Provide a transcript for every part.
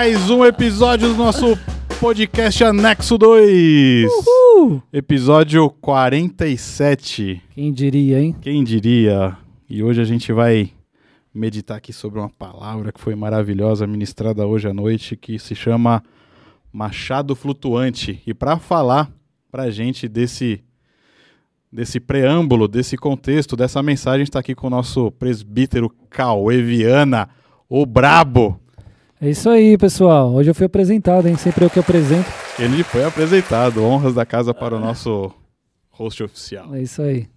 Mais um episódio do nosso podcast Anexo 2. Uhul! Episódio 47. Quem diria, hein? Quem diria? E hoje a gente vai meditar aqui sobre uma palavra que foi maravilhosa, ministrada hoje à noite, que se chama Machado Flutuante. E para falar pra gente desse desse preâmbulo, desse contexto, dessa mensagem, está aqui com o nosso presbítero Cauê Viana, o Brabo. É isso aí, pessoal. Hoje eu fui apresentado, hein? Sempre eu que apresento. Ele foi apresentado. Honras da casa para o nosso host oficial. É isso aí.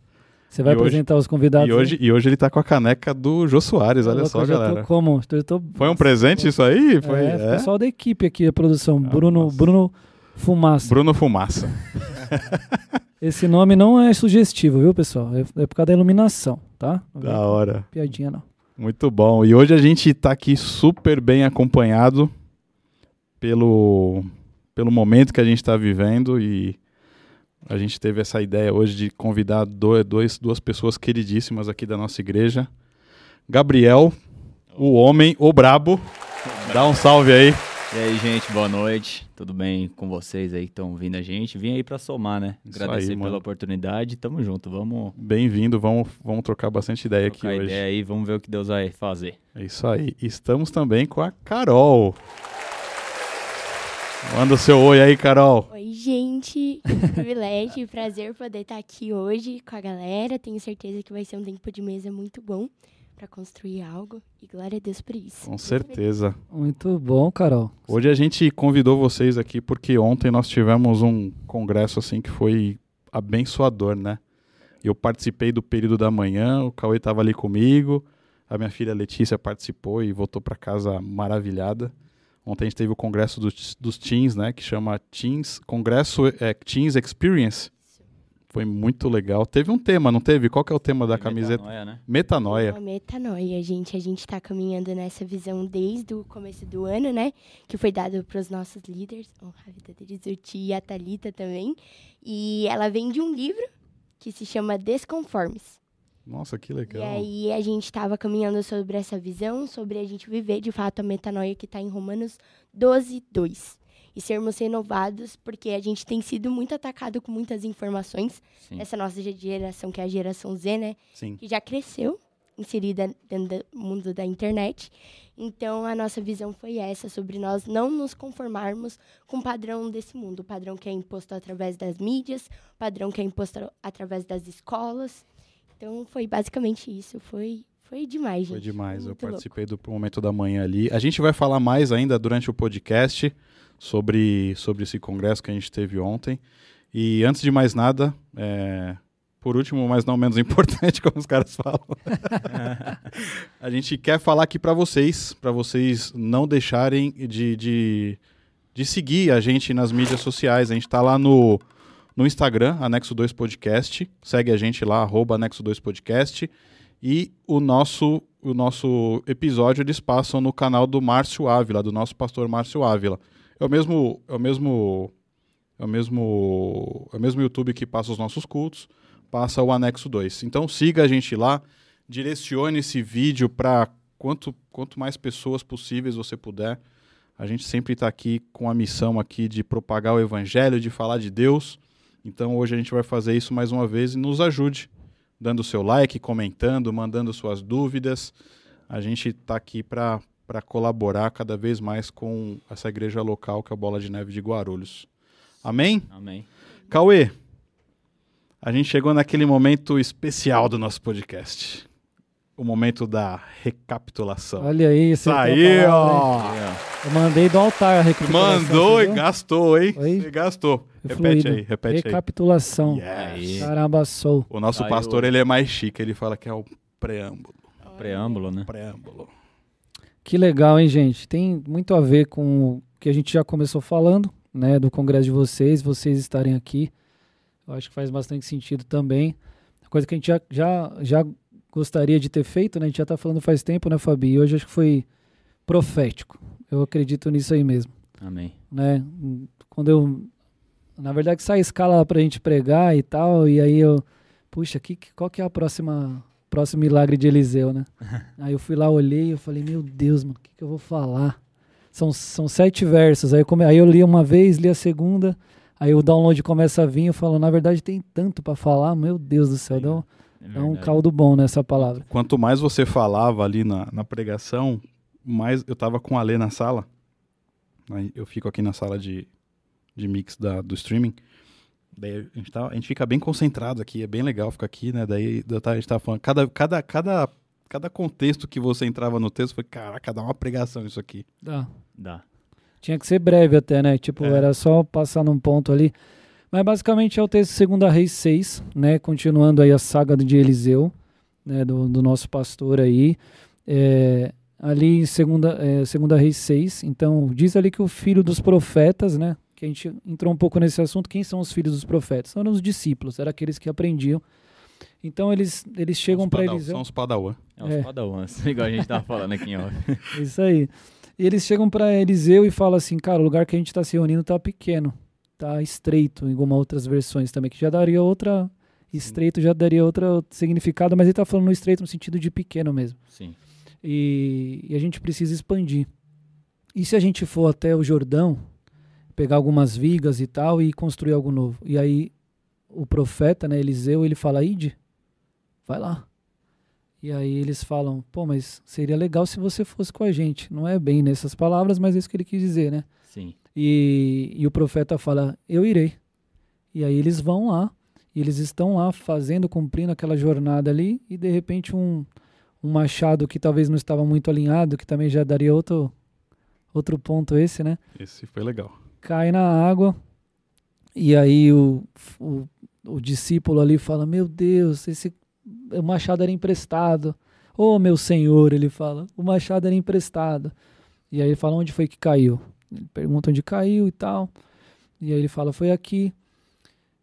Você vai E hoje- apresentar os convidados. E hoje, e hoje ele tá com a caneca do Jô Soares, hein? olha só, galera. Tô como? Eu tô... Foi um presente isso aí? Foi, é, é? pessoal da equipe aqui, a produção. Ah, Bruno, nossa. Bruno Fumaça. Bruno Fumaça. Esse nome não é sugestivo, viu, pessoal? É, é por causa da iluminação, tá? Não Da hora. Piadinha, não. Muito bom. E hoje a gente tá aqui super bem acompanhado pelo, pelo momento que a gente está vivendo e a gente teve essa ideia hoje de convidar do- dois, duas pessoas queridíssimas aqui da nossa igreja. Gabriel, o homem, o brabo. Dá um salve aí. E aí, gente, boa noite. Tudo bem com vocês aí que estão ouvindo a gente? Vim aí pra somar, né? Agradecer aí, pela oportunidade. Tamo junto. Vamos Bem-vindo, vamos, vamos trocar bastante ideia aqui trocar hoje. ideia aí, vamos ver o que Deus vai fazer. É isso aí. Estamos também com a Carol. Manda o seu oi aí, Carol. Oi, gente. Que privilégio e prazer poder estar aqui hoje com a galera. Tenho certeza que vai ser um tempo de mesa muito bom para construir algo. E glória a Deus por isso. Com certeza. Muito bom, Carol. Hoje a gente convidou vocês aqui porque ontem nós tivemos um congresso assim que foi abençoador, né? Eu participei do período da manhã, o Cauê estava ali comigo, a minha filha Letícia participou e voltou para casa maravilhada. Ontem a gente teve o congresso dos, dos teens, né? Que chama Teens, Congresso é, Teens Experience. Foi muito legal. Teve um tema, não teve? Qual que é o tema da camiseta? Metanoia, né? Metanoia. Uma metanoia, gente. A gente está caminhando nessa visão desde o começo do ano, né? Que foi dado para os nossos líderes, honra a vida deles, o Ti e a Thalita também. E ela vem de um livro que se chama Desconformes. Nossa, que E legal. aí a gente estava caminhando sobre essa visão, sobre a gente viver de fato a metanoia que está em Romanos 12, 2. E sermos renovados, porque a gente tem sido muito atacado com muitas informações. Sim. Essa nossa geração, que é a geração Z, né? Sim. Que já cresceu, inserida dentro do mundo da internet. Então a nossa visão foi essa, sobre nós não nos conformarmos com o padrão desse mundo. O padrão que é imposto através das mídias, o padrão que é imposto através das escolas. Então foi basicamente isso. Foi, foi demais, gente. Foi demais, eu muito louco. participei do momento da manhã ali. A gente vai falar mais ainda durante o podcast sobre, sobre esse congresso que a gente teve ontem. E antes de mais nada, é, por último, mas não menos importante, como os caras falam, a gente quer falar aqui para vocês, para vocês não deixarem de, de, de seguir a gente nas mídias sociais. A gente está lá no, no Instagram, Anexo 2 Podcast. Segue a gente lá, arroba Anexo 2 Podcast. E o nosso, o nosso episódio eles passam no canal do Márcio Ávila, do nosso pastor Márcio Ávila. É o mesmo, é o mesmo, é o mesmo, é o mesmo YouTube que passa os nossos cultos, passa o anexo 2. Então siga a gente lá, direcione esse vídeo para quanto, quanto mais pessoas possíveis você puder. A gente sempre está aqui com a missão aqui de propagar o evangelho, de falar de Deus. Então hoje a gente vai fazer isso mais uma vez e nos ajude dando seu like, comentando, mandando suas dúvidas. A gente está aqui para colaborar cada vez mais com essa igreja local que é a Bola de Neve de Guarulhos. Amém? Amém. Cauê, a gente chegou naquele momento especial do nosso podcast. O momento da recapitulação. Olha aí, você Saiu! ó. Aí, ó. Eu mandei do altar a recapitulação. Mandou você e gastou, hein? Oi? Você gastou. Repete fluido. aí, repete aí. Recapitulação. Aí. Caramba, sou. O nosso Saiu. pastor, ele é mais chique, ele fala que é o preâmbulo. Preâmbulo, né? Preâmbulo. Que legal, hein, gente? Tem muito a ver com o que a gente já começou falando, né, do congresso de vocês, vocês estarem aqui. Eu acho que faz bastante sentido também. Coisa que a gente já, já, já gostaria de ter feito, né? A gente já tá falando faz tempo, né, Fabi? E hoje acho que foi profético. Eu acredito nisso aí mesmo, Amém. né? Quando eu na verdade sai a escala pra gente pregar e tal, e aí eu, puxa, que- qual que é a próxima próximo milagre de Eliseu, né? aí eu fui lá, olhei e eu falei, meu Deus, mano, o que, que eu vou falar? São, são sete versos. Aí eu, come... aí eu li uma vez, li a segunda, aí o download começa a vir, eu falo, na verdade tem tanto para falar, meu Deus do céu, dá um, É dá um caldo bom nessa palavra. Quanto mais você falava ali na, na pregação, mais eu tava com a Lê na sala. Aí Eu fico aqui na sala de, de mix da, do streaming. Daí a gente, tá, a gente fica bem concentrado aqui, é bem legal ficar aqui, né? Daí a gente tava falando, cada, cada, cada, cada contexto que você entrava no texto foi, caraca, dá uma pregação isso aqui. Dá. Dá. Tinha que ser breve até, né? Tipo, É. era só passar num ponto ali. Mas basicamente é o texto de 2 Reis 6, né? Continuando aí a saga de Eliseu, né? Do, do nosso pastor aí. É, ali em 2 é, segunda Reis 6, então diz ali que o filho dos profetas, né? Que a gente entrou um pouco nesse assunto. Quem são os filhos dos profetas? Eram os discípulos, eram aqueles que aprendiam. Então eles, eles chegam São os para Eliseu. São os padawan. É uns É. padawans, igual a gente tava falando aqui em off. Isso aí. E eles chegam para Eliseu e falam assim, cara, o lugar que a gente está se reunindo tá pequeno, tá estreito, em algumas outras versões também, que já daria outra estreito, já daria outro significado, mas ele tá falando no estreito no sentido de pequeno mesmo. Sim. E, e a gente precisa expandir. E se a gente for até o Jordão, pegar algumas vigas e tal e construir algo novo? E aí o profeta, né, Eliseu, ele fala, ide, vai lá. E aí eles falam, pô, mas seria legal se você fosse com a gente. Não é bem nessas palavras, mas é isso que ele quis dizer, né? Sim. E, e o profeta fala, eu irei. E aí eles vão lá, e eles estão lá fazendo, cumprindo aquela jornada ali, e de repente um, um machado que talvez não estava muito alinhado, que também já daria outro, outro ponto esse, né? Esse foi legal. Cai na água, e aí o, o, o discípulo ali fala, meu Deus, esse o machado era emprestado. Ô meu senhor, ele fala, o machado era emprestado. E aí ele fala, onde foi que caiu? Ele pergunta onde caiu e tal. E aí ele fala, foi aqui.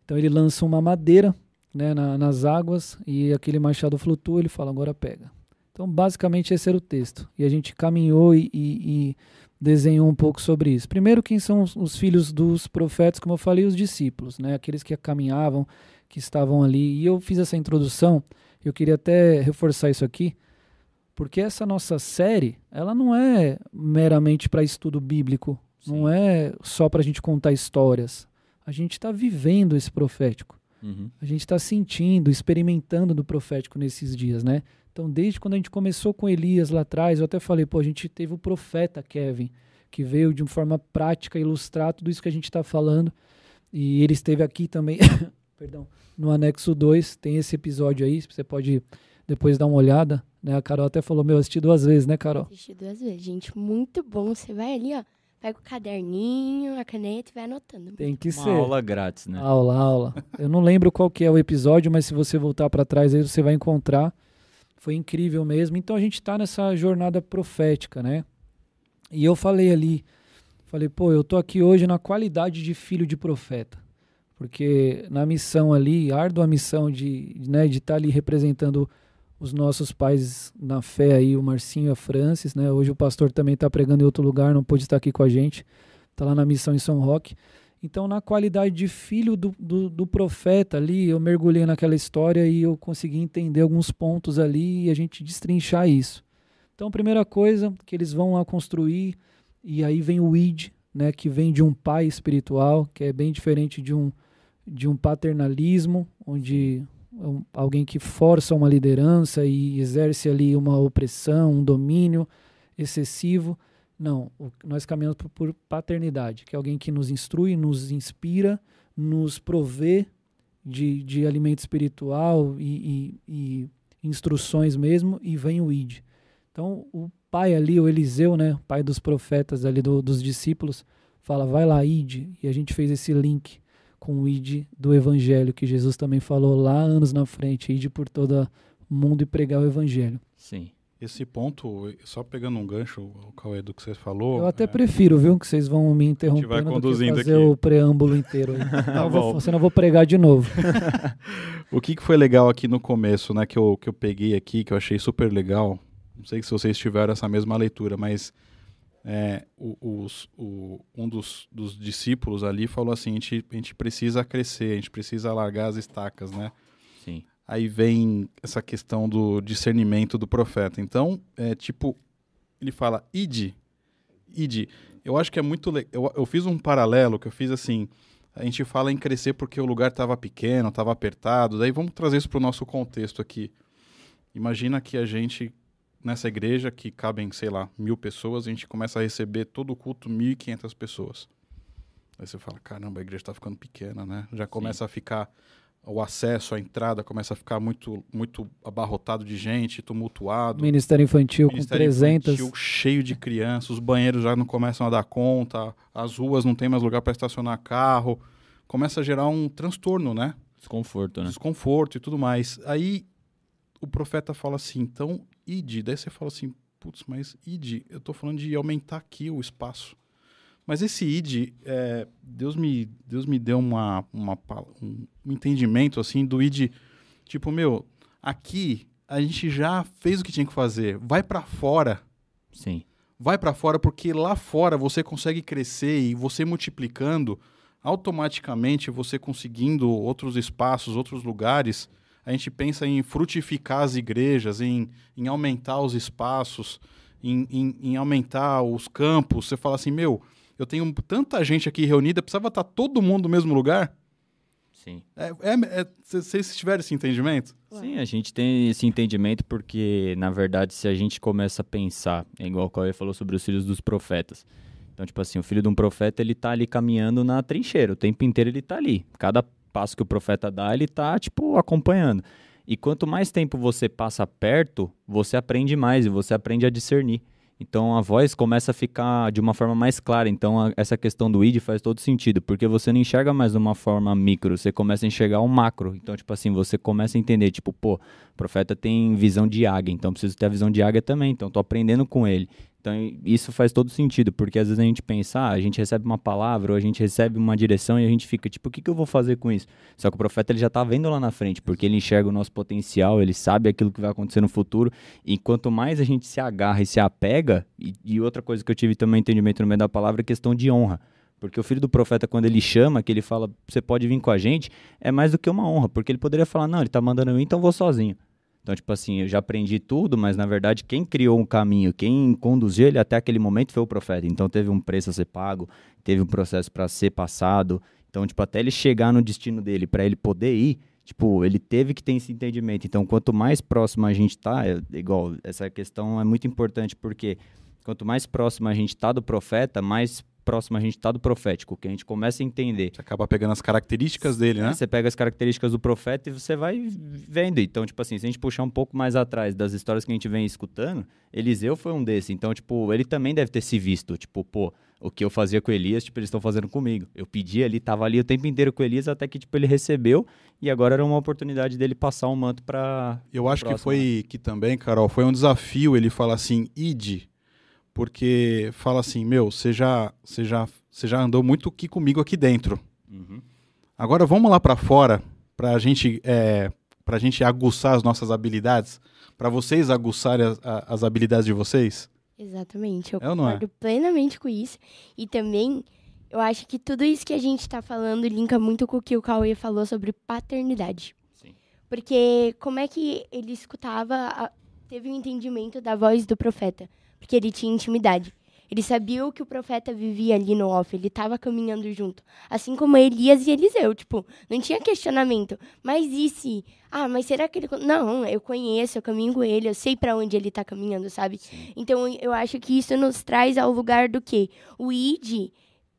Então ele lança uma madeira né, na- nas águas e aquele machado flutua. Ele fala, agora pega. Então basicamente esse era o texto. E a gente caminhou e, e- e desenhou um pouco sobre isso. Primeiro, quem são os, os filhos dos profetas, como eu falei, os discípulos, né, aqueles que caminhavam, que estavam ali. E eu fiz essa introdução. Eu queria até reforçar isso aqui. Porque essa nossa série, ela não é meramente para estudo bíblico, não é só para a gente contar histórias. A gente está vivendo esse profético. Uhum. A gente está sentindo, experimentando do profético nesses dias, né? Então, desde quando a gente começou com Elias lá atrás, eu até falei, pô, a gente teve o profeta Kevin, que veio de uma forma prática ilustrar tudo isso que a gente está falando. E ele esteve aqui também, perdão, no anexo 2, tem esse episódio aí, você pode depois dar uma olhada, né? A Carol até falou, meu, eu assisti duas vezes, né, Carol? Assisti duas vezes, gente. Muito bom. Você vai ali, ó. Pega o caderninho, a caneta e vai anotando. Tem que Uma ser. aula grátis, né? Aula, aula. Eu não lembro qual que é o episódio, mas se você voltar para trás aí você vai encontrar. Foi incrível mesmo. Então a gente está nessa jornada profética, né? E eu falei ali, falei, pô, eu tô aqui hoje na qualidade de filho de profeta. Porque na missão ali, árdua missão de né, de estar ali representando os nossos pais na fé aí, o Marcinho e a Francis, né? Hoje o pastor também está pregando em outro lugar, não pôde estar aqui com a gente. Tá lá na missão em São Roque. Então, na qualidade de filho do, do, do profeta ali, eu mergulhei naquela história e eu consegui entender alguns pontos ali e a gente destrinchar isso. Então, primeira coisa que eles vão lá construir, e aí vem o id, né, que vem de um pai espiritual, que é bem diferente de um, de um paternalismo, onde um- alguém que força uma liderança e exerce ali uma opressão, um domínio excessivo. Não, o- nós caminhamos por, por paternidade, que é alguém que nos instrui, nos inspira, nos provê de, de alimento espiritual e, e- e instruções mesmo, e vem o id. Então, o pai ali, o Eliseu, né, pai dos profetas ali, do- dos discípulos, fala, vai lá, id. E a gente fez esse link com o id do evangelho, que Jesus também falou lá anos na frente, id por todo mundo e pregar o evangelho. Sim. Esse ponto, só pegando um gancho, o Cauê, do que você falou. Eu até é, prefiro, viu, que vocês vão me interrompendo do que conduzindo fazer aqui. o preâmbulo inteiro. aí. Então eu vou- bom. senão eu vou pregar de novo. O que, que foi legal aqui no começo, né, que eu, que eu peguei aqui, que eu achei super legal, não sei se vocês tiveram essa mesma leitura, mas é, o- os- o- um dos, dos discípulos ali falou assim, a gente, a gente precisa crescer, a gente precisa largar as estacas, né? Sim. Aí vem essa questão do discernimento do profeta. Então, é tipo, ele fala, ide, ide. Eu acho que é muito legal. Eu, eu fiz um paralelo que eu fiz assim. A gente fala em crescer porque o lugar estava pequeno, estava apertado. Daí vamos trazer isso para o nosso contexto aqui. Imagina que a gente, nessa igreja, que cabem, sei lá, mil pessoas, a gente começa a receber todo o culto 1.500 pessoas. Aí você fala, caramba, a igreja está ficando pequena, né? Já começa Sim. a ficar o acesso, a entrada começa a ficar muito, muito abarrotado de gente, tumultuado. Ministério infantil Ministério com 300. Infantil cheio de crianças, os banheiros já não começam a dar conta, as ruas não tem mais lugar para estacionar carro. Começa a gerar um transtorno, né? Desconforto, né? Desconforto e tudo mais. Aí o profeta fala assim, então, ide. Daí você fala assim, putz, mas ide, eu estou falando de aumentar aqui o espaço. Mas esse id, é, Deus, me, Deus me deu uma, uma, um entendimento assim do id, tipo, meu, aqui a gente já fez o que tinha que fazer. Vai para fora. Sim. Vai para fora porque lá fora você consegue crescer e você multiplicando, automaticamente você conseguindo outros espaços, outros lugares, a gente pensa em frutificar as igrejas, em, em aumentar os espaços, em, em, em aumentar os campos. Você fala assim, meu, eu tenho tanta gente aqui reunida, precisava estar todo mundo no mesmo lugar? Sim. É, é, é, vocês tiveram esse entendimento? Sim, a gente tem esse entendimento porque, na verdade, se a gente começa a pensar, é igual o Cauê falou sobre os filhos dos profetas. Então, tipo assim, o filho de um profeta, ele tá ali caminhando na trincheira, o tempo inteiro ele tá ali. Cada passo que o profeta dá, ele tá, tipo, acompanhando. E quanto mais tempo você passa perto, você aprende mais e você aprende a discernir. Então a voz começa a ficar de uma forma mais clara. Então a, essa questão do id faz todo sentido, porque você não enxerga mais uma forma micro, você começa a enxergar um macro. Então, tipo assim, você começa a entender, tipo, pô, o profeta tem visão de águia, então preciso ter a visão de águia também. Então, tô aprendendo com ele. Então, isso faz todo sentido, porque às vezes a gente pensa, ah, a gente recebe uma palavra, ou a gente recebe uma direção e a gente fica, tipo, o que, que eu vou fazer com isso? Só que o profeta ele já está vendo lá na frente, porque ele enxerga o nosso potencial, ele sabe aquilo que vai acontecer no futuro, e quanto mais a gente se agarra e se apega, e, e outra coisa que eu tive também entendimento no meio da palavra é questão de honra. Porque o filho do profeta, quando ele chama, que ele fala, você pode vir com a gente, é mais do que uma honra, porque ele poderia falar, não, ele está mandando eu ir, então vou sozinho. Então, tipo assim, eu já aprendi tudo, mas na verdade quem criou um caminho, quem conduziu ele até aquele momento foi o profeta. Então teve um preço a ser pago, teve um processo para ser passado. Então, tipo, até ele chegar no destino dele, para ele poder ir, tipo, ele teve que ter esse entendimento. Então, quanto mais próximo a gente tá, é, igual, essa questão é muito importante porque quanto mais próximo a gente tá do profeta, mais próximo a gente está do profético, que a gente começa a entender. Você acaba pegando as características dele, né? Você pega as características do profeta e você vai vendo. Então, tipo assim, se a gente puxar um pouco mais atrás das histórias que a gente vem escutando, Eliseu foi um desses. Então, tipo, ele também deve ter se visto. Tipo, pô, o que eu fazia com Elias, tipo, eles estão fazendo comigo. Eu pedi ali, tava ali o tempo inteiro com Elias, até que, tipo, ele recebeu e agora era uma oportunidade dele passar um manto para. Eu acho próximo, que foi né? que também, Carol, foi um desafio ele falar assim, ide porque fala assim, meu, você já, você já, você já andou muito aqui comigo aqui dentro. Uhum. Agora vamos lá para fora para gente, é, a gente aguçar as nossas habilidades, para vocês aguçarem as, as, habilidades de vocês. Exatamente, eu é concordo é? plenamente com isso. E também eu acho que tudo isso que a gente está falando linka muito com o que o Cauê falou sobre paternidade. Sim. Porque como é que ele escutava, teve o um entendimento da voz do profeta? Porque ele tinha intimidade. Ele sabia o que o profeta vivia ali no off, ele estava caminhando junto. Assim como Elias e Eliseu, tipo, não tinha questionamento. Mas e se? Ah, mas será que ele. Não, eu conheço, eu caminho com ele, eu sei para onde ele está caminhando, sabe? Sim. Então eu acho que isso nos traz ao lugar do quê? O ID,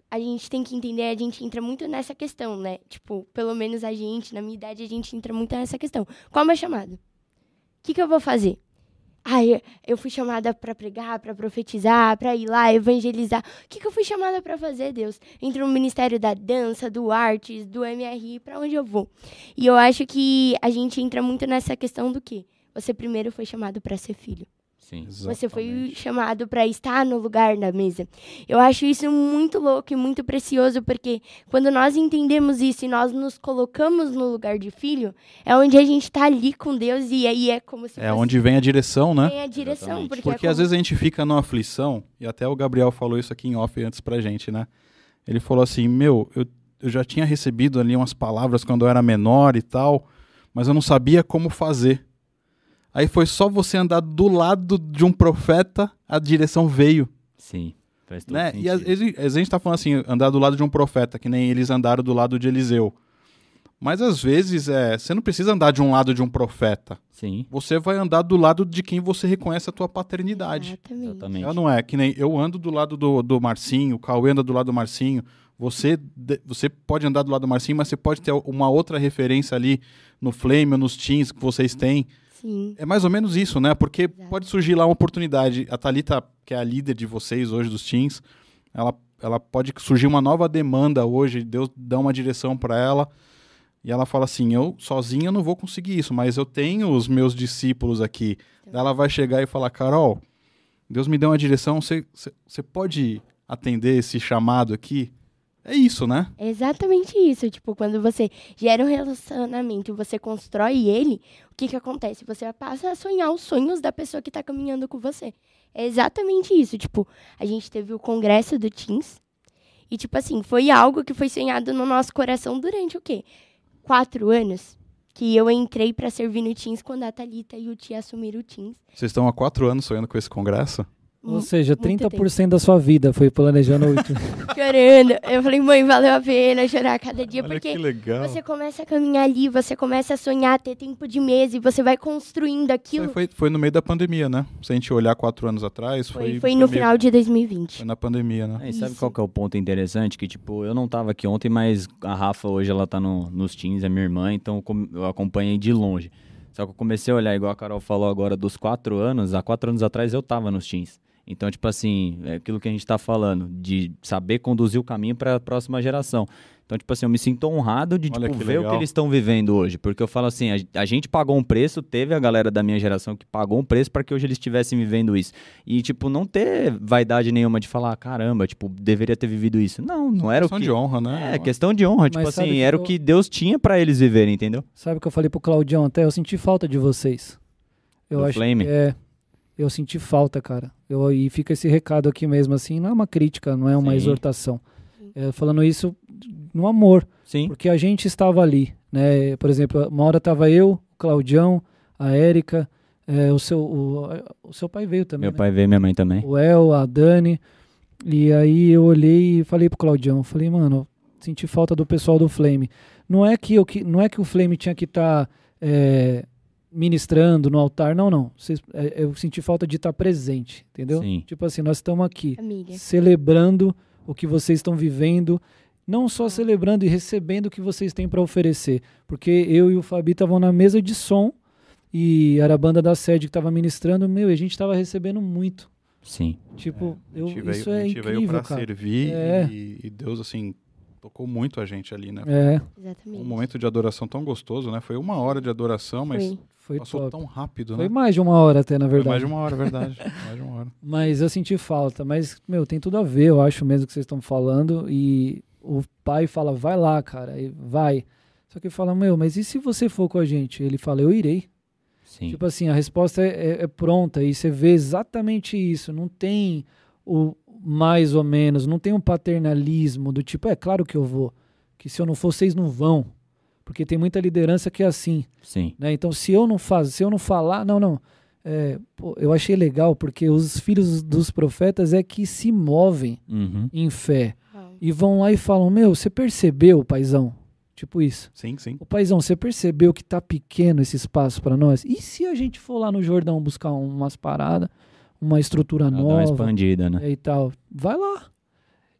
a gente tem que entender, a gente entra muito nessa questão, né? Tipo, pelo menos a gente, na minha idade, a gente entra muito nessa questão. Qual é o meu chamado? O que, que eu vou fazer? Ai, eu fui chamada para pregar, para profetizar, para ir lá evangelizar. O que, que eu fui chamada para fazer, Deus? Entre o Ministério da Dança, do Artes, do MRI, para onde eu vou? E eu acho que a gente entra muito nessa questão do que você primeiro foi chamado para ser filho. Sim, Você foi chamado para estar no lugar da mesa. Eu acho isso muito louco e muito precioso, porque quando nós entendemos isso e nós nos colocamos no lugar de filho, é onde a gente está ali com Deus e aí é como se. É fosse... onde vem a direção, né? Vem a direção. Porque, porque é às vezes a gente fica numa aflição, e até o Gabriel falou isso aqui em off antes pra gente, né? Ele falou assim: Meu, eu, eu já tinha recebido ali umas palavras quando eu era menor e tal mas eu não sabia como fazer. Aí foi só você andar do lado de um profeta, a direção veio. Sim. Faz todo Né? E vezes a gente tá falando assim, andar do lado de um profeta, que nem eles andaram do lado de Eliseu. Mas às vezes é, você não precisa andar de um lado de um profeta. Sim, Você vai andar do lado de quem você reconhece a tua paternidade. Exatamente. exatamente. Ela não é que nem eu ando do lado do, do Marcinho, o Cauê anda do lado do Marcinho. Você, de- você pode andar do lado do Marcinho, mas você pode ter uma outra referência ali no Flame ou nos Teams que vocês têm. Sim. É mais ou menos isso, né? Porque Exato. pode surgir lá uma oportunidade. A Thalita, que é a líder de vocês hoje dos Teams, ela, ela pode surgir uma nova demanda hoje, Deus dá uma direção para ela. E ela fala assim: eu sozinha não vou conseguir isso, mas eu tenho os meus discípulos aqui. Daí Ela vai chegar e falar: Carol, Deus me deu uma direção, você pode atender esse chamado aqui? É isso, né? É exatamente isso. Tipo, quando você gera um relacionamento e você constrói ele, o que que acontece? Você passa a sonhar os sonhos da pessoa que tá caminhando com você. É exatamente isso. Tipo, a gente teve o congresso do Teams e, tipo assim, foi algo que foi sonhado no nosso coração durante o quê? Quatro anos. Que eu entrei pra servir no Teams quando a Thalita e o Tia assumiram o Teams. Vocês estão há quatro anos sonhando com esse congresso? Ou seja, muito 30% da sua vida foi planejando o Chorando. Eu falei, mãe, valeu a pena chorar cada dia, Olha porque que legal. Você começa a caminhar ali, você começa a sonhar, ter tempo de mesa e você vai construindo aquilo. foi, foi no meio da pandemia, né? Se a gente olhar quatro anos atrás, foi, Foi, foi no meio- final de 2020. Foi na pandemia, né? É, e sabe Isso. qual que é o ponto interessante? Que, tipo, eu não tava aqui ontem, mas a Rafa hoje ela tá no, nos teens, é minha irmã, então eu com- eu acompanhei de longe. Só que eu comecei a olhar, igual a Carol falou agora, dos quatro anos, há quatro anos atrás eu tava nos teens. Então, tipo assim, é aquilo que a gente tá falando, de saber conduzir o caminho para a próxima geração. Então, tipo assim, eu me sinto honrado de tipo, ver o legal. que eles estão vivendo hoje. Porque eu falo assim, a, a gente pagou um preço, teve a galera da minha geração que pagou um preço para que hoje eles estivessem vivendo isso. E, tipo, não ter vaidade nenhuma de falar, caramba, tipo, deveria ter vivido isso. Não, não era o questão que... de honra, né? É, questão de honra. Tipo Mas sabe assim, era eu- o que Deus tinha pra eles viverem, entendeu? Sabe o que eu falei pro Claudião até? Eu senti falta de vocês. Eu Do acho Flame? que é. Eu senti falta, cara. Eu, e fica esse recado aqui mesmo, assim, não é uma crítica, não é uma Sim. exortação. É, falando isso no amor, Sim. porque a gente estava ali, né? Por exemplo, uma hora tava eu, o Claudião, a Érica, é, o, seu, o, o seu pai veio também, Meu né? pai veio, minha mãe também. o El, a Dani. E aí eu olhei e falei pro Claudião, falei, mano, senti falta do pessoal do Flame. Não é que, eu, que, não é que o Flame tinha que estar ministrando no altar, não, não. Vocês- é, eu senti falta de estar presente, entendeu? Sim. Tipo assim, nós estamos aqui Família. celebrando o que vocês estão vivendo, não só celebrando e recebendo o que vocês têm para oferecer, porque eu e o Fabi estavam na mesa de som e era a banda da sede que estava ministrando, meu, e a gente estava recebendo muito. Sim. Tipo, eu, a gente veio, isso a é gente veio incrível, pra cara. servir É. e, e Deus, assim, tocou muito a gente ali, né? É, Exatamente. Um momento de adoração tão gostoso, né? Foi uma hora de adoração, mas Foi. Foi passou top. tão rápido, Foi né? mais de uma hora até, na Foi verdade. mais de uma hora, verdade. mais de uma hora. Mas eu senti falta. Mas, meu, tem tudo a ver, eu acho mesmo que vocês estão falando. E o pai fala, vai lá, cara, e vai. Só que ele fala, meu, mas e se você for com a gente? Ele fala, eu irei. Sim. Tipo assim, a resposta é, é- é pronta e você vê exatamente isso. Não tem o mais ou menos, não tem um paternalismo do tipo, é claro que eu vou. Que se eu não for, vocês não vão. Porque tem muita liderança que é assim. Sim. né? Então, se eu não faço, se eu não falar, não, não. É, pô, eu achei legal porque os filhos dos profetas é que se movem Uhum. em fé e vão lá e falam: Meu, você percebeu, paizão? Tipo isso. Sim, sim. O paizão, você percebeu que tá pequeno esse espaço para nós? E se a gente for lá no Jordão buscar umas paradas, uma estrutura Pra dar uma nova expandida, né? e tal? Vai lá.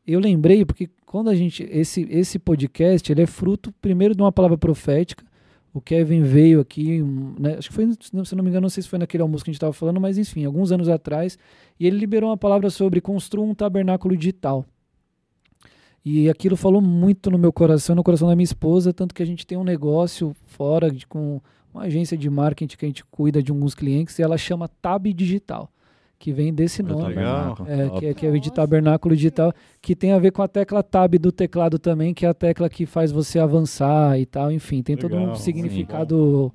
Eu lembrei porque quando a gente esse esse podcast ele é fruto primeiro de uma palavra profética. O Kevin veio aqui, né, acho que foi, se não me engano, não sei se foi naquele almoço que a gente estava falando, mas enfim, alguns anos atrás, e ele liberou uma palavra sobre construa um tabernáculo digital. E aquilo falou muito no meu coração, no coração da minha esposa, tanto que a gente tem um negócio fora de, com uma agência de marketing que a gente cuida de alguns clientes e ela chama Tab Digital, que vem desse Pro nome. É, que é, que é de Nossa. tabernáculo digital, que tem a ver com a tecla Tab do teclado também, que é a tecla que faz você avançar e tal. Enfim, tem todo um Legal, significado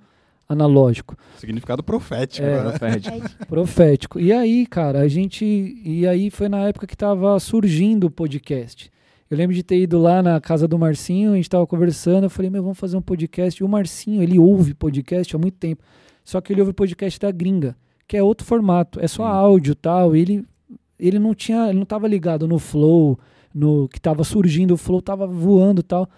analógico, Significado profético, É. né? Profético. profético. E aí, cara, a gente. E aí foi na época que tava surgindo o podcast. Eu lembro de ter ido lá na casa do Marcinho, a gente tava conversando, eu falei, meu, vamos fazer um podcast. E o Marcinho, ele ouve podcast há muito tempo. Só que ele ouve podcast da gringa, que é outro formato, é só Sim. áudio e tal. E ele, ele não tinha, ele não tava ligado no flow, no que tava surgindo, o flow tava voando e tal. Eu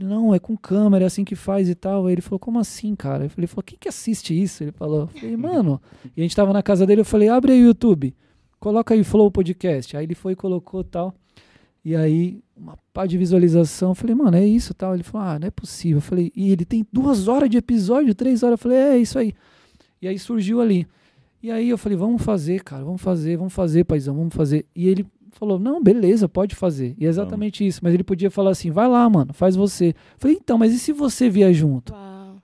falei, não, é com câmera, é assim que faz e tal. Aí ele falou, como assim, cara? Eu falei, ele falou, quem que assiste isso? Ele falou, eu falei, mano. E a gente tava na casa dele, eu falei, abre aí o YouTube, coloca aí Flow Podcast. Aí ele foi e colocou tal. E aí, uma pá de visualização. Eu falei, mano, é isso tal. Ele falou, ah, não é possível. Eu falei, e ele tem duas horas de episódio, três horas. Eu falei, é isso aí. E aí surgiu ali. E aí eu falei, vamos fazer, cara, vamos fazer, vamos fazer, paizão, vamos fazer. E ele falou, não, beleza, pode fazer. E é exatamente isso. Mas ele podia falar assim, vai lá, mano, faz você. Eu falei, então, mas e se você vier junto? Uau.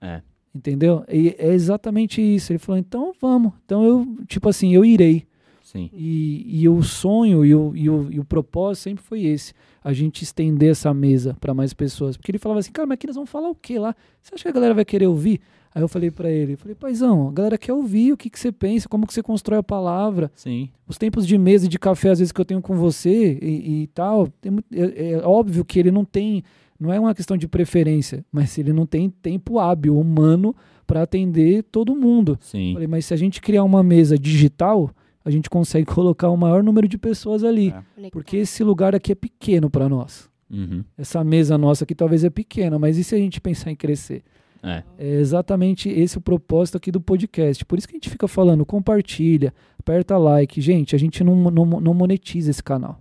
É. Entendeu? E é exatamente isso. Ele falou, então vamos. Então eu, tipo assim, eu irei. Sim. E, e o sonho e o, e, o, e o propósito sempre foi esse: a gente estender essa mesa para mais pessoas. Porque ele falava assim, cara, mas aqui nós vamos falar o quê lá? Você acha que a galera vai querer ouvir? Aí eu falei para ele, falei, paizão, a galera quer ouvir o que, que você pensa, como que você constrói a palavra, Sim. os tempos de mesa e de café às vezes que eu tenho com você e, e tal. tem mu- é, é óbvio que ele não tem, não é uma questão de preferência, mas ele não tem tempo hábil humano para atender todo mundo. Sim. Falei, mas se a gente criar uma mesa digital, a gente consegue colocar o maior número de pessoas ali. É. Porque esse lugar aqui é pequeno para nós. Uhum. Essa mesa nossa aqui talvez é pequena, mas e se a gente pensar em crescer? É. É exatamente esse o propósito aqui do podcast. Por isso que a gente fica falando, compartilha, aperta like. Gente, a gente não, não, não monetiza esse canal.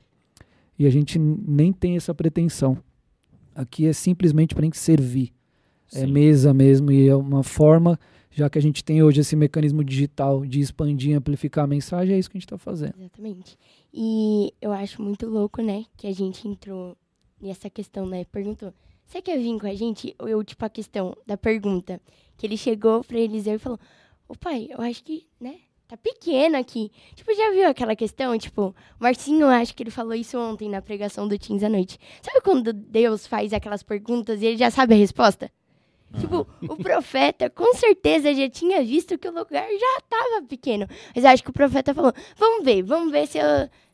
E a gente nem tem essa pretensão. Aqui é simplesmente para a gente servir. É Sim. mesa mesmo e é uma forma, já que a gente tem hoje esse mecanismo digital de expandir, amplificar a mensagem, é isso que a gente está fazendo. Exatamente. E eu acho muito louco, né, que a gente entrou nessa questão, né? Perguntou: você quer vir com a gente? Eu, tipo, a questão da pergunta. Que ele chegou pra Eliseu e falou: Ô pai, eu acho que, né, tá pequeno aqui. Tipo, já viu aquela questão? Tipo, Marcinho, acho que ele falou isso ontem na pregação do Teens à noite. Sabe quando Deus faz aquelas perguntas e ele já sabe a resposta? Tipo, o profeta com certeza já tinha visto que o lugar já tava pequeno. Mas acho que o profeta falou: vamos ver, vamos ver se eu.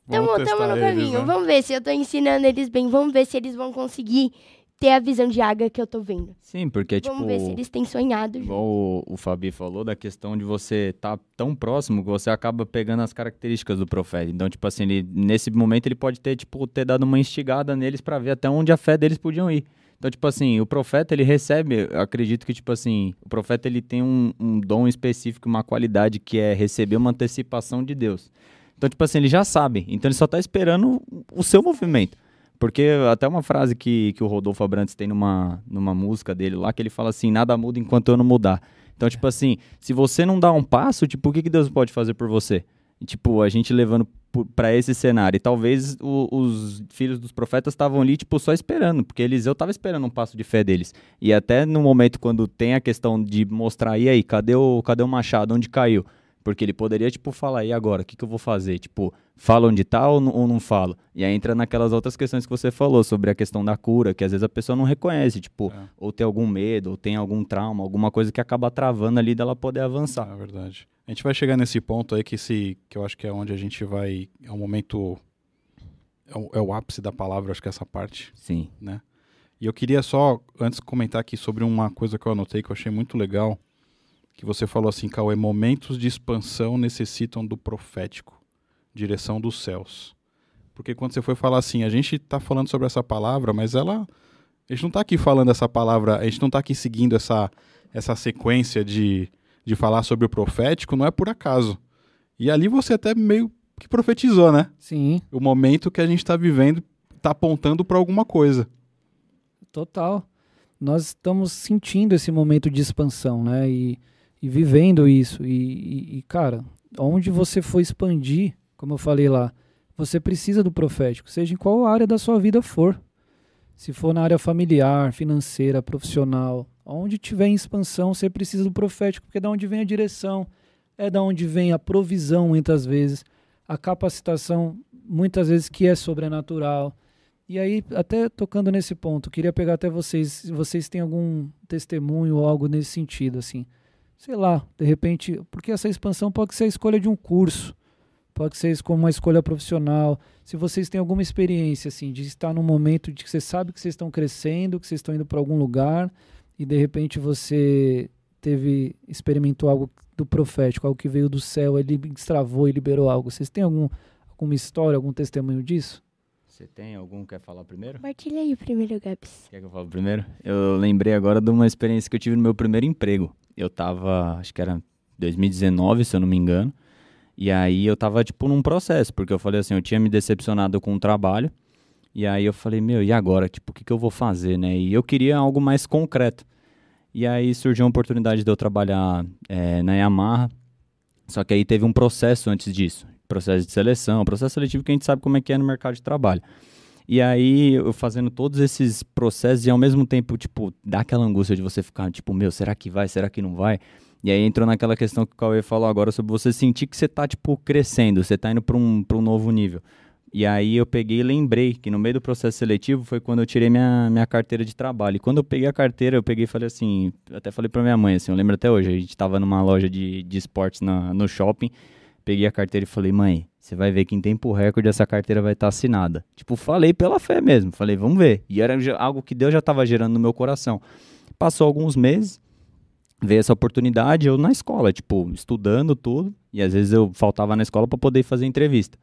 Tamo, Vamos tamo no eles, caminho, né? vamos ver se eu tô ensinando eles bem, vamos ver se eles vão conseguir ter a visão de águia que eu tô vendo. Sim, porque, vamos tipo. ver se eles têm sonhado. Igual o, o Fabi falou da questão de você estar tão próximo que você acaba pegando as características do profeta. Então, tipo assim, ele, nesse momento ele pode ter, tipo, ter dado uma instigada neles pra ver até onde a fé deles podiam ir. Então, tipo assim, o profeta, ele recebe, eu acredito que, tipo assim, o profeta, ele tem um, um dom específico, uma qualidade que é receber uma antecipação de Deus. Então, tipo assim, ele já sabe. Então, ele só tá esperando o seu movimento. Porque até uma frase que, que o Rodolfo Abrantes tem numa, numa música dele lá, que ele fala assim, nada muda enquanto eu não mudar. Então, tipo assim, se você não dá um passo, tipo, o que, que Deus pode fazer por você? E, tipo, a gente levando pra esse cenário. E talvez o- os filhos dos profetas estavam ali, tipo, só esperando, porque Eliseu tava esperando um passo de fé deles. E até no momento quando tem a questão de mostrar, e aí, cadê o, cadê o machado? Onde caiu? Porque ele poderia, tipo, falar, e agora? O que, que eu vou fazer? Tipo, fala onde tá ou, não- ou não falo? E aí entra naquelas outras questões que você falou sobre a questão da cura, que às vezes a pessoa não reconhece, tipo, É. ou tem algum medo, ou tem algum trauma, alguma coisa que acaba travando ali dela poder avançar. É verdade. A gente vai chegar nesse ponto aí que, se, que eu acho que é onde a gente vai. É um momento. É o, é o ápice da palavra, acho que é essa parte. Sim. E eu queria só, antes, comentar aqui sobre uma coisa que eu anotei que eu achei muito legal. Que você falou assim, Cauê, momentos de expansão necessitam do profético, direção dos céus. Porque quando você foi falar assim, a gente está falando sobre essa palavra, mas ela. A gente não está aqui falando essa palavra, a gente não está aqui seguindo essa, essa sequência de, de falar sobre o profético, não é por acaso. E ali você até meio que profetizou, né? Sim, O momento que a gente está vivendo está apontando para alguma coisa. total. Nós estamos sentindo esse momento de expansão, né? E, e vivendo isso. E, e- e, cara, onde você for expandir, como eu falei lá, você precisa do profético, seja em qual área da sua vida for. Se for na área familiar, financeira, profissional, onde tiver em expansão, você precisa do profético, porque é da onde vem a direção, é da onde vem a provisão, muitas vezes, a capacitação, muitas vezes que é sobrenatural. E aí, até tocando nesse ponto, queria pegar até vocês, se vocês têm algum testemunho ou algo nesse sentido, assim. Sei lá, de repente, porque essa expansão pode ser a escolha de um curso, pode ser como uma escolha profissional. Se vocês têm alguma experiência, assim, de estar num momento de que você sabe que vocês estão crescendo, que vocês estão indo para algum lugar e de repente você teve experimentou algo do profético, algo que veio do céu, ele destravou e liberou algo. Vocês têm algum, alguma história, algum testemunho disso? Você tem algum quer falar primeiro? Compartilha aí primeiro, Gabs. Quer que eu fale primeiro? Eu lembrei agora de uma experiência que eu tive no meu primeiro emprego. Eu tava, acho que era 2019, se eu não me engano. E aí eu tava, tipo, num processo, porque eu falei assim, eu tinha me decepcionado com o trabalho. E aí eu falei, meu, e agora? Tipo, o que, que eu vou fazer, né? E eu queria algo mais concreto. E aí surgiu a oportunidade de eu trabalhar é, na Yamaha. Só que aí teve um processo antes disso. Processo de seleção, processo seletivo que a gente sabe como é que é no mercado de trabalho. E aí, eu fazendo todos esses processos e ao mesmo tempo, tipo, dá aquela angústia de você ficar, tipo, meu, será que vai, será que não vai? E aí entrou naquela questão que o Cauê falou agora sobre você sentir que você tá, tipo, crescendo, você tá indo para um, pra um novo nível. E aí eu peguei e lembrei que no meio do processo seletivo foi quando eu tirei minha, minha carteira de trabalho. E quando eu peguei a carteira, eu peguei e falei assim, até falei pra minha mãe, assim, eu lembro até hoje, a gente tava numa loja de, de esportes na, no shopping, peguei a carteira e falei, mãe, você vai ver que em tempo recorde essa carteira vai estar tá assinada. Tipo, falei pela fé mesmo, falei, vamos ver. E era algo que Deus já estava gerando no meu coração. Passou alguns meses, veio essa oportunidade, eu na escola, tipo, estudando tudo, e às vezes eu faltava na escola para poder fazer entrevista.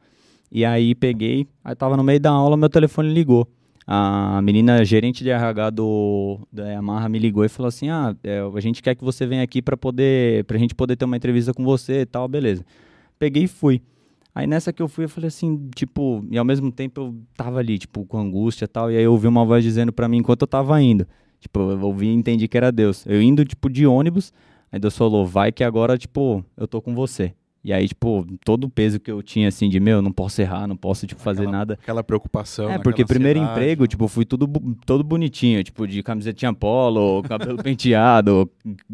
E aí peguei, aí tava no meio da aula, meu telefone ligou. A menina gerente de RH do da Yamaha me ligou e falou assim: "Ah, é, a gente quer que você venha aqui para poder pra gente poder ter uma entrevista com você e tal, beleza". Peguei e fui. Aí nessa que eu fui, eu falei assim, tipo, e ao mesmo tempo eu tava ali, tipo, com angústia e tal, e aí eu ouvi uma voz dizendo para mim enquanto eu tava indo. Tipo, eu ouvi e entendi que era Deus. Eu indo, tipo, de ônibus, aí Deus falou, vai que agora, tipo, eu tô com você. E aí, tipo, todo o peso que eu tinha, assim, de, meu, não posso errar, não posso, tipo, fazer aquela, nada. Aquela preocupação. É, porque primeiro emprego, tipo, fui tudo todo bonitinho, tipo, de camisetinha polo, cabelo penteado,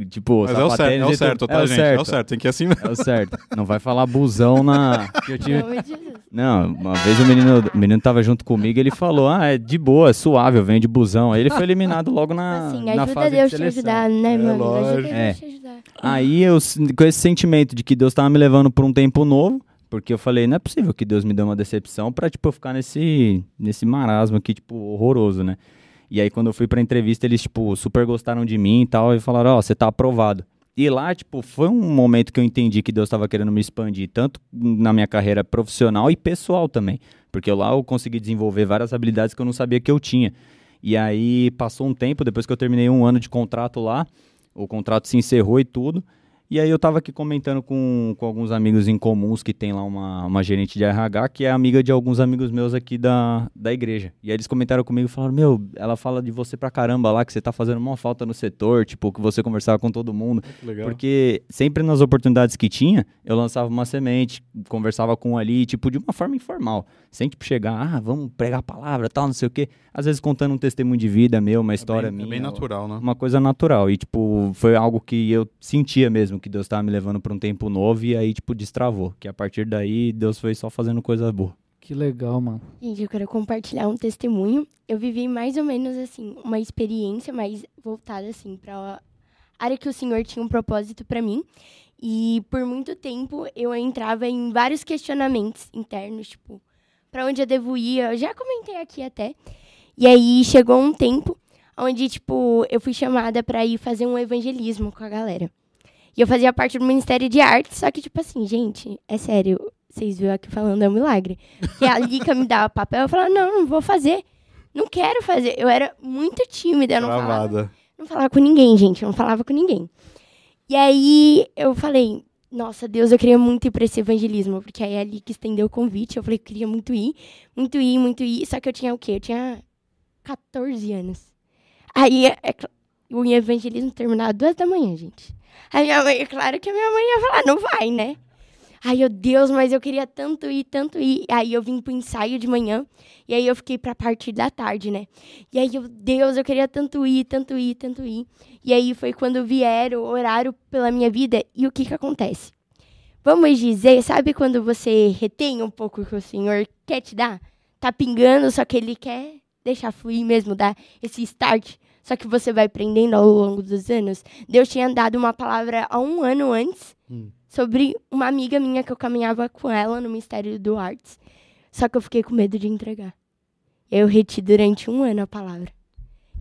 tipo, Mas é o certo, é o certo, tá, é o gente? Certo. É o certo, tem que ir assim mesmo. É o certo. Não vai falar busão na... Que eu tive... Não, uma vez o menino, o menino tava junto comigo ele falou, ah, é de boa, é suave, eu venho de busão. Aí ele foi eliminado logo na, assim, na fase Deus de seleção. te ajudar, né, É, mano? lógico. Ajuda É. Deus te ajudar. Aí eu, com esse sentimento de que Deus tava me levando para um tempo novo, porque eu falei, não é possível que Deus me dê uma decepção pra, tipo, eu ficar nesse, nesse marasmo aqui, tipo, horroroso, né? E aí, quando eu fui pra entrevista, eles, tipo, super gostaram de mim e tal, e falaram, ó, você tá aprovado. E lá, tipo, foi um momento que eu entendi que Deus estava querendo me expandir, tanto na minha carreira profissional e pessoal também. Porque lá eu consegui desenvolver várias habilidades que eu não sabia que eu tinha. E aí, passou um tempo, depois que eu terminei um ano de contrato lá, o contrato se encerrou e tudo. E aí eu tava aqui comentando com, com alguns amigos em comuns que tem lá uma, uma gerente de RH que é amiga de alguns amigos meus aqui da, da igreja. E aí eles comentaram comigo e falaram, meu, ela fala de você pra caramba lá, que você tá fazendo uma falta no setor, tipo, que você conversava com todo mundo. Legal. Porque sempre nas oportunidades que tinha, eu lançava uma semente, conversava com um ali, tipo, de uma forma informal. Sem, tipo, chegar, ah, vamos pregar a palavra, tal, não sei o quê. Às vezes contando um testemunho de vida meu, uma história é bem, minha. É bem natural, né? Uma coisa natural. E, tipo, foi algo que eu sentia mesmo, que Deus estava me levando para um tempo novo e aí, tipo, destravou. Que a partir daí, Deus foi só fazendo coisa boa. Que legal, mano. Gente, eu quero compartilhar um testemunho. Eu vivi mais ou menos assim, uma experiência mais voltada assim para área que o Senhor tinha um propósito para mim. E por muito tempo eu entrava em vários questionamentos internos, tipo, para onde eu devo ir? Eu já comentei aqui até. E aí chegou um tempo onde tipo, eu fui chamada para ir fazer um evangelismo com a galera. E eu fazia parte do Ministério de Arte, só que tipo assim, gente, é sério, vocês viram aqui falando é um milagre. Que a Lica me dava papel, eu falava, não, não vou fazer. Não quero fazer. Eu era muito tímida, eu não falava, Travada. não falava com ninguém, gente. Eu não falava com ninguém. E aí eu falei, nossa, Deus, eu queria muito ir para esse evangelismo, porque aí a Lica estendeu o convite. Eu falei que queria muito ir, muito ir, muito ir. Só que eu tinha o quê? Eu tinha 14 anos. Aí é, cl- o evangelismo terminava duas da manhã, gente. Aí minha mãe, é claro que a minha mãe ia falar, não vai, né? Aí eu, Deus, mas eu queria tanto ir, tanto ir. Aí eu vim pro ensaio de manhã, e aí eu fiquei pra partir da tarde, né? E aí eu, Deus, eu queria tanto ir, tanto ir, tanto ir. E aí foi quando vieram o horário pela minha vida, e o que que acontece? Vamos dizer, sabe quando você retém um pouco o que o Senhor quer te dar? Tá pingando, só que Ele quer deixar fluir mesmo, dar esse start. Só que você vai aprendendo ao longo dos anos. Deus tinha dado uma palavra há um ano antes Hum. sobre uma amiga minha que eu caminhava com ela no Ministério do Arts. Só que eu fiquei com medo de entregar. Eu reti durante um ano a palavra.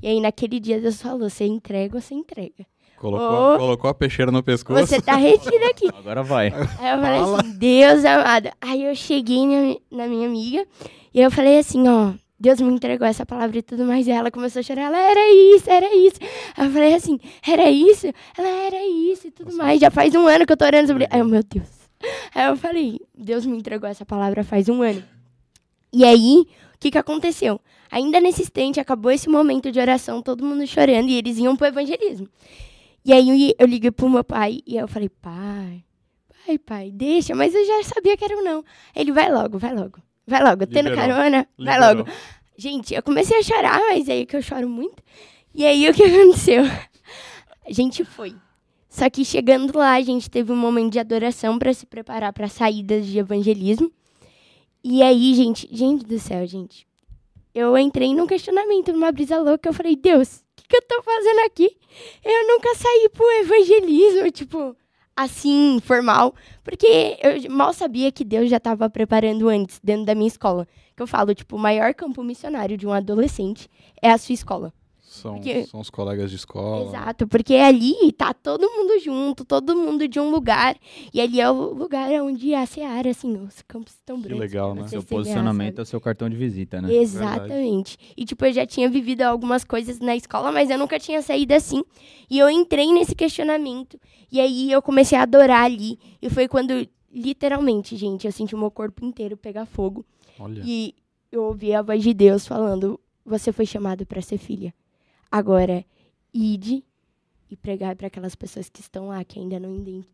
E aí, naquele dia, Deus falou: você entrega ou você entrega? Colocou, Ô. colocou a peixeira no pescoço. Você tá retido aqui. Agora vai. Aí eu falei Fala. assim, Deus amado. Aí eu cheguei na, na minha amiga e eu falei assim, ó, Deus me entregou essa palavra e tudo mais. E ela começou a chorar, ela era isso, era isso. Eu falei assim, era isso? Ela era isso e tudo Nossa, mais. Já faz um ano que eu tô orando sobre. Aí eu, meu Deus. Aí eu falei, Deus me entregou essa palavra faz um ano. E aí, o que que aconteceu? Ainda nesse instante, acabou esse momento de oração, todo mundo chorando, e eles iam pro evangelismo. E aí eu liguei pro meu pai e eu falei, pai, pai, pai, deixa, mas eu já sabia que era um não. Ele, vai logo, vai logo, vai logo, tendo Liberou. carona, vai Liberou. logo. Gente, eu comecei a chorar, mas aí que eu choro muito. E aí o que aconteceu? A gente foi. Só que chegando lá, a gente teve um momento de adoração para se preparar para saídas de evangelismo. E aí, gente, gente do céu, gente. Eu entrei num questionamento, numa brisa louca. Eu falei, Deus, o que, que eu tô fazendo aqui? Eu nunca saí pro evangelismo, tipo, assim, formal. Porque eu mal sabia que Deus já estava preparando antes, dentro da minha escola. Que eu falo, tipo, o maior campo missionário de um adolescente é a sua escola. São, Porque- são os colegas de escola. Exato, porque ali tá todo mundo junto, todo mundo de um lugar. E ali é o lugar onde a Seara, assim, os campos estão Que brancos. legal, né? Seu posicionamento sabe? é o seu cartão de visita, né? Exatamente. E, tipo, eu já tinha vivido algumas coisas na escola, mas eu nunca tinha saído assim. E eu entrei nesse questionamento. E aí eu comecei a adorar ali. E foi quando, literalmente, gente, eu senti o meu corpo inteiro pegar fogo. Olha. E eu ouvi a voz de Deus falando: Você foi chamado para ser filha. Agora, ide e pregar para aquelas pessoas que estão lá, que ainda não,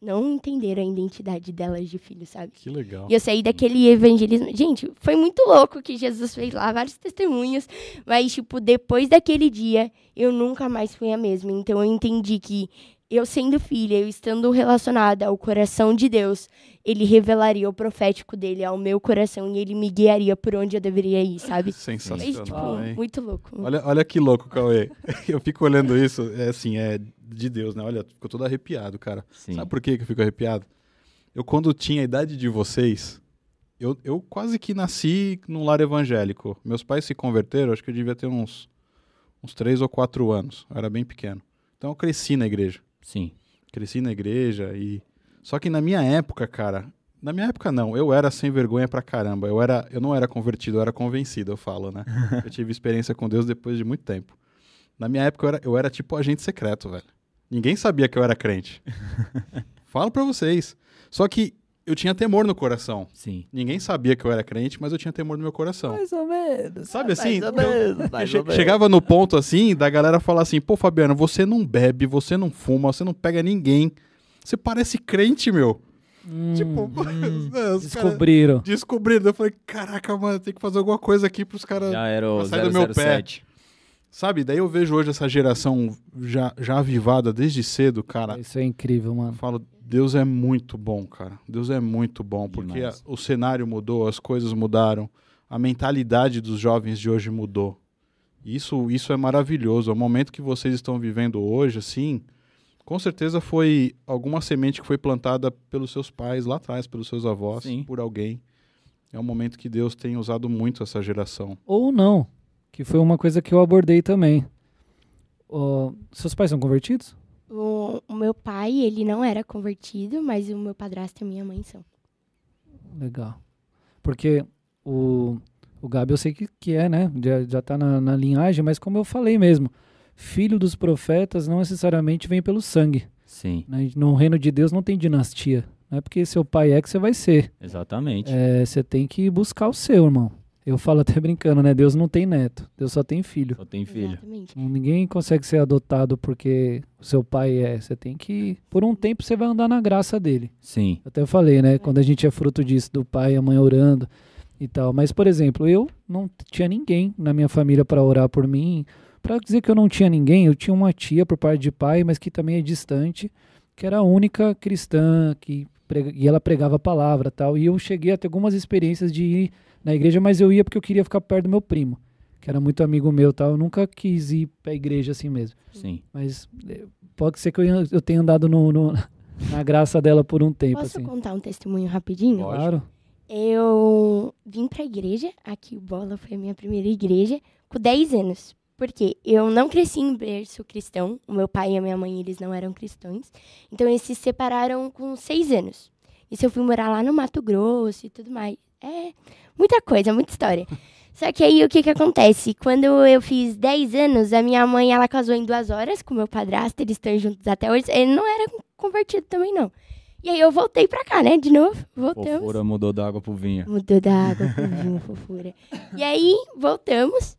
não entenderam a identidade delas de filho, sabe? Que legal. E eu saí daquele evangelismo. Gente, foi muito louco que Jesus fez lá, vários testemunhos. Mas, tipo, depois daquele dia, eu nunca mais fui a mesma. Então, eu entendi que eu sendo filha, eu estando relacionada ao coração de Deus, ele revelaria o profético dele ao meu coração e ele me guiaria por onde eu deveria ir, sabe? Foi, tipo, Sensacional, hein? muito louco. Olha, olha que louco, Cauê. Eu fico olhando isso, é assim, é de Deus, né? Olha, ficou todo arrepiado, cara. Sim. Sabe por que que eu fico arrepiado? Eu, quando tinha a idade de vocês, eu, eu quase que nasci num lar evangélico. Meus pais se converteram, acho que eu devia ter uns, uns três ou quatro anos. Eu era bem pequeno. Então eu cresci na igreja. Sim. Cresci na igreja e. Só que na minha época, cara. Na minha época, não. Eu era sem vergonha pra caramba. Eu, era, eu não era convertido, eu era convencido, eu falo, né? eu tive experiência com Deus depois de muito tempo. Na minha época, eu era, eu era tipo agente secreto, velho. Ninguém sabia que eu era crente. Falo pra vocês. Só que eu tinha temor no coração. Sim. Ninguém sabia que eu era crente, mas eu tinha temor no meu coração. Mais ou menos. Sabe assim? Mais ou menos, mais ou menos. chegava no ponto assim, da galera falar assim: pô, Fabiano, você não bebe, você não fuma, você não pega ninguém. Você parece crente, meu. Hum, Tipo, hum, descobriram. descobriram. Eu falei: caraca, mano, tem que fazer alguma coisa aqui pros caras. Já era o pra sair do meu pé. 007. Sabe? Daí eu vejo hoje essa geração já, já avivada desde cedo, cara. Isso é incrível, Eu mano. falo, Deus é muito bom, cara. Deus é muito bom, porque a- o cenário mudou, as coisas mudaram, a mentalidade dos jovens de hoje mudou. Isso, isso é maravilhoso. O momento que vocês estão vivendo hoje, assim, com certeza foi alguma semente que foi plantada pelos seus pais lá atrás, pelos seus avós, Sim. por alguém. É um momento que Deus tem usado muito essa geração. Ou não, que foi uma coisa que eu abordei também. Ó, seus pais são convertidos? O, o meu pai, ele não era convertido, mas o meu padrasto e a minha mãe são. Legal. Porque o, o Gabi eu sei que, que é, né? Já, já tá na, na linhagem, mas como eu falei mesmo, filho dos profetas não necessariamente vem pelo sangue. Sim, né? No reino de Deus não tem dinastia. Não é porque seu pai é que você vai ser. exatamente. É, você tem que buscar o seu, irmão. Eu falo até brincando, né? Deus não tem neto, Deus só tem filho. Só tem filho. Exatamente. Ninguém consegue ser adotado porque o seu pai é. Você tem que. Por um tempo você vai andar na graça dele. Sim, Até eu falei, né? Quando a gente é fruto disso, do pai e a mãe orando e tal. Mas, por exemplo, eu não tinha ninguém na minha família para orar por mim. Para dizer que eu não tinha ninguém, eu tinha uma tia por parte de pai, mas que também é distante, que era a única cristã que prega- e ela pregava a palavra tal. E eu cheguei a ter algumas experiências de ir na igreja, mas eu ia porque eu queria ficar perto do meu primo, que era muito amigo meu e tal, eu nunca quis ir pra igreja assim mesmo. Sim. Mas eh, pode ser que eu, eu tenha andado no, no- na graça dela por um tempo, Posso assim. contar um testemunho rapidinho? Pode. Claro. Eu vim pra igreja, aqui o Bola foi a minha primeira igreja, com 10 anos. Porque eu não cresci em berço cristão, o meu pai e a minha mãe, eles não eram cristãos. Então eles se separaram com 6 anos. Isso eu fui morar lá no Mato Grosso e tudo mais. É, muita coisa, muita história. Só que aí o que que acontece? Quando eu fiz 10 anos, a minha mãe, ela casou em duas horas com meu padrasto, eles estão juntos até hoje. Ele não era convertido também, não. E aí eu voltei pra cá, né, de novo, voltamos. Fofura mudou da água pro vinho. Mudou da água pro vinho, fofura. E aí, voltamos.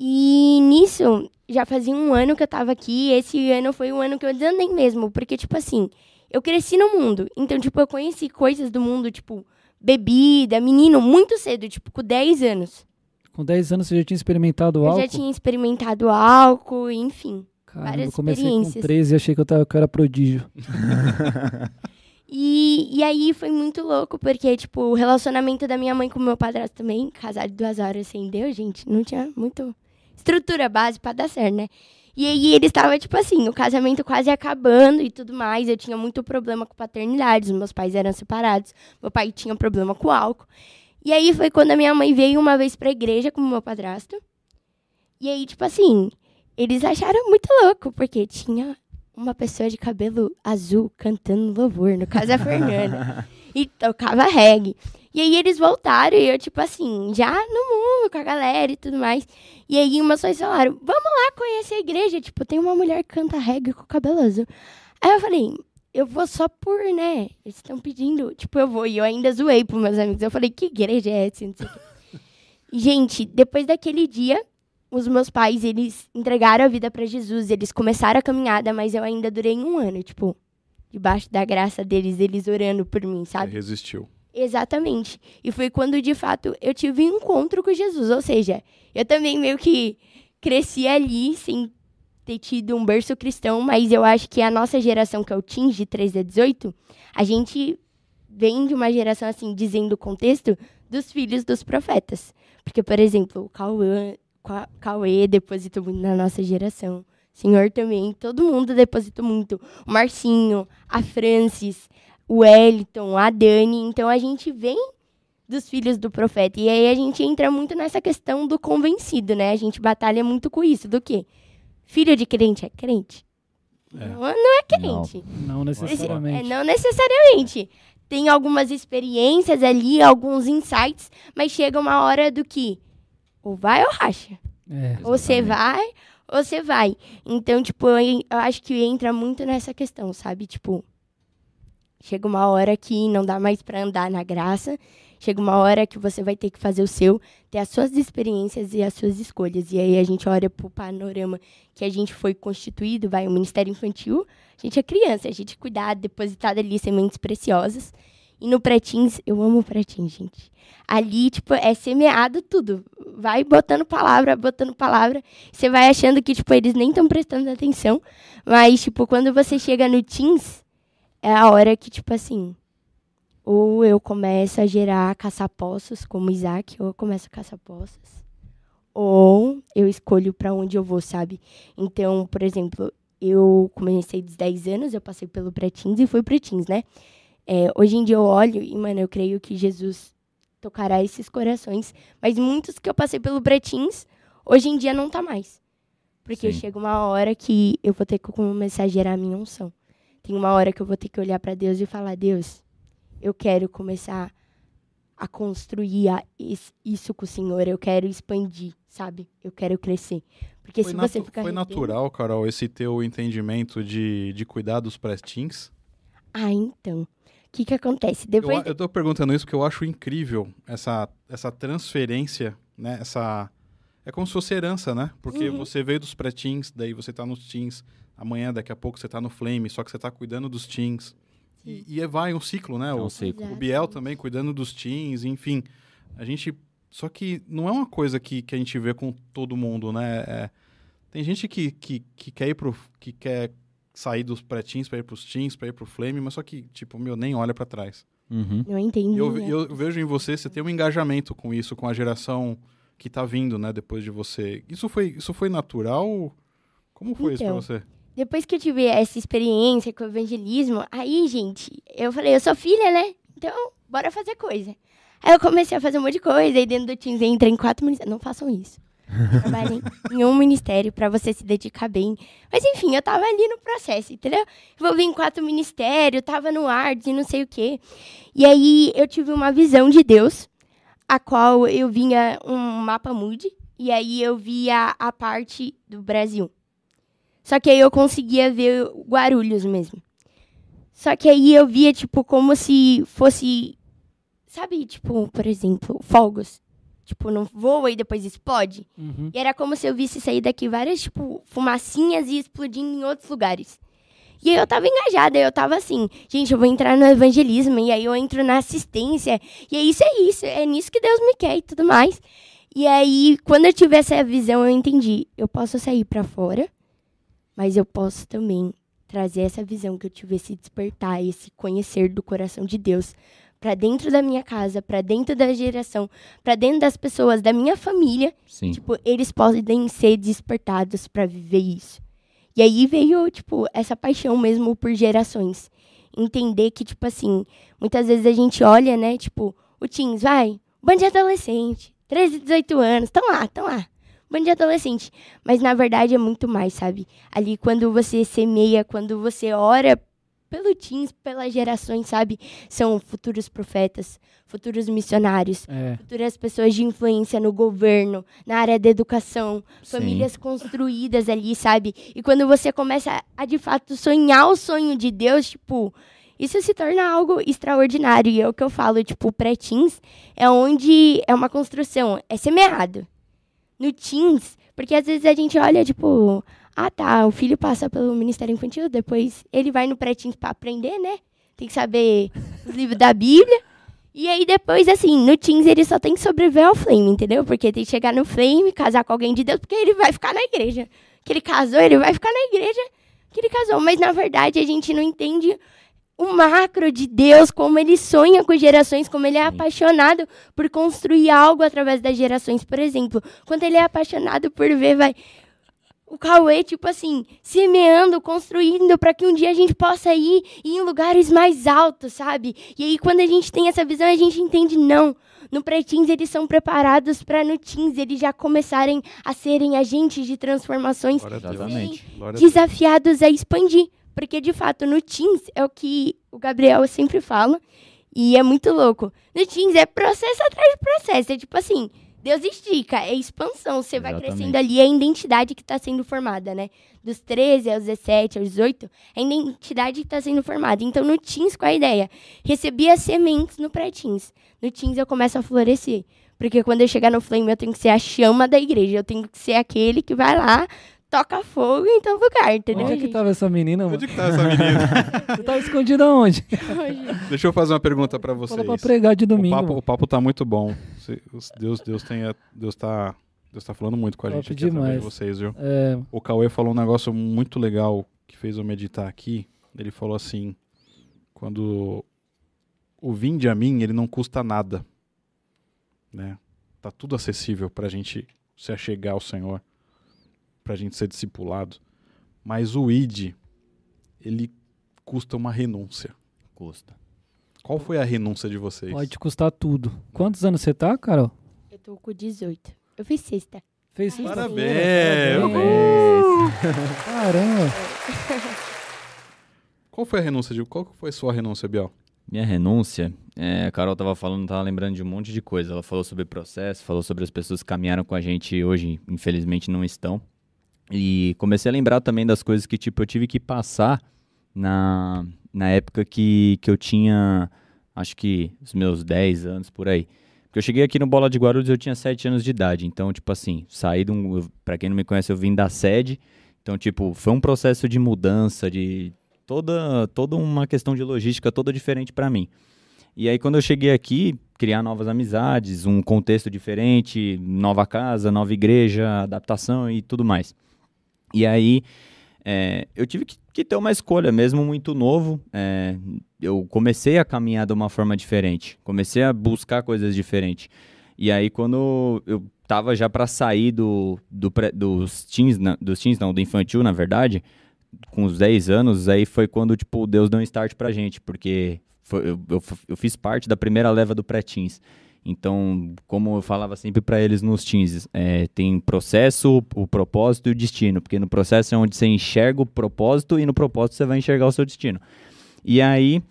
E nisso, já fazia um ano que eu tava aqui. Esse ano foi o ano que eu desandei mesmo. Porque, tipo assim, eu cresci no mundo. Então, tipo, eu conheci coisas do mundo, tipo, bebida, menino, muito cedo, tipo, com 10 anos. Com 10 anos você já tinha experimentado Eu álcool? já tinha experimentado álcool, enfim. Caramba, várias eu comecei com experiências. 13 e achei que eu, tava, que eu era prodígio. E, e aí foi muito louco, porque, tipo, o relacionamento da minha mãe com o meu padrasto também, casado duas horas sem Deus, gente, não tinha muito estrutura base pra dar certo, né? E aí ele estava, tipo assim, o casamento quase acabando e tudo mais. Eu tinha muito problema com paternidade, os meus pais eram separados, meu pai tinha problema com álcool. E aí foi quando a minha mãe veio uma vez pra igreja com o meu padrasto. E aí, tipo assim, eles acharam muito louco, porque tinha uma pessoa de cabelo azul cantando louvor, no caso a Fernanda. e tocava reggae. E aí eles voltaram e eu, tipo assim, já no mundo com a galera e tudo mais. E aí umas pessoas falaram, vamos lá conhecer a igreja. Tipo, tem uma mulher que canta reggae com cabelo azul. Aí eu falei, eu vou só por, né? Eles estão pedindo. Tipo, eu vou. E eu ainda zoei pros meus amigos. Eu falei, que igreja é essa? Gente, depois daquele dia, os meus pais, eles entregaram a vida pra Jesus. Eles começaram a caminhada, mas eu ainda durei um ano, tipo, debaixo da graça deles, eles orando por mim, sabe? resistiu. Exatamente. E foi quando, de fato, eu tive um encontro com Jesus. Ou seja, eu também meio que cresci ali sem ter tido um berço cristão, mas eu acho que a nossa geração, que é o Teens de 13 a 18, a gente vem de uma geração, assim, dizendo o contexto dos filhos dos profetas. Porque, por exemplo, o Cauã, Ca- Cauê depositou muito na nossa geração. Senhor também, todo mundo depositou muito. O Marcinho, a Francis, o Wellington, a Dani. Então a gente vem dos filhos do profeta. E aí a gente entra muito nessa questão do convencido, né? A gente batalha muito com isso. Do quê? Filho de crente é crente? É. Não, não é crente. Não é, necessariamente. não necessariamente. Tem algumas experiências ali, alguns insights, mas chega uma hora do que ou vai ou racha. É. Ou você vai, ou você vai. Então, tipo, eu, eu acho que entra muito nessa questão, sabe? Tipo, chega uma hora que não dá mais pra andar na graça. Chega uma hora que você vai ter que fazer o seu, ter as suas experiências e as suas escolhas. E aí a gente olha pro panorama que a gente foi constituído, vai, o Ministério Infantil, a gente é criança, a gente é cuidado, depositado ali sementes preciosas. E no Pretins, eu amo o Pretins, gente. Ali, tipo, é semeado tudo. Vai botando palavra, botando palavra. Você vai achando que, tipo, eles nem estão prestando atenção. Mas, tipo, quando você chega no Teens, é a hora que, tipo assim, ou eu começo a gerar caçapoços, como Isaac, ou eu começo a caçar poços. Ou eu escolho para onde eu vou, sabe? Então, por exemplo, eu comecei dos 10 anos, eu passei pelo Pretins e fui Pretins, né? É, hoje em dia eu olho e, mano, eu creio que Jesus tocará esses corações. Mas muitos que eu passei pelo Pretins, hoje em dia não tá mais. Porque Sim. chega uma hora que eu vou ter que começar a gerar a minha unção. Tem uma hora que eu vou ter que olhar para Deus e falar: Deus, eu quero começar a construir a- is- isso com o Senhor. Eu quero expandir, sabe? Eu quero crescer. Porque Foi, se você ficar. foi retendo- natural, Carol, esse teu entendimento de, de cuidar dos pré-teens? Ah, então. O que que acontece? Eu, Depois. eu tô perguntando isso porque eu acho incrível essa, essa transferência, né? Essa, é como se fosse herança, né? Porque Uhum. você veio dos pré-teens, daí você tá nos teens, amanhã, daqui a pouco você tá no flame, só que você tá cuidando dos teens. E, e é- vai um ciclo, né? É O- um ciclo. O Biel também cuidando dos teens, enfim. A gente. Só que não é uma coisa que, que a gente vê com todo mundo, né? É- tem gente que, que, que quer ir pro. que quer sair dos pré-teens pra ir pros teens, pra ir pro flame, mas só que, tipo, meu, nem olha pra trás. Uhum. Não entendi. Eu, né? eu vejo em você, você tem um engajamento com isso, com a geração que tá vindo, né, depois de você. Isso foi, isso foi natural? Como foi isso pra Então, você? Depois que eu tive essa experiência com o evangelismo, aí, gente, eu falei, eu sou filha, né? Então, bora fazer coisa. Aí eu comecei a fazer um monte de coisa, aí dentro do Teams eu entrei em quatro ministérios. Não façam isso. Trabalhem em um ministério pra você se dedicar bem. Mas enfim, eu tava ali no processo, entendeu? Envolvi em quatro ministérios, tava no Arts e não sei o quê. E aí eu tive uma visão de Deus, a qual eu vinha um mapa mude, e aí eu via a parte do Brasil. Só que aí eu conseguia ver Guarulhos mesmo. Só que aí eu via, tipo, como se fosse. Sabe, tipo, por exemplo, fogos. Tipo, não voa e depois explode. Uhum. E era como se eu visse sair daqui várias, tipo, fumacinhas e explodindo em outros lugares. E aí eu tava engajada, eu tava assim, gente, eu vou entrar no evangelismo, e aí eu entro na assistência, e aí isso é isso, é nisso que Deus me quer e tudo mais. E aí, quando eu tive essa visão, eu entendi, eu posso sair pra fora, mas eu posso também trazer essa visão que eu tive, esse despertar, esse conhecer do coração de Deus pra dentro da minha casa, pra dentro da geração, pra dentro das pessoas da minha família, Sim. Tipo, eles podem ser despertados pra viver isso. E aí veio, tipo, essa paixão mesmo por gerações. Entender que, tipo assim, muitas vezes a gente olha, né, tipo, o teens, vai, bando de adolescente, 13, 18 anos, estão lá, estão lá. Bando de adolescente. Mas na verdade é muito mais, sabe? Ali quando você semeia, quando você ora pelo teens, pelas gerações, sabe? São futuros profetas, futuros missionários, É. futuras pessoas de influência no governo, na área da educação, Sim. famílias construídas ali, sabe? E quando você começa a, de fato, sonhar o sonho de Deus, tipo, isso se torna algo extraordinário. E é o que eu falo, tipo, pré-teens é onde é uma construção, é semeado. No teens, porque às vezes a gente olha, tipo, ah tá, o filho passa pelo Ministério Infantil, depois ele vai no pré-teens pra aprender, né? Tem que saber os livros da Bíblia. E aí depois, assim, no Teens ele só tem que sobreviver ao Flame, entendeu? Porque tem que chegar no Flame, casar com alguém de Deus, porque ele vai ficar na igreja. Que ele casou, ele vai ficar na igreja que ele casou. Mas na verdade a gente não entende o macro de Deus, como ele sonha com gerações, como ele é apaixonado por construir algo através das gerações. Por exemplo, quando ele é apaixonado por ver, vai. O Cauê, tipo assim, semeando, construindo para que um dia a gente possa ir em lugares mais altos, sabe? E aí, quando a gente tem essa visão, a gente entende, não. No pré-teens, eles são preparados para no teens eles já começarem a serem agentes de transformações Glória Deus. desafiados a expandir. Porque, de fato, no Teams é o que o Gabriel sempre fala. E é muito louco. No Teams é processo atrás de processo. É tipo assim, Deus estica, é expansão. Você vai Exatamente. crescendo ali, é a identidade que está sendo formada, né? Dos 13 aos 17, aos 18, é a identidade que está sendo formada. Então, no Teams, qual é a ideia? Recebi as sementes no pré-Teams. No Teams, eu começo a florescer. Porque quando eu chegar no Flame, eu tenho que ser a chama da igreja. Eu tenho que ser aquele que vai lá, toca fogo em todo lugar, entendeu? Onde é que tava essa menina, mano? Onde que tá essa menina? Você tava escondida onde? Deixa eu fazer uma pergunta pra vocês. Fala pra pregar de O domingo. papo, mano. o papo tá muito bom. Deus, Deus, tenha, Deus, tá, Deus tá falando muito com a Top gente aqui através de demais. vocês, viu? É, O Cauê falou um negócio muito legal que fez eu meditar aqui. Ele falou assim: quando o vinde a mim, ele não custa nada. Né? Tá tudo acessível pra gente se achegar ao Senhor, pra gente ser discipulado. Mas o id, ele custa uma renúncia. Custa. Qual foi a renúncia de vocês? pode custar tudo. Quantos anos você tá, Carol? Eu tô com 18. Eu fiz sexta. Fez sexta-feira? Parabéns! Parabéns. Caramba. Qual foi a renúncia de qual foi a sua renúncia, Biel? Minha renúncia, é, a Carol tava falando, tava lembrando de um monte de coisa. Ela falou sobre processo, falou sobre as pessoas que caminharam com a gente e hoje, infelizmente, não estão. E comecei a lembrar também das coisas que, tipo, eu tive que passar na, na época que, que eu tinha, acho que os meus 10 anos, por aí. Porque eu cheguei aqui no Bola de Guarulhos, eu tinha 7 anos de idade. Então, tipo assim, saí de um... Pra quem não me conhece, eu vim da sede. Então, tipo, foi um processo de mudança, de toda, toda uma questão de logística toda diferente pra mim. E aí, quando eu cheguei aqui, criar novas amizades, um contexto diferente, nova casa, nova igreja, adaptação e tudo mais. E aí, é, eu tive que, que ter uma escolha, mesmo muito novo. é, eu comecei a caminhar de uma forma diferente, comecei a buscar coisas diferentes. E aí, quando eu tava já para sair do, do pré, dos teens, dos teens, não, do infantil, na verdade, com uns 10 anos, aí foi quando, tipo, Deus deu um start pra gente, porque foi, eu, eu, eu, fiz parte da primeira leva do pré-teens. Então, como eu falava sempre para eles nos teens, é, tem processo, o propósito e o destino, porque no processo é onde você enxerga o propósito e no propósito você vai enxergar o seu destino. E aí,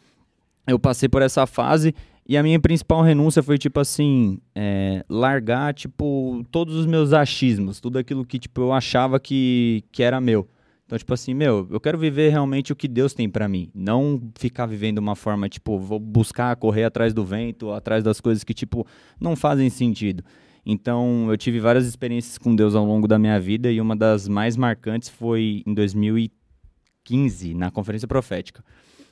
eu passei por essa fase e a minha principal renúncia foi, tipo assim, é, largar, tipo, todos os meus achismos, tudo aquilo que, tipo, eu achava que, que era meu. Então, tipo assim, meu, eu quero viver realmente o que Deus tem para mim. Não ficar vivendo uma forma, tipo, vou buscar correr atrás do vento, atrás das coisas que, tipo, não fazem sentido. Então, eu tive várias experiências com Deus ao longo da minha vida e uma das mais marcantes foi em 2015, na Conferência Profética.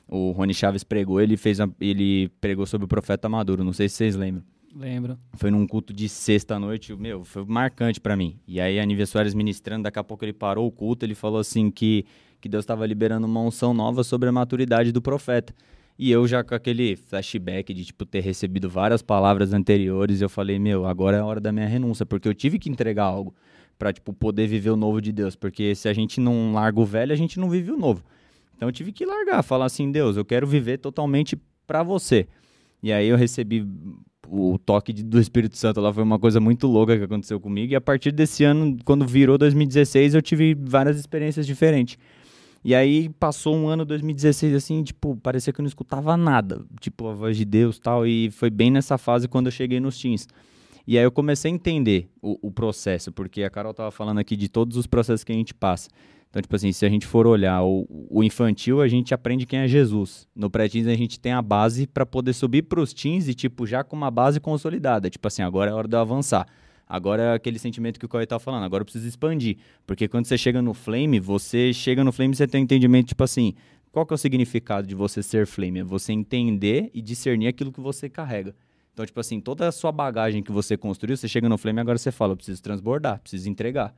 O Rony Chaves pregou, ele fez, ele pregou sobre o profeta Maduro, não sei se vocês lembram. Lembro. Foi num culto de sexta-noite, meu, foi marcante para mim. E aí, Aníbal Soares ministrando, daqui a pouco ele parou o culto, ele falou assim que, que Deus estava liberando uma unção nova sobre a maturidade do profeta. E eu já com aquele flashback de, tipo, ter recebido várias palavras anteriores, eu falei, meu, agora é a hora da minha renúncia, porque eu tive que entregar algo para tipo, poder viver o novo de Deus. Porque se a gente não larga o velho, a gente não vive o novo. Então eu tive que largar, falar assim, Deus, eu quero viver totalmente para você. E aí eu recebi o toque do Espírito Santo lá foi uma coisa muito louca que aconteceu comigo. E a partir desse ano, quando virou 2016, eu tive várias experiências diferentes. E aí passou um ano 2016 assim, tipo, parecia que eu não escutava nada, tipo a voz de Deus, tal, e foi bem nessa fase quando eu cheguei nos teens. E aí eu comecei a entender o, o processo, porque a Carol tava falando aqui de todos os processos que a gente passa. Então, tipo assim, se a gente for olhar o, o infantil, a gente aprende quem é Jesus. No pré-teens, a gente tem a base para poder subir para os teens e, tipo, já com uma base consolidada. Tipo assim, agora é hora de eu avançar. Agora é aquele sentimento que o Cauê tá falando, agora eu preciso expandir. Porque quando você chega no flame, você chega no flame e você tem um entendimento, tipo assim, qual que é o significado de você ser flame? É você entender e discernir aquilo que você carrega. Então, tipo assim, toda a sua bagagem que você construiu, você chega no flame e agora você fala, eu preciso transbordar, preciso entregar.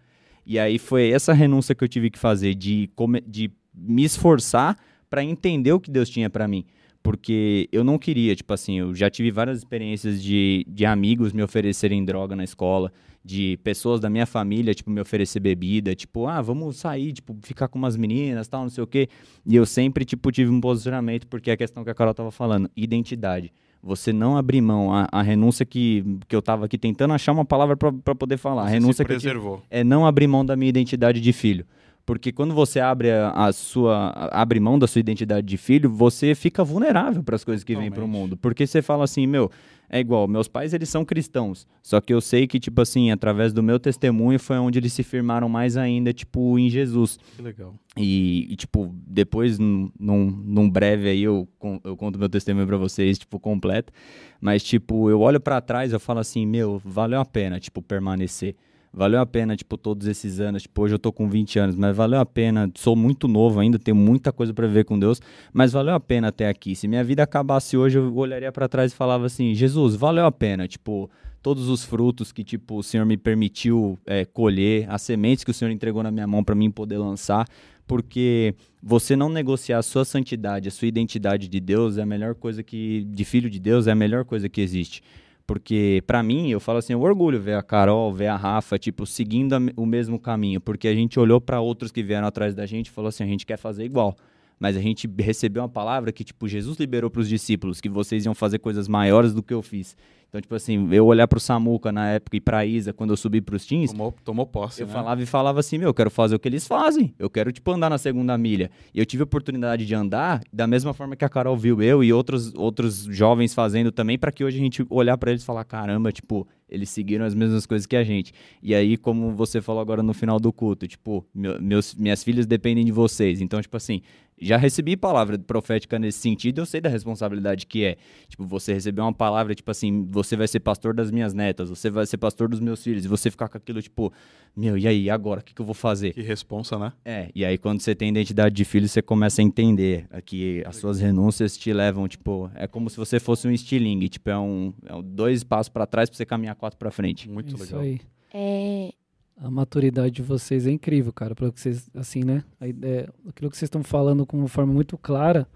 E aí foi essa renúncia que eu tive que fazer de, de me esforçar para entender o que Deus tinha para mim. Porque eu não queria, tipo assim, eu já tive várias experiências de, de amigos me oferecerem droga na escola, de pessoas da minha família, tipo, me oferecer bebida, tipo, ah, vamos sair, tipo, ficar com umas meninas, tal, não sei o quê. E eu sempre, tipo, tive um posicionamento, porque é a questão que a Carol tava falando, identidade você não abrir mão, a, a renúncia que, que eu estava aqui tentando achar uma palavra para poder falar. Você a renúncia que preservou. é não abrir mão da minha identidade de filho. Porque quando você abre a, a sua abre mão da sua identidade de filho, você fica vulnerável para as coisas que vêm para o mundo. Porque você fala assim, meu, é igual, meus pais eles são cristãos, só que eu sei que tipo assim, através do meu testemunho foi onde eles se firmaram mais ainda, tipo, em Jesus. Que legal. E, e tipo, depois num, num breve aí eu, eu conto meu testemunho para vocês, tipo, completo, mas tipo, eu olho para trás, eu falo assim, meu, valeu a pena, tipo, permanecer valeu a pena, tipo, todos esses anos. Tipo, hoje eu tô com 20 anos, mas valeu a pena. Sou muito novo ainda, tenho muita coisa para ver com Deus, mas valeu a pena até aqui. Se minha vida acabasse hoje, eu olharia para trás e falava assim: Jesus, valeu a pena. Tipo, todos os frutos que, tipo, o Senhor me permitiu é, colher, as sementes que o Senhor entregou na minha mão para mim poder lançar. Porque você não negociar a sua santidade, a sua identidade de Deus é a melhor coisa que. de filho de Deus é a melhor coisa que existe. Porque, para mim, eu falo assim, eu orgulho ver a Carol, ver a Rafa, tipo, seguindo a, o mesmo caminho. Porque a gente olhou para outros que vieram atrás da gente e falou assim, a gente quer fazer igual. Mas a gente recebeu uma palavra que, tipo, Jesus liberou para os discípulos, que vocês iam fazer coisas maiores do que eu fiz. Então, tipo assim, eu olhar pro Samuca na época e pra Isa, quando eu subi pros teens. Tomou, tomou posse. Eu né? falava e falava assim: meu, eu quero fazer o que eles fazem. Eu quero, tipo, andar na segunda milha. E eu tive a oportunidade de andar da mesma forma que a Carol viu eu e outros, outros jovens fazendo também, para que hoje a gente olhar para eles e falar: caramba, tipo, eles seguiram as mesmas coisas que a gente. E aí, como você falou agora no final do culto, tipo, meu, meus, minhas filhas dependem de vocês. Então, tipo assim, já recebi palavra profética nesse sentido, eu sei da responsabilidade que é. Tipo, você receber uma palavra, tipo assim, você vai ser pastor das minhas netas, você vai ser pastor dos meus filhos, e você ficar com aquilo, tipo, meu, e aí, agora, o que, que eu vou fazer? Que responsa, né? É, e aí quando você tem identidade de filho, você começa a entender que as suas renúncias te levam, tipo, é como se você fosse um estilingue, tipo, é um, é um dois passos para trás pra você caminhar quatro para frente. Muito Isso legal. aí. É, A maturidade de vocês é incrível, cara. Pelo que vocês, assim, né? A ideia, aquilo que vocês estão falando com uma forma muito clara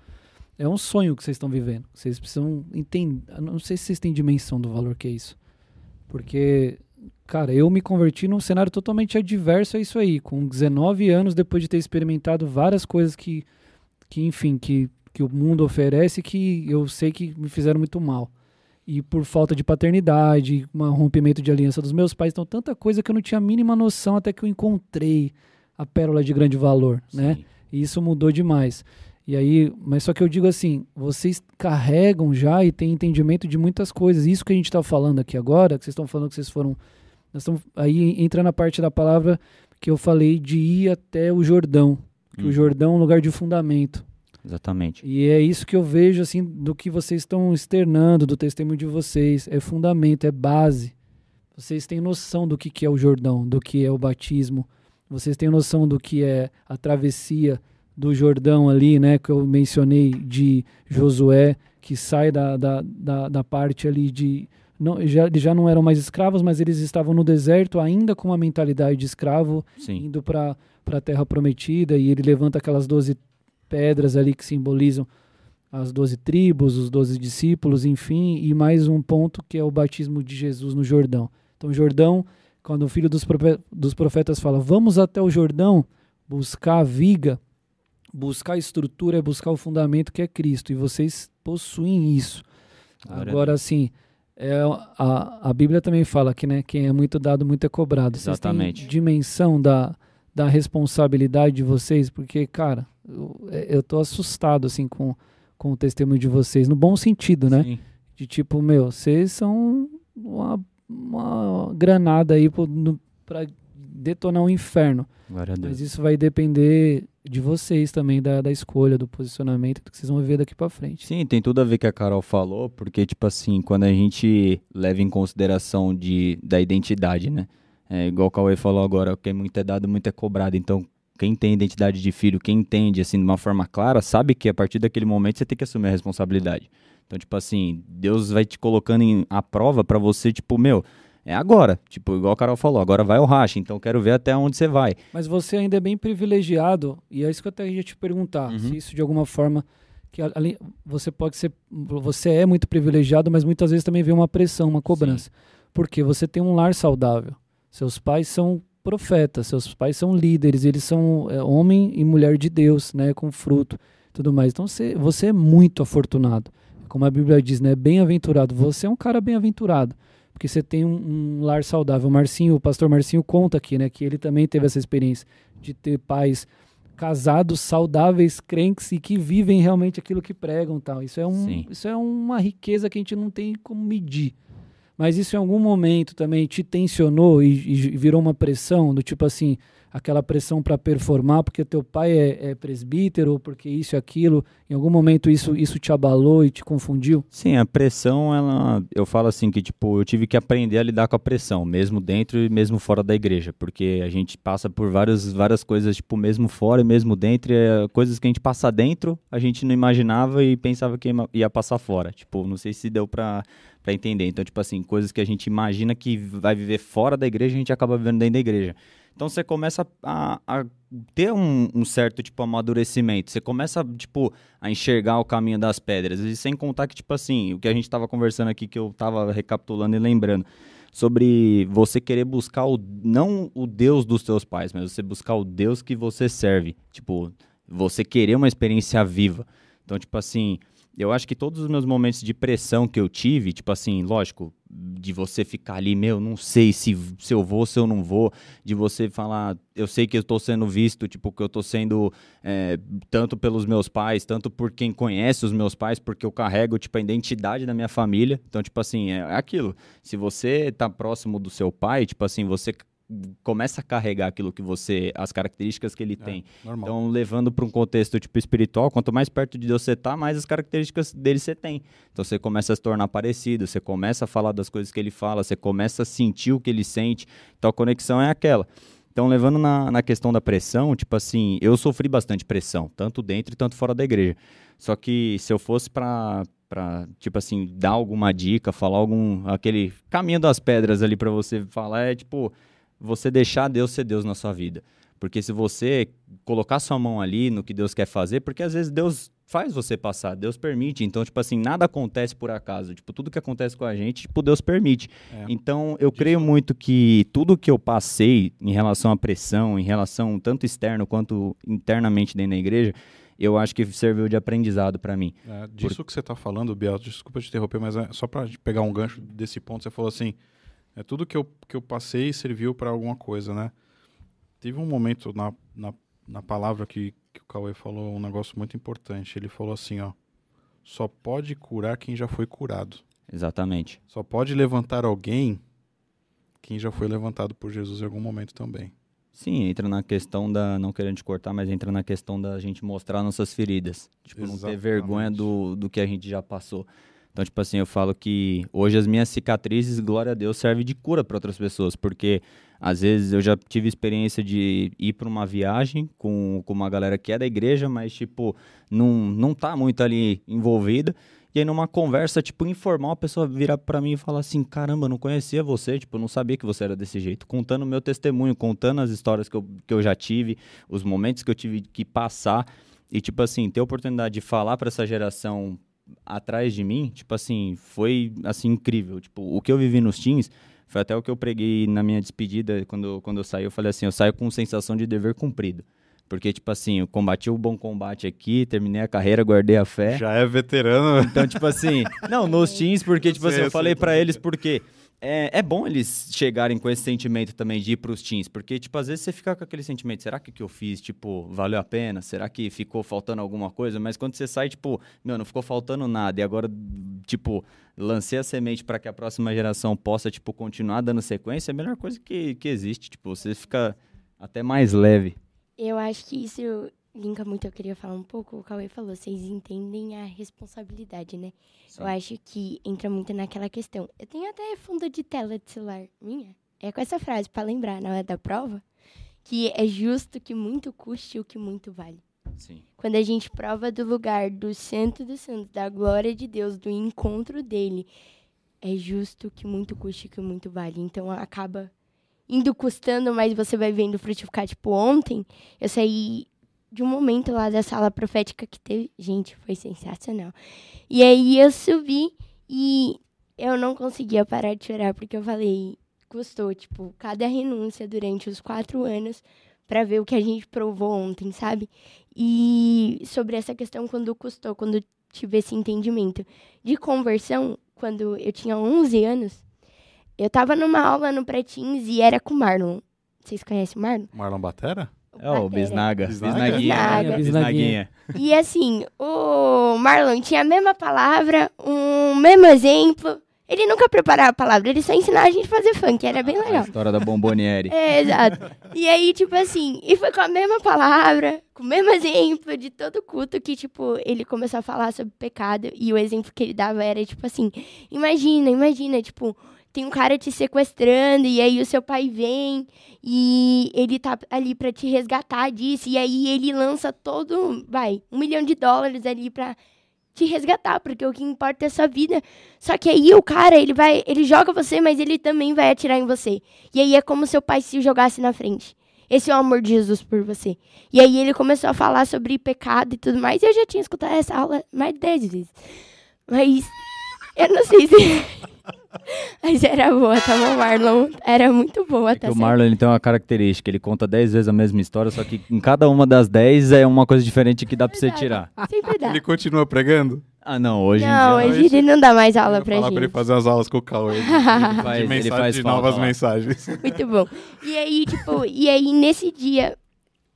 é um sonho que vocês estão vivendo. Vocês precisam entender. Não sei se vocês têm dimensão do valor que é isso. Porque cara, eu me converti num cenário totalmente adverso a isso aí, com 19 anos, depois de ter experimentado várias coisas que, que enfim, que, que o mundo oferece que eu sei que me fizeram muito mal. E por falta de paternidade, um rompimento de aliança dos meus pais, então tanta coisa que eu não tinha a mínima noção até que eu encontrei a pérola de grande valor, né? Sim. E isso mudou demais. E aí, mas só que eu digo assim, vocês carregam já e têm entendimento de muitas coisas. Isso que a gente está falando aqui agora, que vocês estão falando que vocês foram. Nós estamos aí entra na parte da palavra que eu falei de ir até o Jordão. Que o Uhum. Jordão é um lugar de fundamento. Exatamente. E é isso que eu vejo assim do que vocês estão externando, do testemunho de vocês. É fundamento, é base. Vocês têm noção do que, que é o Jordão, do que é o batismo. Vocês têm noção do que é a travessia do Jordão ali, né? Que eu mencionei de Josué, que sai da, da, da, da parte ali de. Não, já, eles já não eram mais escravos, mas eles estavam no deserto ainda com uma mentalidade de escravo, Sim. indo para a terra prometida e ele levanta aquelas doze pedras ali que simbolizam as doze tribos, os doze discípulos, enfim, e mais um ponto que é o batismo de Jesus no Jordão. Então, Jordão, quando o filho dos, profe- dos profetas fala, vamos até o Jordão buscar a viga, buscar a estrutura, é buscar o fundamento que é Cristo, e vocês possuem isso. Agora, assim, é, a, a Bíblia também fala que né, quem é muito dado, muito é cobrado. Vocês têm Exatamente. dimensão da, da responsabilidade de vocês, porque, cara, eu, é, eu tô assustado, assim, com, com o testemunho de vocês, no bom sentido, né? Sim. De tipo, meu, vocês são uma, uma granada aí pra detonar um inferno. Mas isso vai depender de vocês também, da, da escolha, do posicionamento, do que vocês vão ver daqui pra frente. Sim, tem tudo a ver com o que a Carol falou, porque, tipo assim, quando a gente leva em consideração de, da identidade, né? É, igual o Cauê falou agora, o que é muito é dado, muito é cobrado. Então, quem tem identidade de filho, quem entende, assim, de uma forma clara, sabe que a partir daquele momento você tem que assumir a responsabilidade. Então, tipo assim, Deus vai te colocando em a prova pra você, tipo, meu, é agora. Tipo, igual a Carol falou, agora vai o racha, então quero ver até onde você vai. Mas você ainda é bem privilegiado, e é isso que eu até ia te perguntar, Uhum. se isso de alguma forma que você pode ser você é muito privilegiado, mas muitas vezes também vem uma pressão, uma cobrança. Porque você tem um lar saudável. Seus pais são profetas, seus pais são líderes, eles são é, homem e mulher de Deus, né, com fruto, tudo mais. Então você, você é muito afortunado. Como a Bíblia diz, né, bem-aventurado. Você é um cara bem-aventurado porque você tem um, um lar saudável. O Marcinho, o pastor Marcinho conta aqui, né, que ele também teve essa experiência de ter pais casados, saudáveis, crentes e que vivem realmente aquilo que pregam, tal. Isso é um, Sim. isso é uma riqueza que a gente não tem como medir. Mas isso em algum momento também te tensionou e, e virou uma pressão do tipo assim, aquela pressão para performar porque teu pai é, é presbítero ou porque isso e aquilo. Em algum momento isso isso te abalou e te confundiu? Sim, a pressão, ela, eu falo assim que tipo, eu tive que aprender a lidar com a pressão, mesmo dentro e mesmo fora da igreja, porque a gente passa por várias, várias coisas, tipo, mesmo fora e mesmo dentro, é, coisas que a gente passa dentro, a gente não imaginava e pensava que ia- passar fora. Tipo, não sei se deu pra, pra entender. Então, tipo assim, coisas que a gente imagina que vai viver fora da igreja, a gente acaba vivendo dentro da igreja. Então você começa a, a ter um, um certo, tipo, amadurecimento. Você começa, tipo, a enxergar o caminho das pedras. E sem contar que, tipo assim, o que a gente tava conversando aqui, que eu tava recapitulando e lembrando, sobre você querer buscar o, não o Deus dos seus pais, mas você buscar o Deus que você serve. Tipo, você querer uma experiência viva. Então, tipo assim, eu acho que todos os meus momentos de pressão que eu tive, tipo assim, lógico, de você ficar ali, meu, não sei se, se eu vou, se eu não vou, de você falar, eu sei que eu tô sendo visto, tipo, que eu tô sendo é, tanto pelos meus pais, tanto por quem conhece os meus pais, porque eu carrego, tipo, a identidade da minha família. Então, tipo assim, é aquilo. Se você tá próximo do seu pai, tipo assim, você começa a carregar aquilo que você, as características que ele tem. Normal. Então, levando para um contexto tipo espiritual, quanto mais perto de Deus você tá, mais as características dele você tem. Então, você começa a se tornar parecido, você começa a falar das coisas que ele fala, você começa a sentir o que ele sente. Então, a conexão é aquela. Então, levando na, na questão da pressão, tipo assim, eu sofri bastante pressão, tanto dentro e tanto fora da igreja. Só que se eu fosse para para tipo assim dar alguma dica, falar algum aquele caminho das pedras ali para você falar é tipo você deixar Deus ser Deus na sua vida. Porque se você colocar sua mão ali no que Deus quer fazer, porque às vezes Deus faz você passar, Deus permite. Então, tipo assim, nada acontece por acaso. Tipo, tudo que acontece com a gente, tipo, Deus permite. É. Então, eu creio muito que tudo que eu passei em relação à pressão, em relação tanto externo quanto internamente dentro da igreja, eu acho que serviu de aprendizado para mim. É, disso que você está falando, Biel, desculpa te interromper, mas é só para pegar um gancho desse ponto, você falou assim, é tudo que eu, que eu passei serviu para alguma coisa, né? Teve um momento na, na, na palavra que, que o Cauê falou um negócio muito importante. Ele falou assim, ó, só pode curar quem já foi curado. Exatamente. Só pode levantar alguém quem já foi levantado por Jesus em algum momento também. Sim, entra na questão da. Não querendo te cortar, mas entra na questão da gente mostrar nossas feridas. Tipo, não ter Exatamente. vergonha do, do que a gente já passou. Então, tipo assim, eu falo que hoje as minhas cicatrizes, glória a Deus, servem de cura para outras pessoas. Porque às vezes eu já tive experiência de ir para uma viagem com, com uma galera que é da igreja, mas, tipo, não, não tá muito ali envolvida. E aí, numa conversa, tipo, informal, a pessoa vira pra mim e fala assim: caramba, não conhecia você, tipo, não sabia que você era desse jeito. Contando o meu testemunho, contando as histórias que eu, que eu já tive, os momentos que eu tive que passar. E, tipo assim, ter a oportunidade de falar pra essa geração atrás de mim, tipo assim, foi, assim, incrível. Tipo, o que eu vivi nos teens foi até o que eu preguei na minha despedida, quando, quando eu saí, eu falei assim, eu saio com sensação de dever cumprido. Porque, tipo assim, eu combati o bom combate aqui, terminei a carreira, guardei a fé. Já é veterano. Então, tipo assim, não, nos teens, porque, tipo Eu assim, eu falei tô eles porque é, é bom eles chegarem com esse sentimento também de ir pros teens, porque, tipo, às vezes você fica com aquele sentimento, será que o que eu fiz, tipo, valeu a pena? Será que ficou faltando alguma coisa? Mas quando você sai, tipo, meu, não ficou faltando nada, e agora, tipo, lancei a semente pra que a próxima geração possa, tipo, continuar dando sequência, é a melhor coisa que, que existe, tipo, você fica até mais leve. Eu acho que isso linka muito, eu queria falar um pouco, o Cauê falou, vocês entendem a responsabilidade, né? Eu acho que entra muito naquela questão. Eu tenho até fundo de tela de celular minha. É com essa frase, pra lembrar na hora da prova, que é justo que muito custe o que muito vale. Sim. Quando a gente prova do lugar do santo dos santos, da glória de Deus, do encontro dele, é justo que muito custe o que muito vale. Então acaba indo custando, mas você vai vendo frutificar. Tipo, ontem eu saí de um momento lá da sala profética que teve. Gente, foi sensacional. E aí eu subi e eu não conseguia parar de chorar, porque eu falei, custou, tipo, cada renúncia durante os quatro anos para ver o que a gente provou ontem, sabe? E sobre essa questão, quando custou, quando tive esse entendimento de conversão, quando eu tinha 11 anos, eu tava numa aula no Pretins e era com o Marlon. Vocês conhecem o Marlon? Marlon Batera? É o. Bisnaga. Bisnaga? Bisnaguinha. Bisnaga. Bisnaguinha. E assim, o Marlon tinha a mesma palavra, um mesmo exemplo. Ele nunca preparava a palavra, ele só ensinava a gente a fazer funk, era bem A legal. história da Bomboniere. É, exato. E aí, tipo assim, e foi com a mesma palavra, com o mesmo exemplo de todo culto que, tipo, ele começou a falar sobre pecado e o exemplo que ele dava era, tipo assim, imagina, imagina, tipo, tem um cara te sequestrando e aí o seu pai vem e ele tá ali pra te resgatar disso e aí ele lança todo, vai, um milhão de dólares ali pra te resgatar, porque o que importa é a sua vida. Só que aí o cara, ele vai, ele joga você, mas ele também vai atirar em você. E aí é como se seu pai se jogasse na frente. Esse é o amor de Jesus por você. E aí ele começou a falar sobre pecado e tudo mais. E eu já tinha escutado essa aula mais de 10 vezes. Mas eu não sei se. Mas era boa, tá bom, Marlon? Era muito boa, É tá que o? Marlon ele tem uma característica, ele conta 10 vezes a mesma história, só que em cada uma das 10 é uma coisa diferente que dá pra você tirar. Sempre dá. Ele continua pregando? Ah, não, hoje Não, em dia hoje ele não dá mais aula pra falar gente. pra ele fazer as aulas com o Cauê. De, ele faz, de, ele mensagem, faz de novas lá. mensagens. Muito bom. E aí, tipo, e aí nesse dia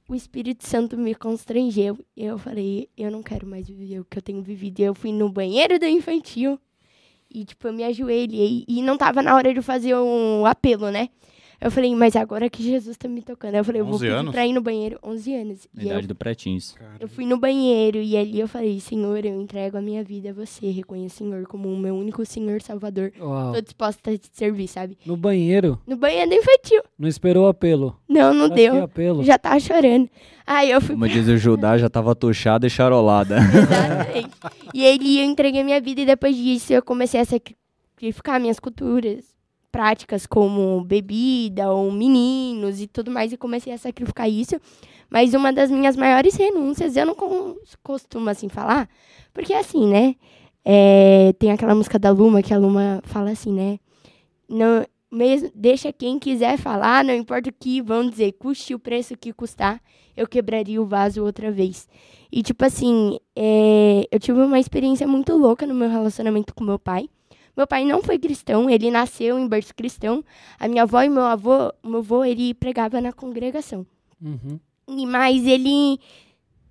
o Espírito Santo me constrangeu. E eu falei, eu não quero mais viver o que eu tenho vivido. E eu fui no banheiro do infantil e, tipo, eu me ajoelhei. E não tava na hora de fazer um apelo, né? Eu falei, mas agora que Jesus tá me tocando. Eu falei, eu vou 11 pedir anos? pra ir no banheiro. 11 anos. E eu, idade do Pretins. eu fui no banheiro e ali eu falei, Senhor, eu entrego a minha vida a você. Reconheço o Senhor como o meu único Senhor Salvador. Uau. Tô disposta a te servir, sabe? No banheiro, No banheiro infantil. não esperou apelo. Não, não Pra que deu. apelo? Já tava chorando. Aí eu fui Como diz o Judá, já tava tuchada e charolada. Exatamente. e aí eu entreguei minha vida e depois disso eu comecei a sacrificar minhas culturas práticas como bebida ou meninos e tudo mais e comecei a sacrificar isso. Mas uma das minhas maiores renúncias, eu não costumo assim falar, porque assim, né? É, tem aquela música da Luma que a Luma fala assim, né? Não, mesmo, deixa quem quiser falar, não importa o que vão dizer, custe o preço que custar, eu quebraria o vaso outra vez. E, tipo assim, é, eu tive uma experiência muito louca no meu relacionamento com meu pai. Meu pai não foi cristão, ele nasceu em berço cristão. A minha avó e meu avô, meu avô, ele pregava na congregação. Uhum. E, mas ele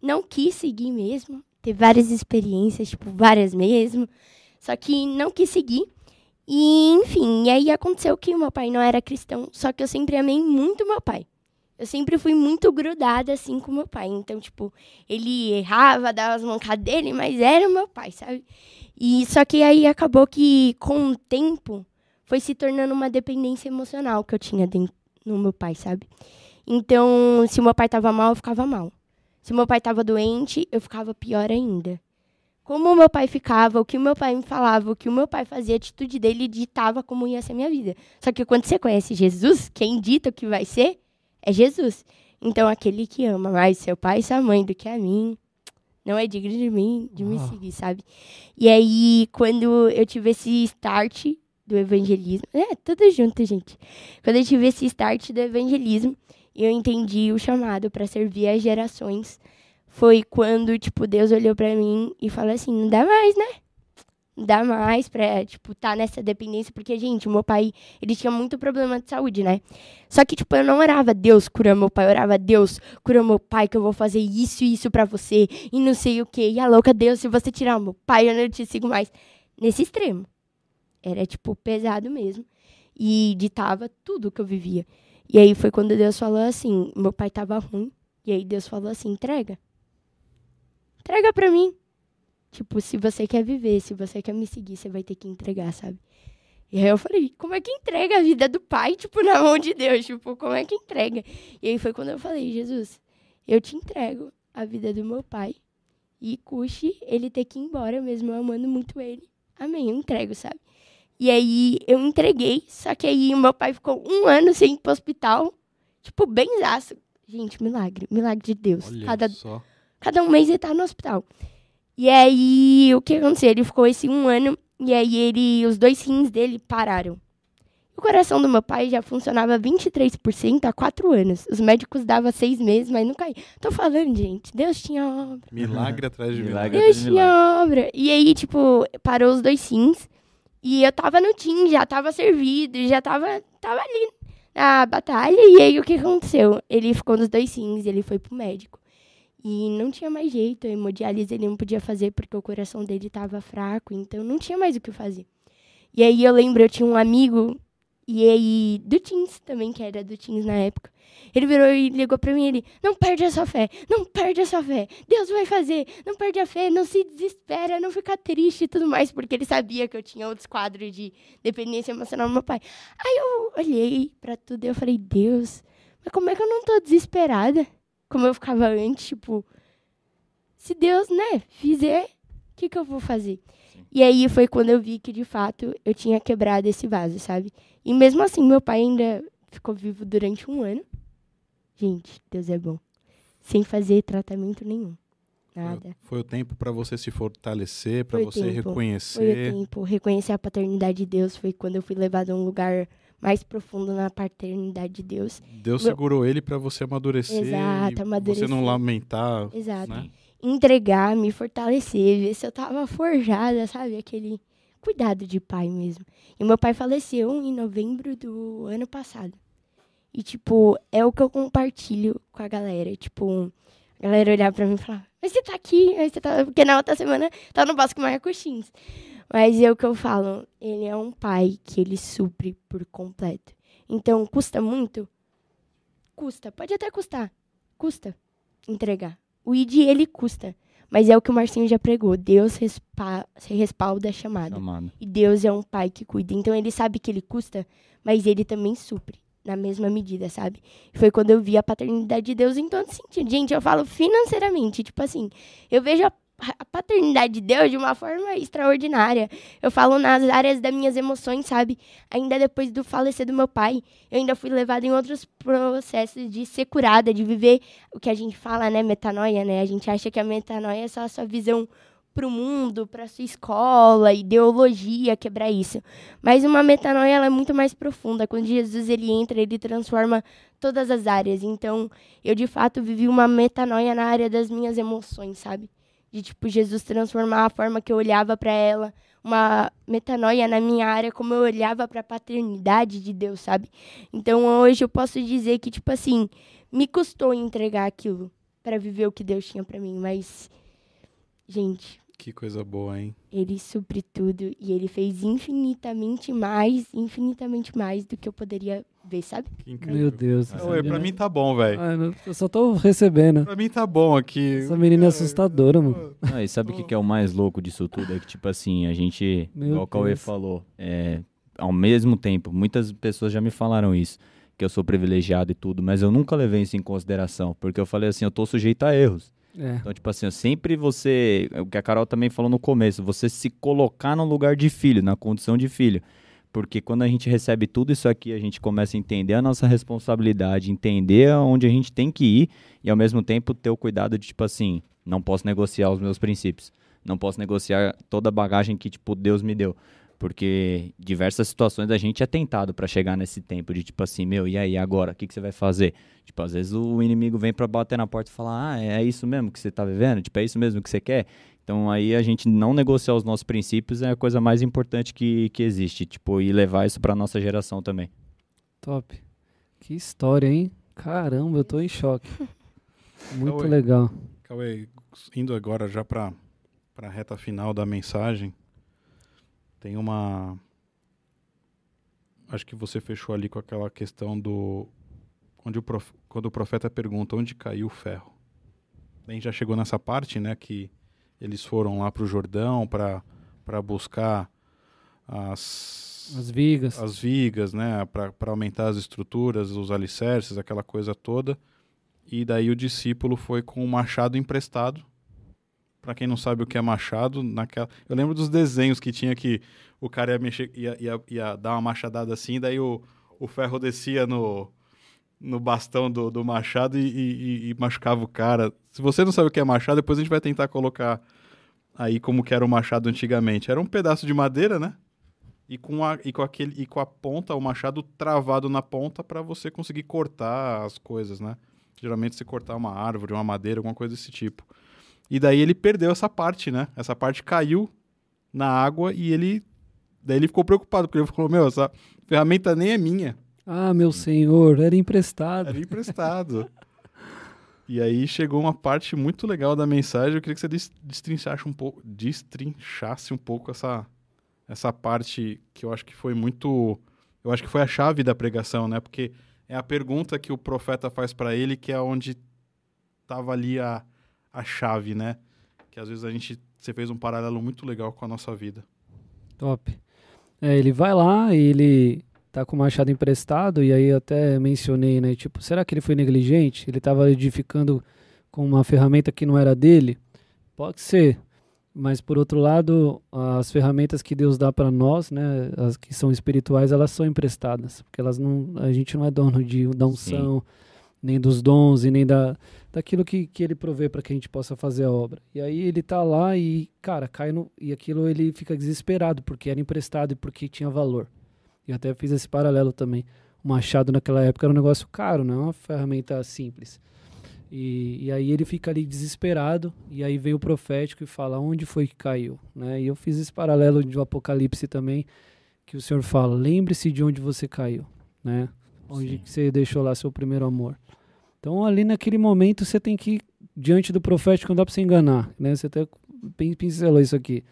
não quis seguir mesmo. Teve várias experiências, tipo, várias mesmo. Só que não quis seguir. E, enfim, e aí aconteceu que o meu pai não era cristão, só que eu sempre amei muito meu pai. Eu sempre fui muito grudada, assim, com meu pai. Então, tipo, ele errava, dava as mancadas dele, mas era meu pai, sabe? E só que aí acabou que, com o tempo, foi se tornando uma dependência emocional que eu tinha dentro, no meu pai, sabe? Então, se meu pai tava mal, eu ficava mal. Se meu pai tava doente, eu ficava pior ainda como meu pai ficava, o que meu pai me falava, o que o meu pai fazia, a atitude dele ditava como ia ser a minha vida. Só que quando você conhece Jesus, quem dita o que vai ser é Jesus. Então, aquele que ama mais seu pai e sua mãe do que a mim, não é digno de mim, de me seguir, sabe? E aí, quando eu tive esse start do evangelismo, é, tudo junto, gente. Quando eu tive esse start do evangelismo, eu entendi o chamado para servir as gerações foi quando, tipo, Deus olhou para mim e falou assim: não dá mais, né? Dá mais pra, tipo, tá nessa dependência, porque, gente, meu pai, ele tinha muito problema de saúde, né? Só que, tipo, eu não orava, Deus, cura meu pai, eu orava, Deus, cura meu pai, que eu vou fazer isso e isso pra você, e não sei o quê. E a louca, Deus, se você tirar meu pai, eu não te sigo mais. Nesse extremo. Era, tipo, pesado mesmo. E ditava tudo que eu vivia. E aí foi quando Deus falou assim: meu pai tava ruim. E aí Deus falou assim: entrega. Entrega pra mim. Tipo, se você quer viver, se você quer me seguir, você vai ter que entregar, sabe? E aí eu falei, como é que entrega a vida do pai, tipo, na mão de Deus? Tipo, como é que entrega? E aí foi quando eu falei, Jesus, eu te entrego a vida do meu pai. E custe ele ter que ir embora, mesmo eu amando muito ele. Amém, eu entrego, sabe? E aí eu entreguei, só que aí o meu pai ficou um ano sem ir pro hospital. Tipo, benzaço. Gente, milagre, milagre de Deus. Olha Cada, só. Cada um mês ele tá no hospital. E aí, o que aconteceu? Ele ficou esse um ano e aí ele, os dois rins dele pararam. O coração do meu pai já funcionava 23% há quatro anos. Os médicos davam seis meses, mas não caía. Tô falando, gente. Deus tinha obra. Milagre atrás de Milagre. milagre. Deus de tinha obra. E aí, tipo, parou os dois rins. E eu tava no time, já tava servido, já tava, tava ali na batalha. E aí, o que aconteceu? Ele ficou nos dois rins, ele foi pro médico. E não tinha mais jeito, a hemodiálise ele não podia fazer porque o coração dele estava fraco, então não tinha mais o que fazer. E aí eu lembro, eu tinha um amigo, e aí, do Teams também, que era do Teams na época. Ele virou e ligou para mim, ele, não perde a sua fé, não perde a sua fé, Deus vai fazer, não perde a fé, não se desespera, não fica triste e tudo mais, porque ele sabia que eu tinha outros quadros de dependência emocional do meu pai. Aí eu olhei para tudo e eu falei, Deus, mas como é que eu não tô desesperada? Como eu ficava antes, tipo, se Deus, né, fizer, o que, que eu vou fazer? Sim. E aí foi quando eu vi que, de fato, eu tinha quebrado esse vaso, sabe? E mesmo assim, meu pai ainda ficou vivo durante um ano. Gente, Deus é bom. Sem fazer tratamento nenhum. Nada. Foi, o tempo para você se fortalecer, para você tempo. reconhecer. Foi o tempo. Reconhecer a paternidade de Deus foi quando eu fui levado a um lugar mais profundo na paternidade de Deus. Deus Meu... segurou ele para você amadurecer. Exato, amadurecer. Você não lamentar. Exato. Né? Entregar, me fortalecer, ver se eu tava forjada, sabe? Aquele cuidado de pai mesmo. E meu pai faleceu em novembro do ano passado. E, tipo, é o que eu compartilho com a galera. Tipo, a galera olhar pra mim e falar, mas você tá aqui, mas você tá... porque na outra semana tá no Bosque Maia Coxins. Mas é o que eu falo, ele é um pai que ele supre por completo. Então, custa muito? Custa, pode até custar. Custa entregar. O ID, ele custa. Mas é o que o Marcinho já pregou. Deus respa respalda a chamada. chamada. E Deus é um pai que cuida. Então, ele sabe que ele custa, mas ele também supre na mesma medida, sabe? Foi quando eu vi a paternidade de Deus em todo sentido. Gente, eu falo financeiramente, tipo assim, eu vejo a a paternidade de Deus de uma forma extraordinária. Eu falo nas áreas das minhas emoções, sabe? Ainda depois do falecer do meu pai, eu ainda fui levada em outros processos de ser curada, de viver o que a gente fala, né, metanoia, né? A gente acha que a metanoia é só a sua visão para o mundo, para sua escola, ideologia, quebrar isso. Mas uma metanoia ela é muito mais profunda. Quando Jesus ele entra, ele transforma todas as áreas. Então, eu de fato vivi uma metanoia na área das minhas emoções, sabe? De tipo Jesus transformar a forma que eu olhava para ela, uma metanoia na minha área como eu olhava para a paternidade de Deus, sabe? Então, hoje eu posso dizer que tipo assim, me custou entregar aquilo para viver o que Deus tinha para mim, mas gente, Que coisa boa, hein? ele supre tudo e ele fez infinitamente mais, infinitamente mais do que eu poderia ver, sabe? Que incrível. Meu Deus. Ah, ué, pra mim tá bom, velho. Ah, eu só tô recebendo. Pra mim tá bom aqui. Essa menina é assustadora, mano. Ah, e sabe o que, que é o mais louco disso tudo? É que, tipo assim, a gente, Meu igual o Cauê falou, é, ao mesmo tempo, muitas pessoas já me falaram isso, que eu sou privilegiado e tudo, mas eu nunca levei isso em consideração, porque eu falei assim, eu tô sujeito a erros. É. Então, tipo assim, sempre você, o que a Carol também falou no começo, você se colocar no lugar de filho, na condição de filho. Porque quando a gente recebe tudo isso aqui, a gente começa a entender a nossa responsabilidade, entender aonde a gente tem que ir e ao mesmo tempo ter o cuidado de, tipo assim, não posso negociar os meus princípios. Não posso negociar toda a bagagem que, tipo, Deus me deu. Porque diversas situações a gente é tentado pra chegar nesse tempo de, tipo assim, meu, e aí, agora? O que, que você vai fazer? Tipo, às vezes o inimigo vem pra bater na porta e falar, ah, é isso mesmo que você tá vivendo? Tipo, é isso mesmo que você quer? Então aí a gente não negociar os nossos princípios é a coisa mais importante que, que existe. Tipo, e levar isso pra nossa geração também. Top. Que história, hein? Caramba, eu tô em choque. Muito Cauê. legal. Cauê, indo agora já pra, pra reta final da mensagem, tem uma. Acho que você fechou ali com aquela questão do. Onde o prof... Quando o profeta pergunta onde caiu o ferro. A gente já chegou nessa parte, né? Que eles foram lá pro Jordão para buscar as, As vigas. as vigas, né, para aumentar as estruturas, os alicerces, aquela coisa toda. E daí o discípulo foi com o machado emprestado. Para quem não sabe o que é machado, naquela, eu lembro dos desenhos que tinha que o cara ia mexer, ia, ia, ia dar uma machadada assim, daí o, o ferro descia no, no bastão do, do machado e, e- e machucava o cara. Se você não sabe o que é machado, depois a gente vai tentar colocar aí como que era o machado antigamente. Era um pedaço de madeira, né? e com a, e com aquele e com a ponta, o machado travado na ponta para você conseguir cortar as coisas, né? Geralmente você cortar uma árvore, uma madeira, alguma coisa desse tipo. E daí ele perdeu essa parte, né? Essa parte caiu na água e ele daí ele ficou preocupado porque ele falou: "Meu, essa ferramenta nem é minha, Ah, meu senhor, era emprestado. era emprestado". e aí chegou uma parte muito legal da mensagem, eu queria que você des- destrinchasse um pouco, destrinchasse um pouco essa essa parte que eu acho que foi muito, eu acho que foi a chave da pregação, né? Porque é a pergunta que o profeta faz para ele que é onde tava ali a, a chave, né? Que às vezes a gente você fez um paralelo muito legal com a nossa vida. Top. É, ele vai lá e ele tá com o machado emprestado, e aí até mencionei, né? Tipo, será que ele foi negligente? Ele tava edificando com uma ferramenta que não era dele? Pode ser. Mas por outro lado, as ferramentas que Deus dá para nós, né, as que são espirituais, elas são emprestadas, porque elas não, a gente não é dono de da unção, nem dos dons e nem da daquilo que, que ele provê para que a gente possa fazer a obra. E aí ele tá lá e, cara, cai no e aquilo ele fica desesperado porque era emprestado e porque tinha valor. E até fiz esse paralelo também. O machado naquela época era um negócio caro, não é uma ferramenta simples. E, e aí ele fica ali desesperado, e aí vem o profético e fala onde foi que caiu, né? E eu fiz esse paralelo de Apocalipse também, que o Senhor fala, lembre-se de onde você caiu, né? Onde você deixou lá seu primeiro amor. Então ali naquele momento você tem que ir diante do profético, não dá para você enganar, né? Você até pin- pincelou isso aqui.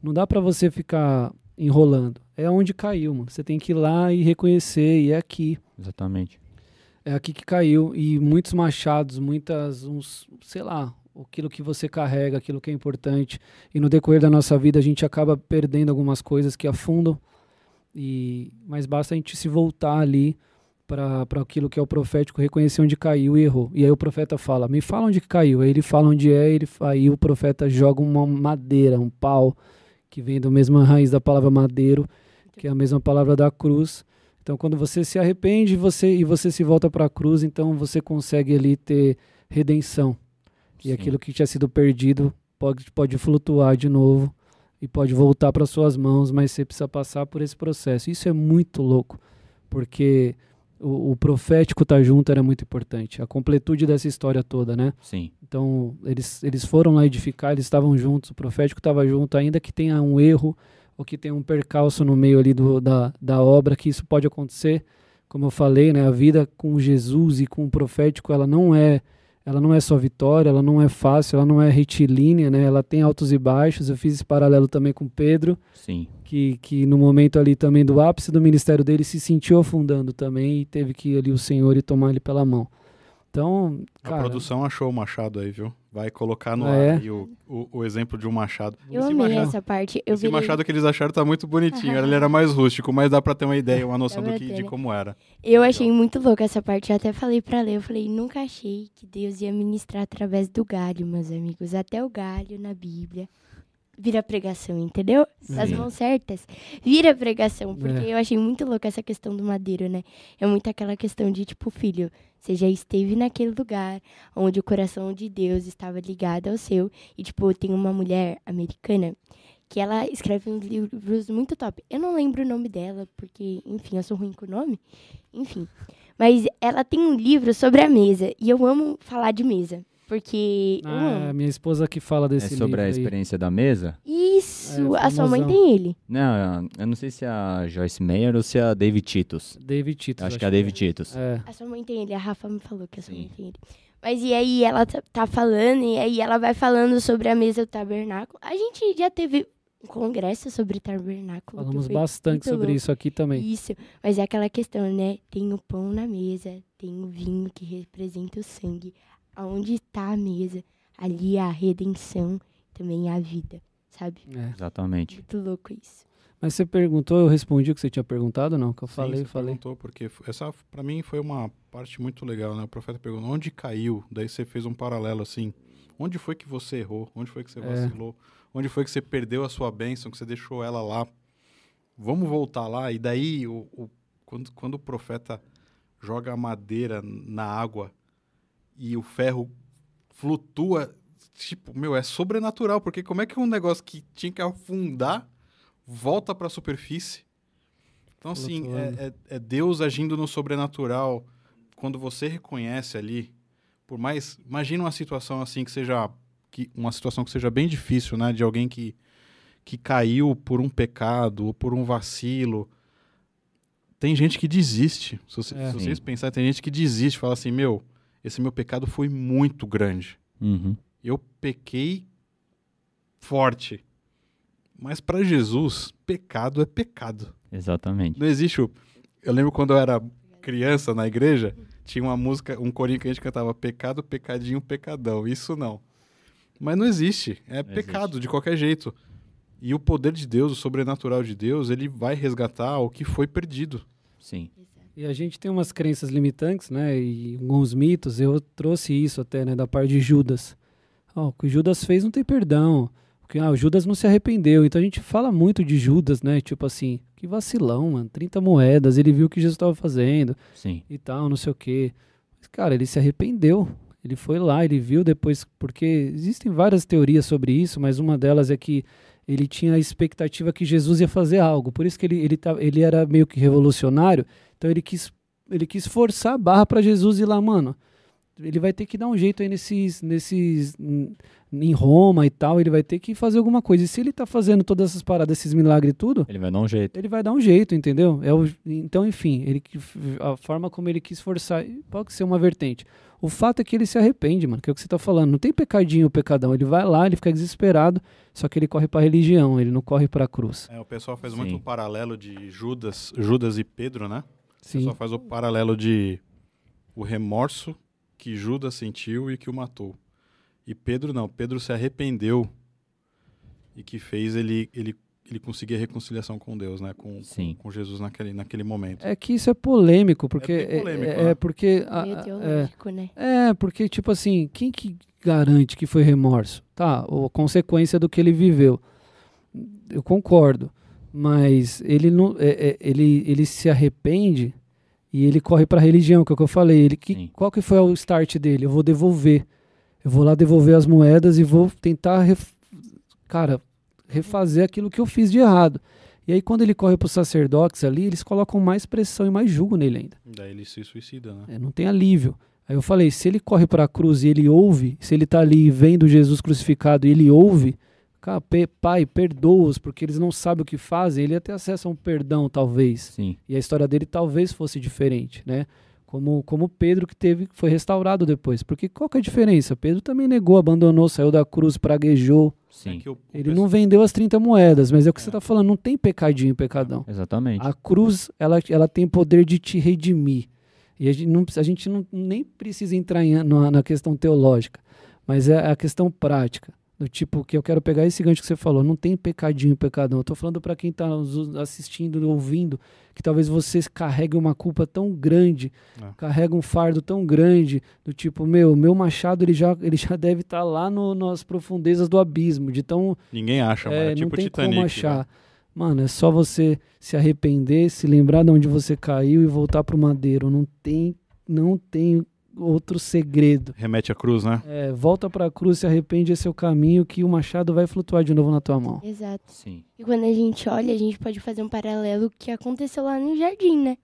Não dá para você ficar enrolando. É onde caiu, mano. Você tem que ir lá e reconhecer, e é aqui. Exatamente. É aqui que caiu. E muitos machados, muitas, uns, sei lá, aquilo que você carrega, aquilo que é importante. E no decorrer da nossa vida a gente acaba perdendo algumas coisas que afundam. E mas basta a gente se voltar ali para aquilo que é o profético reconhecer onde caiu e errou. E aí o profeta fala: Me fala onde caiu. Aí ele fala onde é, ele, aí o profeta joga uma madeira, um pau, que vem da mesma raiz da palavra madeiro, que é a mesma palavra da cruz. Então, quando você se arrepende você, e você se volta para a cruz, então você consegue ali ter redenção. E Sim. aquilo que tinha sido perdido pode, pode flutuar de novo e pode voltar para suas mãos, mas você precisa passar por esse processo. Isso é muito louco, porque o, o profético estar junto era muito importante. A completude dessa história toda, né? Sim. Então, eles, eles foram lá edificar, eles estavam juntos, o profético estava junto, ainda que tenha um erro ou que tenha um percalço no meio ali do, da, da obra, que isso pode acontecer. Como eu falei, né, a vida com Jesus e com o profético, ela não é ela não é só vitória, ela não é fácil, ela não é retilínea, né? Ela tem altos e baixos. Eu fiz esse paralelo também com Pedro, Sim. que, que no momento ali também do ápice do ministério dele se sentiu afundando também e teve que ir ali o Senhor e tomar ele pela mão. Então, A cara, produção achou o machado aí, viu? Vai colocar no Ah, ar é? aí o, o, o exemplo de um machado. Eu esse amei machado, essa parte. Eu esse virei- machado que eles acharam tá muito bonitinho. Ele era mais rústico, mas dá pra ter uma ideia, uma noção do que, ter, de né? como era. Eu achei muito louca essa parte. Eu até falei pra ler. Eu falei, nunca achei que Deus ia ministrar através do galho, meus amigos. Até o galho na Bíblia vira pregação, entendeu? As Sim. mãos certas vira pregação. Porque É. eu achei muito louca essa questão do madeiro, né? É muito aquela questão de, tipo, filho, você já esteve naquele lugar onde o coração de Deus estava ligado ao seu. E, tipo, tem uma mulher americana que ela escreve uns livros muito top. Eu não lembro o nome dela, porque, enfim, eu sou ruim com o nome. Enfim. Mas ela tem um livro sobre a mesa. E eu amo falar de mesa. Porque Ah, amo. minha esposa que fala É desse sobre a aí. experiência da mesa? Isso! É, a sua mãe tem ele. Não, eu não sei se é a Joyce Meyer ou se é a David Titus. David Tito. Acho que é a David Titus. É. A sua mãe tem ele. A Rafa me falou que a sua Sim. mãe tem ele. Mas e aí ela tá, tá falando, e aí ela vai falando sobre a mesa do tabernáculo. A gente já teve um congresso sobre tabernáculo. Falamos bastante sobre louco. isso aqui também. Isso, mas é aquela questão, né? Tem o pão na mesa, tem o vinho que representa o sangue. Aonde está a mesa? Ali a redenção, também a vida, sabe? É. Exatamente. Muito louco isso. Mas você perguntou, eu respondi o que você tinha perguntado, não? Que eu Sim, falei, você falei. perguntou, porque essa pra mim foi uma parte muito legal, né? O profeta perguntou onde caiu, daí você fez um paralelo assim. Onde foi que você errou? Onde foi que você É. vacilou? Onde foi que você perdeu a sua bênção, que você deixou ela lá? Vamos voltar lá. E daí, o, o- quando, quando o profeta joga a madeira na água e o ferro flutua, tipo, meu, é sobrenatural, porque como é que um negócio que tinha que afundar volta para a superfície? Então, assim, é, é- é Deus agindo no sobrenatural. Quando você reconhece ali, por mais. Imagina uma situação assim que seja. Que, uma situação que seja bem difícil, né? De alguém que, que caiu por um pecado ou por um vacilo. Tem gente que desiste. Se, você- É. se vocês pensarem, tem gente que desiste, fala assim: meu, esse meu pecado foi muito grande. Uhum. Eu pequei forte. Mas para Jesus, pecado é pecado. Exatamente. Não existe o. Eu lembro quando eu era criança na igreja, tinha uma música, um corinho que a gente cantava pecado, pecadinho, pecadão. Isso não. Mas não existe. É pecado de qualquer jeito. E o poder de Deus, o sobrenatural de Deus, ele vai resgatar o que foi perdido. Sim. E a gente tem umas crenças limitantes, né? E alguns mitos. Eu trouxe isso até, né? Da parte de Judas. Ó, o que Judas fez não tem perdão. Porque, ah, o Judas não se arrependeu. Então a gente fala muito de Judas, né? Tipo assim, que vacilão, mano. 30 moedas, ele viu o que Jesus estava fazendo Sim. e tal, não sei o quê. Mas, cara, ele se arrependeu. Ele foi lá, ele viu depois, porque existem várias teorias sobre isso, mas uma delas é que ele tinha a expectativa que Jesus ia fazer algo. Por isso que ele, ele, tá, ele era meio que revolucionário. Então ele quis, ele quis forçar a barra para Jesus ir lá, mano. Ele vai ter que dar um jeito aí nesses, nesses, hum, em Roma e tal. Ele vai ter que fazer alguma coisa. E se ele tá fazendo todas essas paradas, esses milagres e tudo, Ele vai dar um jeito. ele vai dar um jeito, entendeu? É o, então, enfim, ele, a forma como ele quis forçar pode ser uma vertente. O fato é que ele se arrepende, mano, que é o que você tá falando. Não tem pecadinho ou pecadão. Ele vai lá, ele fica desesperado, só que ele corre pra religião, ele não corre pra cruz. É, o pessoal faz Sim. muito um paralelo de Judas, Judas e Pedro, né? Sim. pessoal faz o paralelo de o remorso que Judas sentiu e que o matou. E Pedro não, Pedro se arrependeu e que fez ele ele ele conseguia reconciliação com Deus, né? Com, Sim. com Jesus naquele, naquele momento. É que isso é polêmico, porque. É polêmico, é, né? é porque. a- a- é, teológico, né? É, porque, tipo assim, quem que garante que foi remorso? Tá, ou consequência do que ele viveu. Eu concordo. Mas ele não. é- é- ele, ele se arrepende e ele corre pra religião, que é o que eu falei. Ele, que, Sim. qual que foi o start dele? Eu vou devolver. Eu vou lá devolver as moedas e vou tentar, ref- cara, refazer aquilo que eu fiz de errado. E aí, quando ele corre pro sacerdotes ali, eles colocam mais pressão e mais julgo nele ainda. Daí ele se suicida, né? É, não tem alívio. Aí eu falei, se ele corre para a cruz e ele ouve, se ele tá ali vendo Jesus crucificado e ele ouve, pai, perdoa-os, porque eles não sabem o que fazem, ele ia ter acesso a um perdão, talvez. Sim. E a história dele talvez fosse diferente, né? Como, como Pedro que teve, foi restaurado depois. Porque qual que é a diferença? Pedro também negou, abandonou, saiu da cruz, praguejou. Sim. É que o- o Ele pessoal- não vendeu as 30 moedas, mas é o que você É. tá falando, não tem pecadinho, pecadão. Exatamente. A cruz, ela, ela tem poder de te redimir. E a gente não, a gente não, nem precisa entrar em- na, na questão teológica, mas é a questão prática. Do tipo, que eu quero pegar esse gancho que você falou, não tem pecadinho, pecadão. Eu tô falando para quem tá nos assistindo, ouvindo, que talvez você carregue uma culpa tão grande, É. carrega um fardo tão grande, do tipo, meu, meu machado ele já, ele já deve estar lá no, nas profundezas do abismo, de tão Ninguém acha, mano. é, É, tipo não tem Titanic. como achar. Mano, é só você se arrepender, se lembrar de onde você caiu e voltar pro madeiro. Não tem, não tem outro segredo. Remete à cruz, né? É, volta pra cruz, se arrepende, esse é o caminho que o machado vai flutuar de novo na tua mão. Exato. Sim. E quando a gente olha, a gente pode fazer um paralelo que aconteceu lá no jardim, né?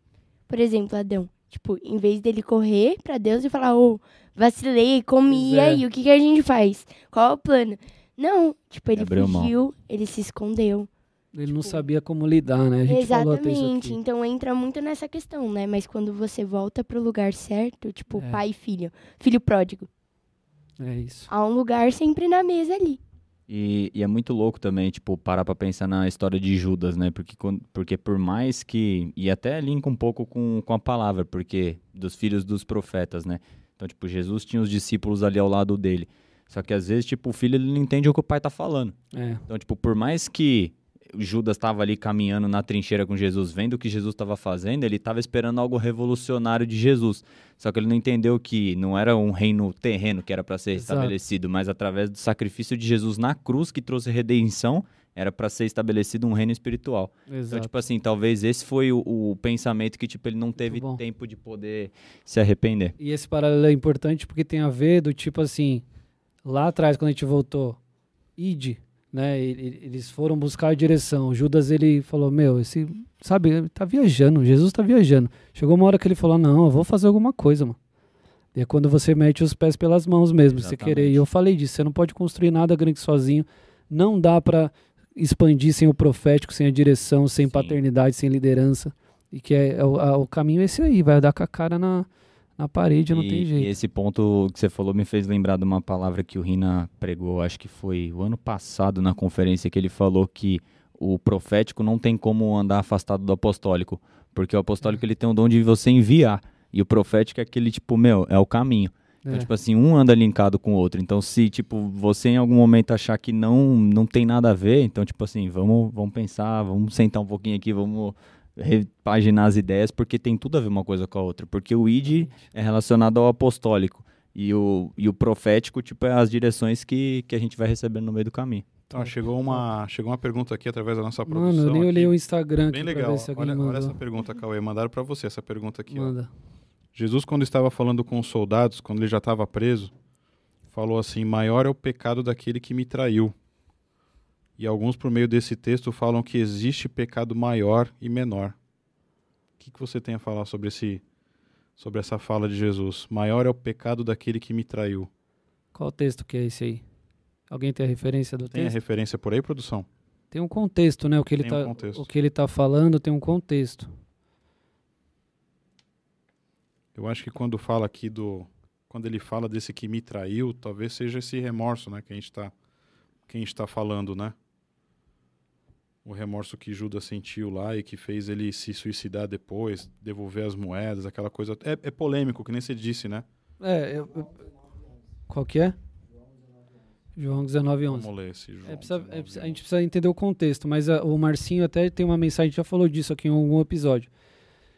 Por exemplo, Adão. Tipo, em vez dele correr pra Deus e falar, ô, vacilei, comi, e é. aí, o que, que a gente faz? Qual é o plano? Não, tipo, ele Abriu mão. fugiu, ele se escondeu. Ele não Tipo, sabia como lidar, né? A gente falou até isso Exatamente. aqui. Então entra muito nessa questão, né? Mas quando você volta pro lugar certo, tipo, É. pai e filho, filho pródigo, É isso. há um lugar sempre na mesa ali. E, e é muito louco também, tipo, parar pra pensar na história de Judas, né? Porque, porque por mais que. E até linka um pouco com, com a palavra, porque dos filhos dos profetas, né? Então, tipo, Jesus tinha os discípulos ali ao lado dele. Só que às vezes, tipo, o filho ele não entende o que o pai tá falando. É. Então, tipo, por mais que Judas estava ali caminhando na trincheira com Jesus, vendo o que Jesus estava fazendo, ele estava esperando algo revolucionário de Jesus. Só que ele não entendeu que não era um reino terreno que era para ser estabelecido, mas através do sacrifício de Jesus na cruz que trouxe redenção, era para ser estabelecido um reino espiritual. Então, Exato. tipo assim, talvez esse foi o, o pensamento que tipo ele não teve tempo de poder se arrepender. E esse paralelo é importante porque tem a ver do tipo assim, lá atrás quando a gente voltou, id, né? Eles foram buscar a direção. Judas ele falou: "Meu, esse, sabe, ele tá viajando, Jesus tá viajando". Chegou uma hora que ele falou: "Não, eu vou fazer alguma coisa, mano". E é quando você mete os pés pelas mãos mesmo, se querer. E eu falei disso, você não pode construir nada grande sozinho. Não dá pra expandir sem o profético, sem a direção, sem Sim. paternidade, sem liderança. E que é, é o, a- o caminho é esse aí, vai dar com a cara na, na parede, não e, tem e jeito. esse ponto que você falou me fez lembrar de uma palavra que o Rina pregou, acho que foi o ano passado na conferência que ele falou que o profético não tem como andar afastado do apostólico, porque o apostólico ele tem o dom de você enviar e o profético é aquele tipo, meu, é o caminho. Então, É. tipo assim, um anda linkado com o outro. Então, se, tipo, você em algum momento achar que não, não tem nada a ver, então, tipo assim, vamos, vamos pensar, vamos sentar um pouquinho aqui, vamos repaginar as ideias, porque tem tudo a ver uma coisa com a outra. Porque o id é relacionado ao apostólico e o, e o profético, tipo, é as direções que, que a gente vai recebendo no meio do caminho. Então, chegou uma, chegou uma pergunta aqui através da nossa produção. Mano, eu nem aqui. olhei o Instagram Bem legal. ver se alguém Olha, mandou. olha essa pergunta, Cauê. Mandaram pra você essa pergunta aqui. ó. Manda. Jesus, quando estava falando com os soldados, quando ele já estava preso, falou assim: Maior é o pecado daquele que me traiu. E alguns, por meio desse texto, falam que existe pecado maior e menor. O que, que você tem a falar sobre, esse, sobre essa fala de Jesus? Maior é o pecado daquele que me traiu. Qual texto que é esse aí? Alguém tem a referência do Tem a texto? referência por aí, produção? Tem um contexto, né? O que ele Tem tá, um contexto. o que ele tá falando tem um contexto. Eu acho que quando fala aqui do. Quando ele fala desse que me traiu, talvez seja esse remorso, né? Que a gente está que a gente tá falando, né? O remorso que Judas sentiu lá e que fez ele se suicidar depois, devolver as moedas, aquela coisa. É, é polêmico, que nem você disse, né? É, eu- eu- qual que é? João 19, 11. Vamos ler esse João. É, precisa- é, 19, precisa- a gente precisa entender o contexto, mas a- o Marcinho até tem uma mensagem, a gente já falou disso aqui em algum episódio.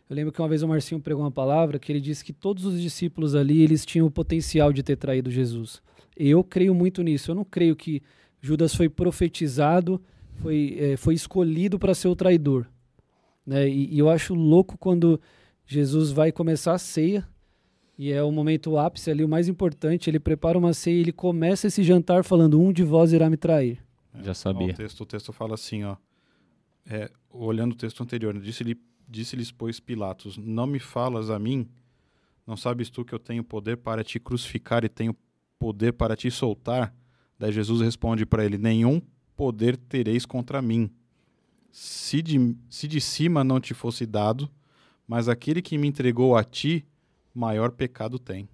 Eu lembro que uma vez o Marcinho pregou uma palavra que ele disse que todos os discípulos ali, eles tinham o potencial de ter traído Jesus. Eu creio muito nisso. Eu não creio que Judas foi profetizado, foi, eh, foi escolhido para ser o traidor. Né? E, e eu acho louco quando Jesus vai começar a ceia, e é o momento ápice ali, o mais importante, ele prepara uma ceia e ele começa esse jantar falando, um de vós irá me trair. Já Ó, sabia. o, texto, o texto fala assim, ó. É, olhando o texto anterior, né, disse-lhe, disse-lhes, pois, Pilatos, não me falas a mim? Não sabes tu que eu tenho poder para te crucificar e tenho poder para te soltar? Daí Jesus responde para ele, nenhum poder tereis contra mim. Se de, se de cima não te fosse dado, mas aquele que me entregou a ti, maior pecado tem.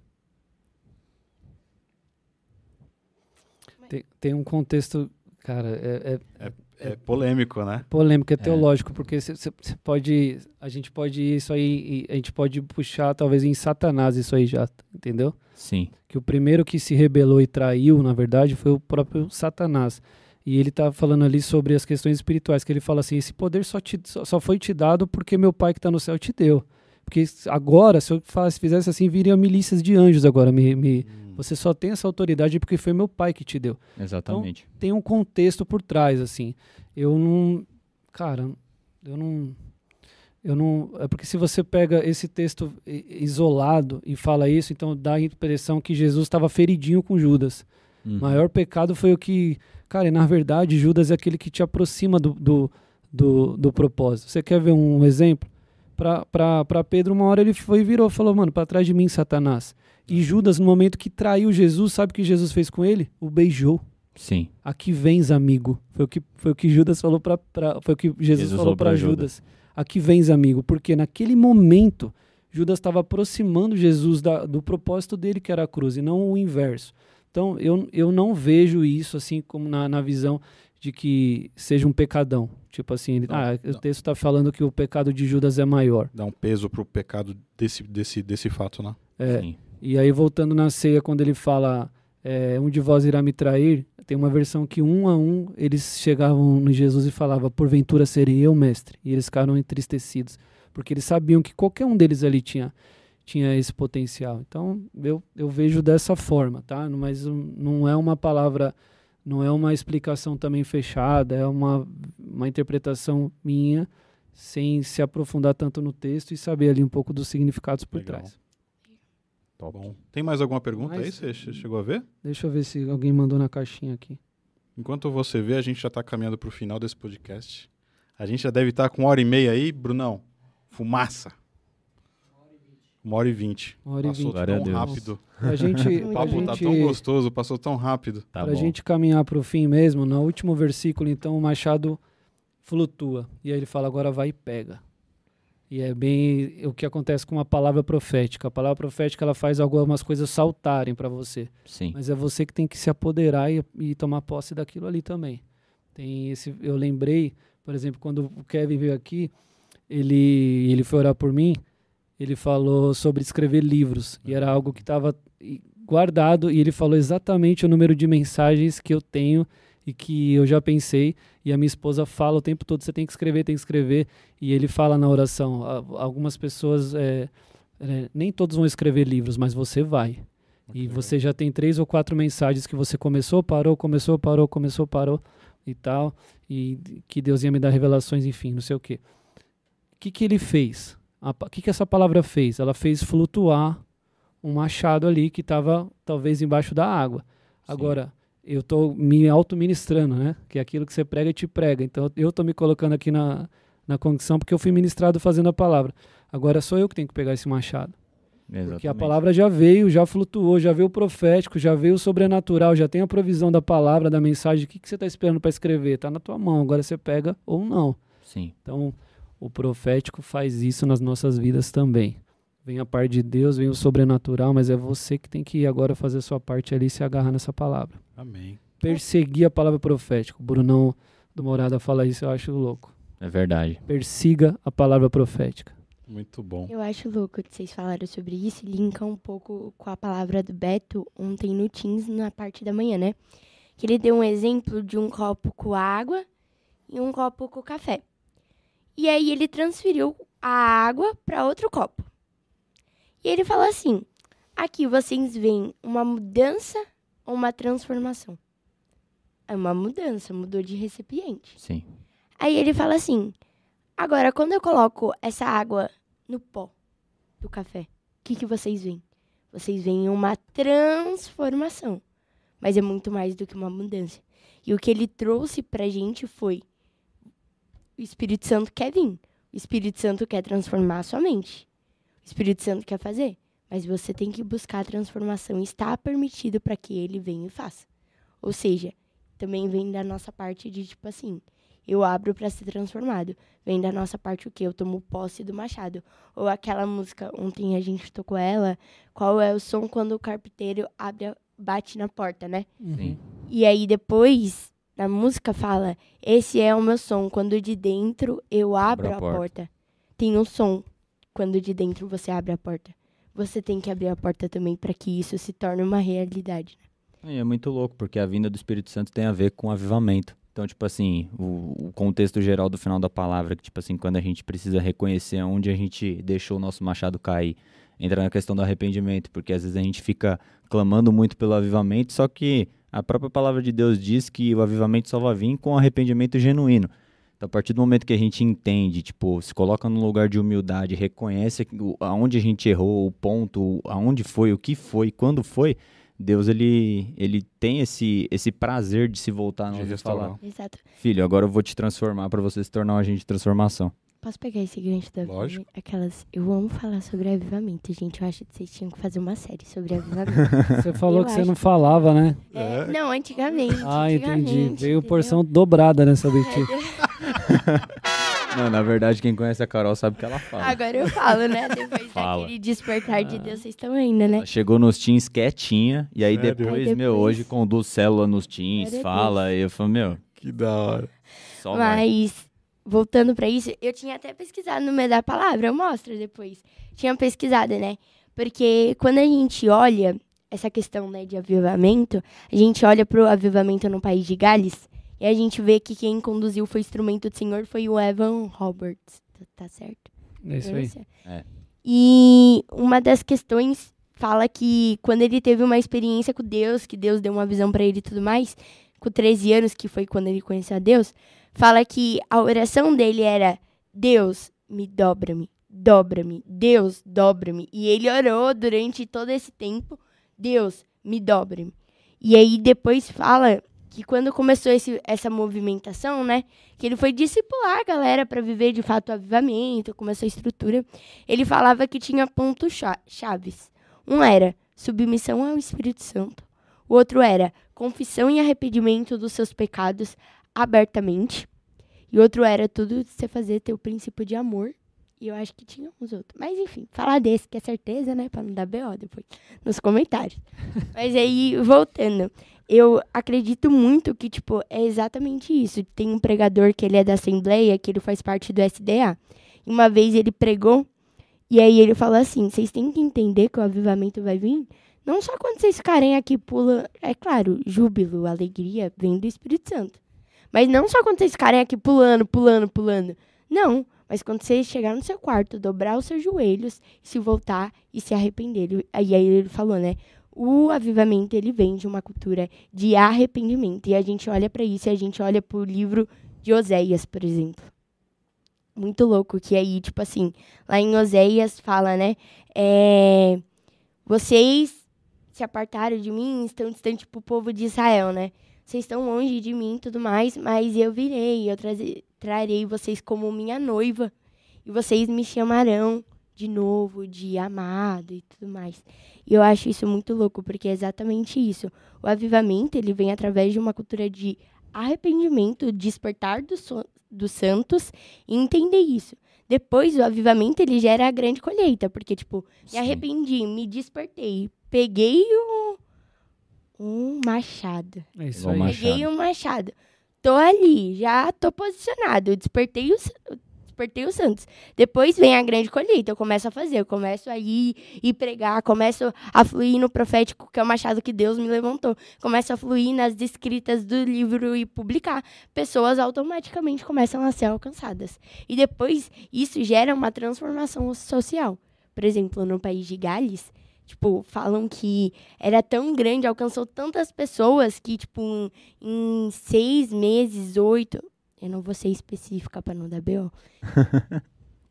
Tem, tem um contexto, cara, é, é É polêmico, né? polêmico, é teológico, porque você pode, a gente pode ir isso aí, e a gente pode puxar talvez em Satanás isso aí já, entendeu? Sim. Que o primeiro que se rebelou e traiu, na verdade, foi o próprio Satanás. E ele tá falando ali sobre as questões espirituais, que ele fala assim, esse poder só, te, só, foi te dado porque meu pai que está no céu te deu. Porque agora, se eu faz, fizesse assim, viriam milícias de anjos agora. Me, me- você só tem essa autoridade porque foi meu pai que te deu Exatamente. tem um contexto por trás, assim. Eu não. Cara, eu não. Eu não. É porque se você pega esse texto isolado e fala isso, então dá a impressão que Jesus estava feridinho com Judas. Uhum. Maior pecado foi o que. Cara, e na verdade, Judas é aquele que te aproxima do, do, do, do propósito. Você quer ver um exemplo? Para Pedro, uma hora ele foi e virou, falou, mano, para trás de mim, Satanás. E Judas, no momento que traiu Jesus, sabe o que Jesus fez com ele? O beijou. Sim. Aqui vens, amigo. Foi o que, foi o que Judas falou para foi o que Jesus, Jesus falou para Judas. Aqui vens, amigo, porque naquele momento Judas estava aproximando Jesus da- do propósito dele, que era a cruz, e não o inverso. Então, eu, eu não vejo isso assim como na, na visão de que seja um pecadão. Tipo assim, ele- Não, ah, o não. texto está falando que o pecado de Judas é maior. Dá um peso pro pecado desse, desse, desse fato, né? É, Sim. E aí, voltando na ceia, quando ele fala é, um de vós irá me trair, tem uma versão que um a um eles chegavam no Jesus e falavam, porventura serei eu, mestre. E eles ficaram entristecidos, porque eles sabiam que qualquer um deles ali tinha, tinha esse potencial. Então, eu, eu vejo dessa forma, tá? Mas não é uma palavra, não é uma explicação também fechada, é uma, uma interpretação minha, sem se aprofundar tanto no texto e saber ali um pouco dos significados por Legal. trás. Top. Bom, tem mais alguma pergunta aí? Mais- Você che- chegou a ver? Deixa eu ver se alguém mandou na caixinha aqui. Enquanto você vê, a gente já está caminhando para o final desse podcast. A gente já deve estar com uma hora e meia aí, Brunão. Fumaça. Uma hora e vinte. Uma hora e Passou vinte. A tão Deus. rápido. Pra gente, O papo tá gente, tão gostoso, passou tão rápido. Tá pra bom. gente caminhar pro fim mesmo, no último versículo, então, o machado flutua. E aí ele fala, agora vai e pega. E é bem o que acontece com uma palavra profética. A palavra profética ela faz algumas coisas saltarem para você. Sim. Mas é você que tem que se apoderar e, e tomar posse daquilo ali também. Tem esse, eu lembrei, por exemplo, quando o Kevin veio aqui, ele, ele foi orar por mim, ele falou sobre escrever livros. E era algo que estava guardado e ele falou exatamente o número de mensagens que eu tenho e que eu já pensei. E a minha esposa fala o tempo todo: você tem que escrever, tem que escrever. E ele fala na oração: algumas pessoas, é, é, nem todos vão escrever livros, mas você vai. E Legal. você já tem três ou quatro mensagens que você começou, parou, começou, parou, começou, parou e tal. E que Deus ia me dar revelações, enfim, não sei o quê. O que, que ele fez? O que, que essa palavra fez? Ela fez flutuar um machado ali que estava talvez embaixo da água. Agora, eu estou me auto-ministrando, né? Que é aquilo que você prega e te prega. Então, eu estou me colocando aqui na, na condição porque eu fui ministrado fazendo a palavra. Agora, sou eu que tenho que pegar esse machado. Porque a Exatamente. palavra já veio, já flutuou, já veio o profético, já veio o sobrenatural, já tem a provisão da palavra, da mensagem. O que, que você está esperando para escrever? Está na tua mão, agora você pega ou não. Sim. Então, o profético faz isso nas nossas vidas também. Vem a parte de Deus, vem o sobrenatural, mas é você que tem que ir agora fazer a sua parte ali e se agarrar nessa palavra. Amém. Perseguir a palavra profética. O Brunão do Morada fala isso, eu acho louco. É verdade. Persiga a palavra profética. Muito bom. Eu acho louco que vocês falaram sobre isso e linka um pouco com a palavra do Beto ontem no Teams na parte da manhã, né? que ele deu um exemplo de um copo com água e um copo com café. E aí ele transferiu a água para outro copo. E ele falou assim: aqui vocês veem uma mudança ou uma transformação? É uma mudança, mudou de recipiente. Sim. Aí ele fala assim: agora, quando eu coloco essa água no pó do café, o que, que vocês veem? Vocês veem uma transformação. Mas é muito mais do que uma mudança. E o que ele trouxe pra gente foi: o Espírito Santo quer vir. O Espírito Santo quer transformar a sua mente. O Espírito Santo quer fazer. Mas você tem que buscar a transformação. Está permitido para que ele venha e faça. Ou seja, também vem da nossa parte de tipo assim, eu abro para ser transformado. Vem da nossa parte o quê? Eu tomo posse do machado. Ou aquela música, ontem a gente tocou ela, qual é o som quando o carpinteiro abre, bate na porta, né? Sim. E aí depois, na música fala, esse é o meu som, quando de dentro eu abro a a porta. porta. Tem um som quando de dentro você abre a porta. Você tem que abrir a porta também para que isso se torne uma realidade. né? E é muito louco, porque a vinda do Espírito Santo tem a ver com avivamento. Então, tipo assim, o, o contexto geral do final da palavra, que, tipo assim, quando a gente precisa reconhecer onde a gente deixou o nosso machado cair, entra na questão do arrependimento, porque às vezes a gente fica clamando muito pelo avivamento, só que a própria palavra de Deus diz que o avivamento só vai vir com arrependimento genuíno. Então, a partir do momento que a gente entende, tipo, se coloca num lugar de humildade, reconhece aonde a gente errou, o ponto, aonde foi, o que foi, quando foi, Deus ele, ele tem esse, esse prazer de se voltar e restaurar. falar: Exato. Filho, agora eu vou te transformar para você se tornar um agente de transformação. Posso pegar esse gancho da Lógico. avivamento? Aquelas. Eu amo falar sobre avivamento, gente. Eu acho que vocês tinham que fazer uma série sobre avivamento. Você falou Eu que você não que- falava, né? É, não, antigamente. Ah, entendi. antigamente, Veio entendeu? porção dobrada nessa daqui. Não, na verdade, quem conhece a Carol sabe o que ela fala. Agora eu falo, né? Depois Fala. daquele despertar de Deus, vocês estão ainda, né? Ela chegou nos teens quietinha, e aí depois, Aí meu, depois- hoje conduz célula nos teens, fala, e eu falo, meu, Que da hora. só. Mas, voltando pra isso, eu tinha até pesquisado no meio da palavra, eu mostro depois. Tinha pesquisado, né? Porque quando a gente olha essa questão né, de avivamento, a gente olha pro avivamento no país de Gales e a gente vê que quem conduziu foi o instrumento do Senhor foi o Evan Roberts. Tá- Tá certo? É isso aí. É. E uma das questões fala que quando ele teve uma experiência com Deus, que Deus deu uma visão pra ele e tudo mais, com 13 anos, que foi quando ele conheceu a Deus, fala que a oração dele era: Deus, me dobra-me, dobra-me, Deus, dobra-me. E ele orou durante todo esse tempo: Deus, me dobra-me. E aí depois fala que quando começou esse, essa movimentação, né, que ele foi discipular a galera para viver de fato o avivamento, com essa estrutura, ele falava que tinha pontos cha- chaves. Um era submissão ao Espírito Santo. O outro era confissão e arrependimento dos seus pecados abertamente. E outro era tudo você fazer ter o princípio de amor. E eu acho que tinha uns outros. Mas enfim, falar desse que é certeza, né? Pra não dar BO depois nos comentários. Mas aí, voltando. Eu acredito muito que, tipo, é exatamente isso. Tem um pregador que ele é da Assembleia, que ele faz parte do SDA. E uma vez ele pregou, e aí ele falou assim: vocês têm que entender que o avivamento vai vir. Não só quando vocês ficarem aqui pulando. É claro, júbilo, alegria vem do Espírito Santo. Mas não só quando vocês ficarem aqui pulando, pulando, pulando. Não. Mas quando você chegar no seu quarto, dobrar os seus joelhos, se voltar e se arrepender. Ele- Aí ele falou, né? O avivamento ele vem de uma cultura de arrependimento. E a gente olha para isso e a gente olha pro livro de Oséias, por exemplo. Muito louco que aí, tipo assim, lá em Oséias fala, né? É, vocês se apartaram de mim, estão distantes pro povo de Israel, né? Vocês estão longe de mim e tudo mais, mas eu virei, eu traze- trarei vocês como minha noiva. E vocês me chamarão de novo, de amado e tudo mais. E eu acho isso muito louco, porque é exatamente isso. O avivamento, ele vem através de uma cultura de arrependimento, despertar dos, so- dos santos e entender isso. Depois, o avivamento, ele gera a grande colheita, porque, tipo, me Sim. arrependi, me despertei, peguei um, um machado. É isso aí. Peguei um machado. Tô ali, já tô posicionado. Eu despertei os, despertei os santos. Depois vem a grande colheita, eu começo a fazer, eu começo a ir e pregar, começo a fluir no profético, que é o machado que Deus me levantou. Começo a fluir nas escritas do livro e publicar. Pessoas automaticamente começam a ser alcançadas. E depois isso gera uma transformação social. Por exemplo, no país de Gales, Tipo, falam que era tão grande, alcançou tantas pessoas que, tipo, em seis meses, oito. Eu não vou ser específica para não dar B.O.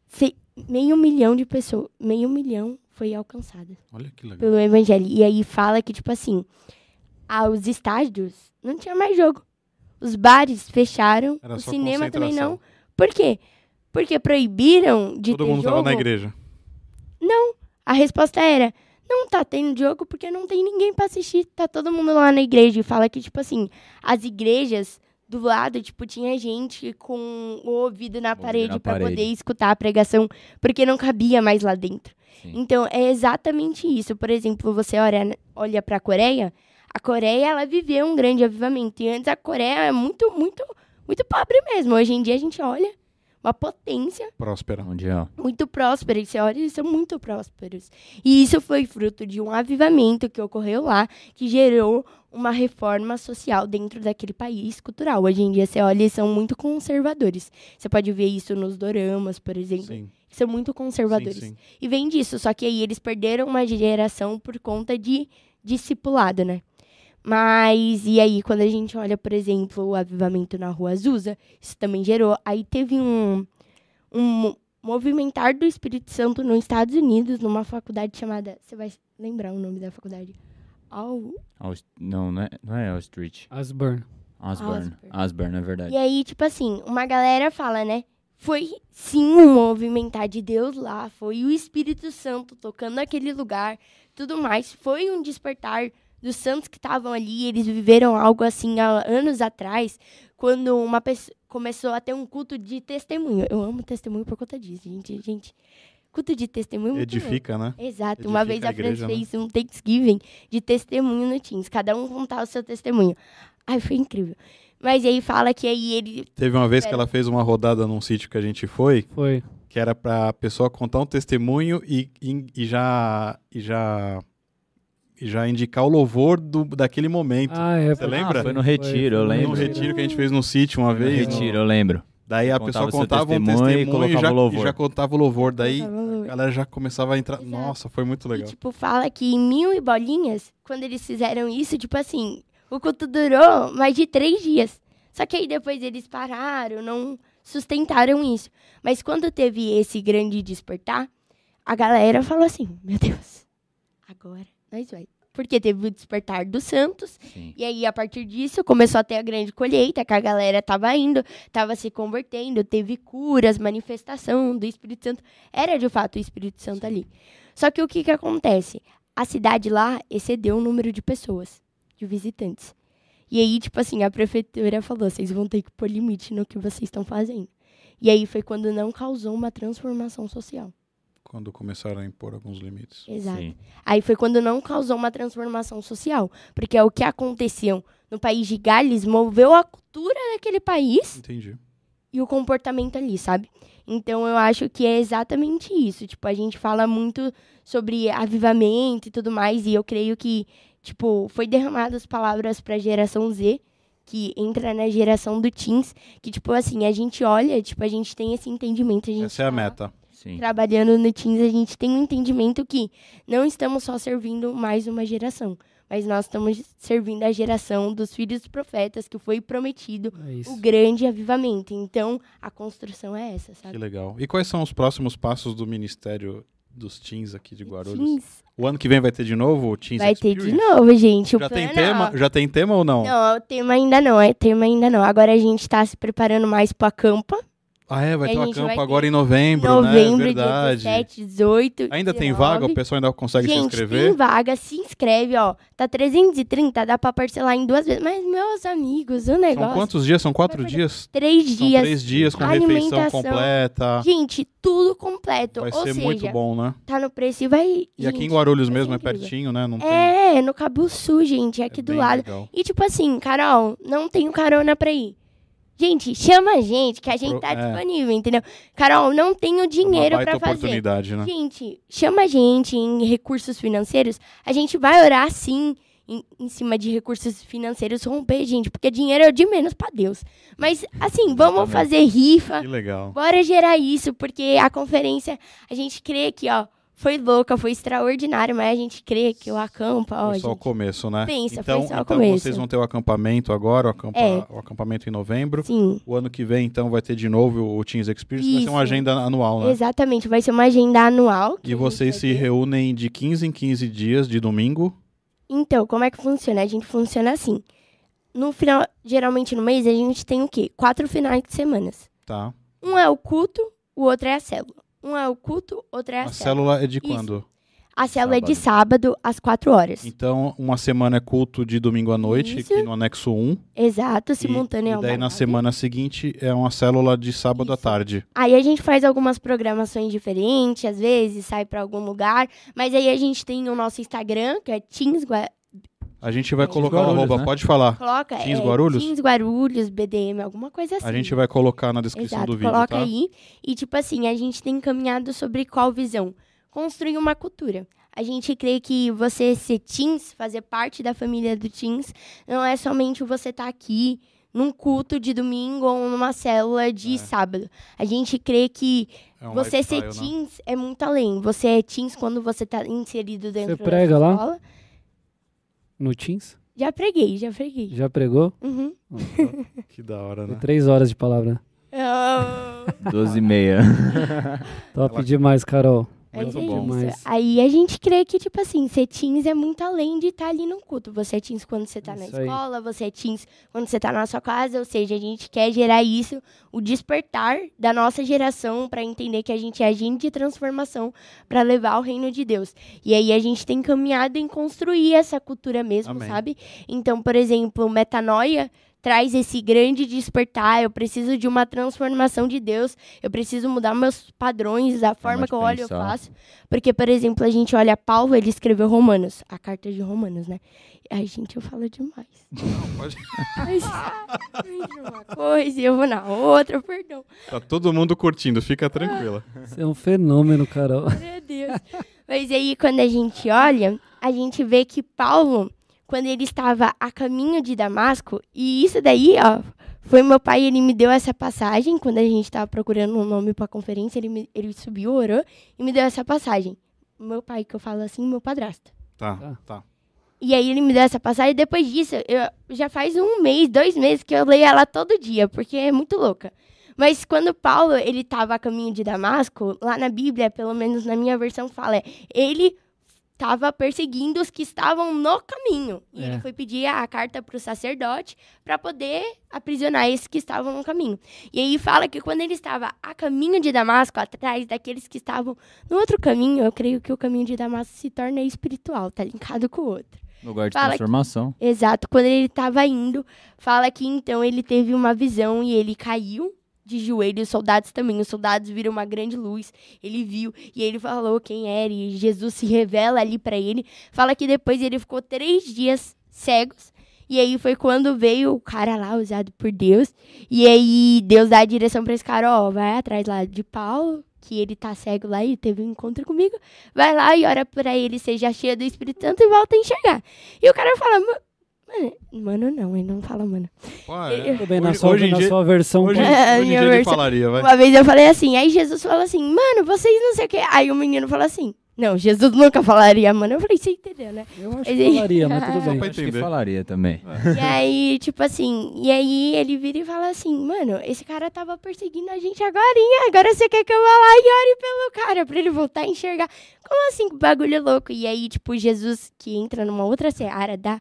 se, meio milhão de pessoas, meio milhão foi alcançada Olha que legal. pelo evangelho. E aí fala que, tipo assim, aos estádios não tinha mais jogo. Os bares fecharam, Era o cinema também não. Por quê? Porque proibiram de Todo ter mundo jogo. tava na igreja. A resposta era: não tá tendo jogo porque não tem ninguém pra assistir. Tá todo mundo lá na igreja. E fala que, tipo assim, as igrejas do lado, tipo, tinha gente com o ouvido na parede parede. poder escutar a pregação, porque não cabia mais lá dentro. Sim. Então, é exatamente isso. Por exemplo, você olha, olha pra Coreia, a Coreia, ela viveu um grande avivamento. E antes a Coreia é muito, muito, muito pobre mesmo. Hoje em dia a gente olha uma potência Próspera. Mundial. muito próspera. E você olha, eles são muito prósperos. E isso foi fruto de um avivamento que ocorreu lá, que gerou uma reforma social dentro daquele país cultural. Hoje em dia, você olha, eles são muito conservadores. Você pode ver isso nos doramas, por exemplo, Sim. são muito conservadores. Sim, sim. E vem disso, só que aí eles perderam uma geração por conta de discipulado, né? Mas, e aí, quando a gente olha, por exemplo, o avivamento na Rua Azusa, isso também gerou. Aí teve um, um movimentar do Espírito Santo nos Estados Unidos, numa faculdade chamada. Você vai lembrar o nome da faculdade? Al- Não, não é, não é Street. Asburn. Osborne. Osborne. Osborne, é verdade. E aí, tipo assim, uma galera fala, né? Foi sim um movimentar de Deus lá, foi o Espírito Santo tocando aquele lugar, tudo mais. Foi um despertar dos santos que estavam ali, eles viveram algo assim há anos atrás, quando uma pessoa começou a ter um culto de testemunho. Eu amo testemunho por conta disso, gente. Gente, culto de testemunho é. Edifica, né? Exato. Uma vez Edifica a a Fran igreja, né? fez um Thanksgiving de testemunho no Teams. Cada um contava o seu testemunho. Ai, foi incrível. Mas aí fala que aí ele. Teve uma vez que Pera. ela fez uma rodada num sítio que a gente foi, Foi. que era pra pessoa contar um testemunho e, e, e já e já já indicar o louvor do, daquele momento. Ah, é. Você lembra? Ah, foi no retiro, eu foi no lembro. no retiro que a gente fez no sítio uma Foi no vez. retiro, eu lembro. Daí a Contava pessoa contava um testemunho e testemunho e, colocava já, o louvor. e já contava o louvor. Daí a E, galera já começava a entrar. Exato. Nossa, foi muito legal. tipo, fala que em mil e bolinhas, quando eles fizeram isso, tipo assim, o culto durou mais de três dias. Só que aí depois eles pararam, não sustentaram isso. Mas quando teve esse grande despertar, a galera falou assim: Meu Deus, agora nós vai. Porque teve o despertar dos santos, Sim. E aí, a partir disso, começou a ter a grande colheita, que a galera tava indo, tava se convertendo, teve curas, manifestação do Espírito Santo. Era, de fato, o Espírito Santo ali. Só que o que que acontece? A cidade lá excedeu o número de pessoas, de visitantes. E aí, tipo assim, a prefeitura falou, vocês vão ter que pôr limite no que vocês estão fazendo. E aí foi quando não causou uma transformação social. Quando começaram a impor alguns limites. Exato. Sim. Aí foi quando não causou uma transformação social. Porque é o que aconteceu no país de Gales moveu a cultura daquele país Entendi. e o comportamento ali, sabe? Então eu acho que é exatamente isso. Tipo, a gente fala muito sobre avivamento e tudo mais, e eu creio que, tipo, foi derramadas palavras pra geração Z, que entra na geração do teens, que, tipo, assim, a gente olha, tipo, a gente tem esse entendimento. A gente Essa é a meta. Sim. Trabalhando no teens, a gente tem um entendimento que não estamos só servindo mais uma geração, mas nós estamos servindo a geração dos filhos dos profetas, que foi prometido É o grande avivamento. Então, a construção é essa, Que sabe? legal. E quais são os próximos passos do Ministério dos Teens aqui de Guarulhos? Teens O ano que vem vai ter de novo o Teens vai ter de Experience? novo, gente. O Já tem plano, é, tema? ó. Já tem tema ou não? Não, o tema ainda não, é tema ainda não. Agora a gente tá se preparando mais pro acampa. Ah, é, vai ter a um gente acampo vai agora em novembro, Novembro, né? Verdade. 17, 18. Ainda tem 19. vaga? O pessoal ainda consegue se Gente, inscrever? tem vaga, se inscreve, ó. Tá 330, dá pra parcelar em duas vezes. Mas, meus amigos, o negócio. São quantos dias? São quatro dias? Três São dias. três dias com refeição completa. Gente, tudo completo. Vai Ou ser seja, muito bom, né? tá no preço e vai. E aqui em gente, Guarulhos mesmo é pertinho, né? Não tem. É, no Cabo Sul, gente, é aqui é do lado. legal. E tipo assim, Carol, não tenho carona pra ir. Gente, chama a gente, que a gente Pro- tá é. disponível, entendeu? Carol, não tenho dinheiro Uma baita pra fazer. oportunidade, né? Gente, chama a gente em recursos financeiros. A gente vai orar sim em, em cima de recursos financeiros romper, gente, porque dinheiro é o de menos pra Deus. Mas, assim, vamos Exatamente. fazer rifa. Que legal. Bora gerar isso, porque a conferência, a gente crê que, ó, foi louca, foi extraordinária, mas a gente crê que o acampa, ó, Foi só o começo, né? pensa, então, foi só o então começo. vocês vão ter o acampamento agora, o, acampa- É. o acampamento em novembro. sim. O ano que vem, então, vai ter de novo o Teams Experience. Vai ser uma Isso. agenda anual, né? Exatamente, vai ser uma agenda anual. que E vocês se reúnem de 15 em 15 dias, de domingo. Então, como é que funciona? A gente funciona assim. No final, geralmente no mês, a gente tem o quê? Quatro finais de semanas. Tá. Um é o culto, o outro é a célula. Um é o culto, outro é a, A célula. célula é de Isso. quando? A célula é de sábado, às quatro horas. Então, uma semana é culto de domingo à noite, Isso. aqui no anexo 1. Exato, E, simultâneo e ao daí na semana seguinte é uma célula de sábado à Isso. tarde. Aí a gente faz algumas programações diferentes, às vezes sai pra algum lugar. Mas aí a gente tem o nosso Instagram, que é Gua- A gente vai colocar o Guarulhos, arroba, né? pode falar. Coloca. Teams é, Guarulhos? Teams Guarulhos, BDM, alguma coisa assim. A gente vai colocar na descrição Exato, do vídeo, coloca tá? aí. E, tipo assim, a gente tem caminhado sobre qual visão? Construir uma cultura. A gente crê que você ser teens, fazer parte da família do teens, não é somente você estar aqui num culto de domingo ou numa célula de É. sábado. A gente crê que É um você ser né? teens é muito além. Você é teens quando você tá inserido dentro Você prega da lá? No Teams? Já preguei, já preguei. Já pregou? Uhum. Que da hora, né? três horas de palavra. Oh. 12 e meia. Top demais, Carol. Mas Muito é bom. isso. Demais. Aí a gente crê que, tipo assim, ser teens é muito além de estar ali no culto. Você é teens quando você tá na Isso aí. escola, você é teens quando você tá na sua casa. Ou seja, a gente quer gerar isso, o despertar da nossa geração para entender que a gente é agente de transformação para levar o reino de Deus. E aí a gente tem caminhado em construir essa cultura mesmo, Amém. sabe? Então, por exemplo, metanoia traz esse grande despertar. Eu preciso de uma transformação de Deus. Eu preciso mudar meus padrões, a forma que eu olho, eu pensar. faço. Porque, por exemplo, a gente olha Paulo, ele escreveu Romanos, a carta de Romanos, né? Ai, gente, eu falo demais. pode- Mas, uma coisa e eu vou na outra, perdão. Tá todo mundo curtindo, fica tranquila. Você é um fenômeno, Carol. Meu Deus. Mas aí, quando a gente olha, a gente vê que Paulo, quando ele estava a caminho de Damasco, e isso daí, ó, foi meu pai, ele me deu essa passagem, quando a gente estava procurando um nome para a conferência, ele, me- ele subiu, orou e me deu essa passagem. Meu pai, que eu falo assim, meu padrasto. Tá, Tá. tá. E aí ele me deu essa passagem, e depois disso, eu, já faz um mês, dois meses que eu leio ela todo dia, porque é muito louca. Mas quando Paulo, ele estava a caminho de Damasco, lá na Bíblia, pelo menos na minha versão fala, é, ele estava perseguindo os que estavam no caminho. E É. ele foi pedir a carta para o sacerdote para poder aprisionar esses que estavam no caminho. E aí fala que quando ele estava a caminho de Damasco, atrás daqueles que estavam no outro caminho, eu creio que o caminho de Damasco se torna espiritual, tá linkado com o outro. Lugar de Fala que- transformação. Exato. Quando ele estava indo, fala que então ele teve uma visão e ele caiu de joelhos. Os soldados também. Os soldados viram uma grande luz. Ele viu e ele falou quem era. E Jesus se revela ali para ele. Fala que depois ele ficou três dias cegos. E aí foi quando veio o cara lá, usado por Deus. E aí Deus dá a direção para esse cara: ó, vai atrás lá de Paulo, que ele tá cego lá e teve um encontro comigo. Vai lá e ora pra ele, seja cheio do Espírito Santo e volta a enxergar. E o cara fala: "Ma- Mano, não, ele não fala mano. Pô, é. Tudo bem, na Hoje- sua, hoje na dia- sua versão. Hoje, É, hoje em dia ele versão- falaria, vai. Uma vez eu falei assim, aí Jesus falou assim, mano, vocês não sei o que. Aí o menino falou assim, não, Jesus nunca falaria, mano. Eu falei, você entendeu, né? Eu acho que falaria, mas tudo bem. pra Acho que falaria também. E aí, tipo assim, e aí ele vira e fala assim, mano, esse cara tava perseguindo a gente agora, agora você quer que eu vá lá e ore pelo cara, pra ele voltar a enxergar. Como assim, que bagulho louco? E aí, tipo, Jesus, que entra numa outra seara, dá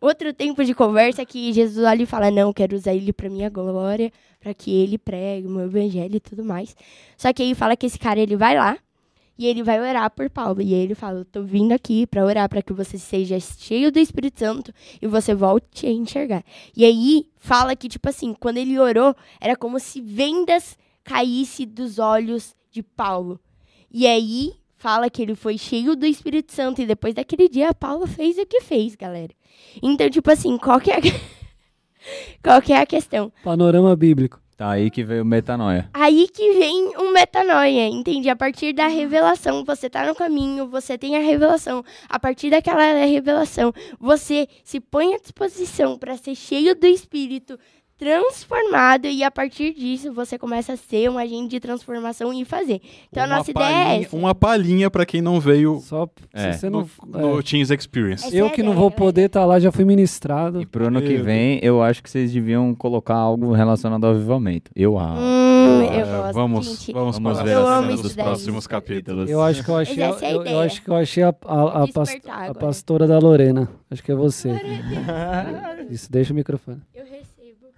outro tempo de conversa, que Jesus olha e fala, não, quero usar ele pra minha glória, pra que ele pregue o meu evangelho e tudo mais. Só que aí fala que esse cara, ele vai lá, e ele vai orar por Paulo. E ele fala, tô vindo aqui pra orar, pra que você seja cheio do Espírito Santo, e você volte a enxergar. E aí fala que, tipo assim, quando ele orou, era como se vendas caísse dos olhos de Paulo. E aí fala que ele foi cheio do Espírito Santo. E depois daquele dia, Paulo fez o que fez, galera. Então, tipo assim, qual que é. a- Qual que é a questão? Panorama bíblico. Tá aí que veio metanoia. Aí que vem um metanoia, entende? A partir da revelação, você tá no caminho, você tem a revelação. A partir daquela revelação, você se põe à disposição para ser cheio do Espírito, transformado, e a partir disso você começa a ser um agente de transformação e fazer. Então a uma nossa ideia é essa. uma palhinha pra quem não veio Só É. se você não. no, no é, Teams Experience. Essa eu é a que não vou poder estar lá, já fui ministrado. E pro ano que vem, eu acho que vocês deviam colocar algo relacionado ao avivamento. Eu acho. Hum, eu É, gosto, vamos, gente. vamos, Vamos para ver Eu as dos daí. próximos capítulos. Eu acho que eu achei, essa é a eu, eu acho que eu achei a, a, a, pas- Despertar a pastora da Lorena. Acho que é você. Isso, deixa o microfone. Eu.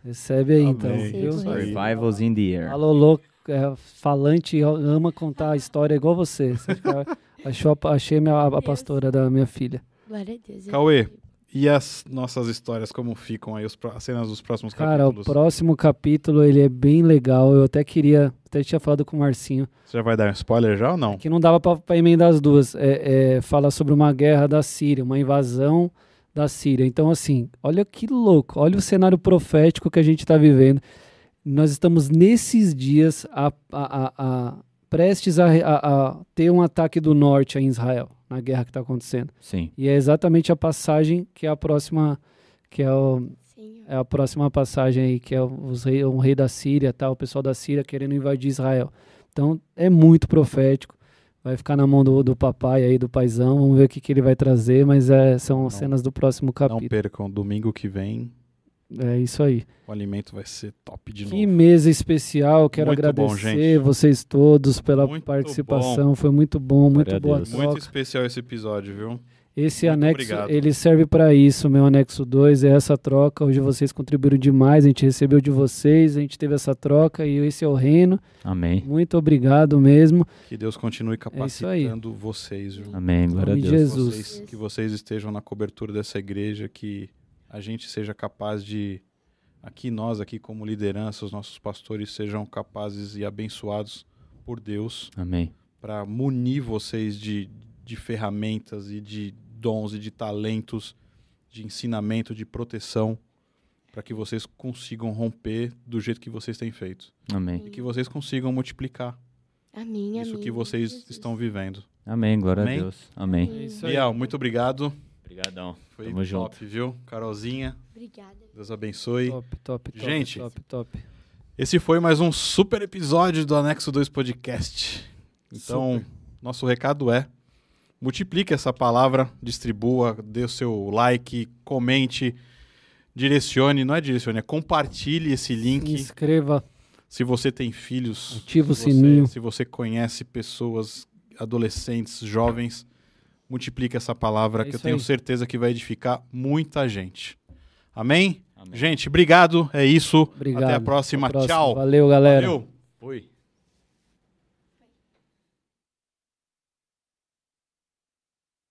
Recebe aí então. Amém. Aí. Revivals in the air. A Lolo é falante e ama contar a história igual você. Achou, a- achei minha, a, a pastora da minha filha. Glória a Deus. eu Cauê. E as nossas histórias, como ficam aí, os as cenas dos próximos Cara, o capítulos? próximo capítulo ele é bem legal. Eu até queria, até tinha falado com o Marcinho, Você já vai dar um spoiler já ou não? que não dava pra, pra emendar as duas. É, é, fala sobre uma guerra da Síria, uma invasão da Síria. Então, assim, olha que louco, olha o cenário profético que a gente está vivendo. Nós estamos nesses dias a, a- a- a- prestes a, a- a ter um ataque do norte em Israel, na guerra que está acontecendo. Sim. E é exatamente a passagem que é a próxima, que é o, é a próxima passagem aí, que é os rei, um rei da Síria, tá? o pessoal da Síria querendo invadir Israel. Então é muito profético. Vai ficar na mão do, do papai aí, do paizão. Vamos ver o que, que ele vai trazer, mas é, são Não- cenas do próximo Não capítulo. percam, domingo que vem É isso aí. o alimento vai ser top de Que novo. mesa especial. Quero Muito bom, agradecer gente. vocês todos pela Muito participação. Foi muito bom, muito boa troca. Muito especial esse episódio, viu? Esse Muito anexo, obrigado. ele serve para isso, meu anexo 2, é essa troca. Hoje vocês contribuíram demais, a gente recebeu de vocês, a gente teve essa troca e esse é o reino. Amém. Muito obrigado mesmo. Que Deus continue É capacitando vocês, viu? Amém. Glória a Deus. Jesus. Vocês- que vocês estejam na cobertura dessa igreja, que a gente seja capaz de, aqui nós, aqui como liderança, os nossos pastores sejam capazes e abençoados por Deus Amém. para munir vocês de, de ferramentas e de dons e de talentos, de ensinamento, de proteção, para que vocês consigam romper do jeito que vocês têm feito. Amém. E que vocês consigam multiplicar Amém, isso amém. que vocês Jesus. estão vivendo. Amém. Glória Amém? a Deus. Amém. É isso aí. Bial, muito obrigado. Obrigadão. Foi Tamo top, junto. viu? Carolzinha, Obrigada. Deus abençoe. Top, top, top. Gente. top, top. Esse foi mais um super episódio do Anexo 2 Podcast. Então, Super. nosso recado é: multiplique essa palavra, distribua, dê o seu like, comente, direcione, não é direcione, é compartilhe esse Se link. inscreva, Se você tem filhos, ativa o se você, sininho. se você conhece pessoas, adolescentes, jovens, multiplique essa palavra É que eu tenho aí. certeza que vai edificar muita gente. Amém? Amém. Gente, obrigado. É isso. Obrigado. Até a próxima. Até a próxima. Tchau. Valeu, galera. Valeu. Fui.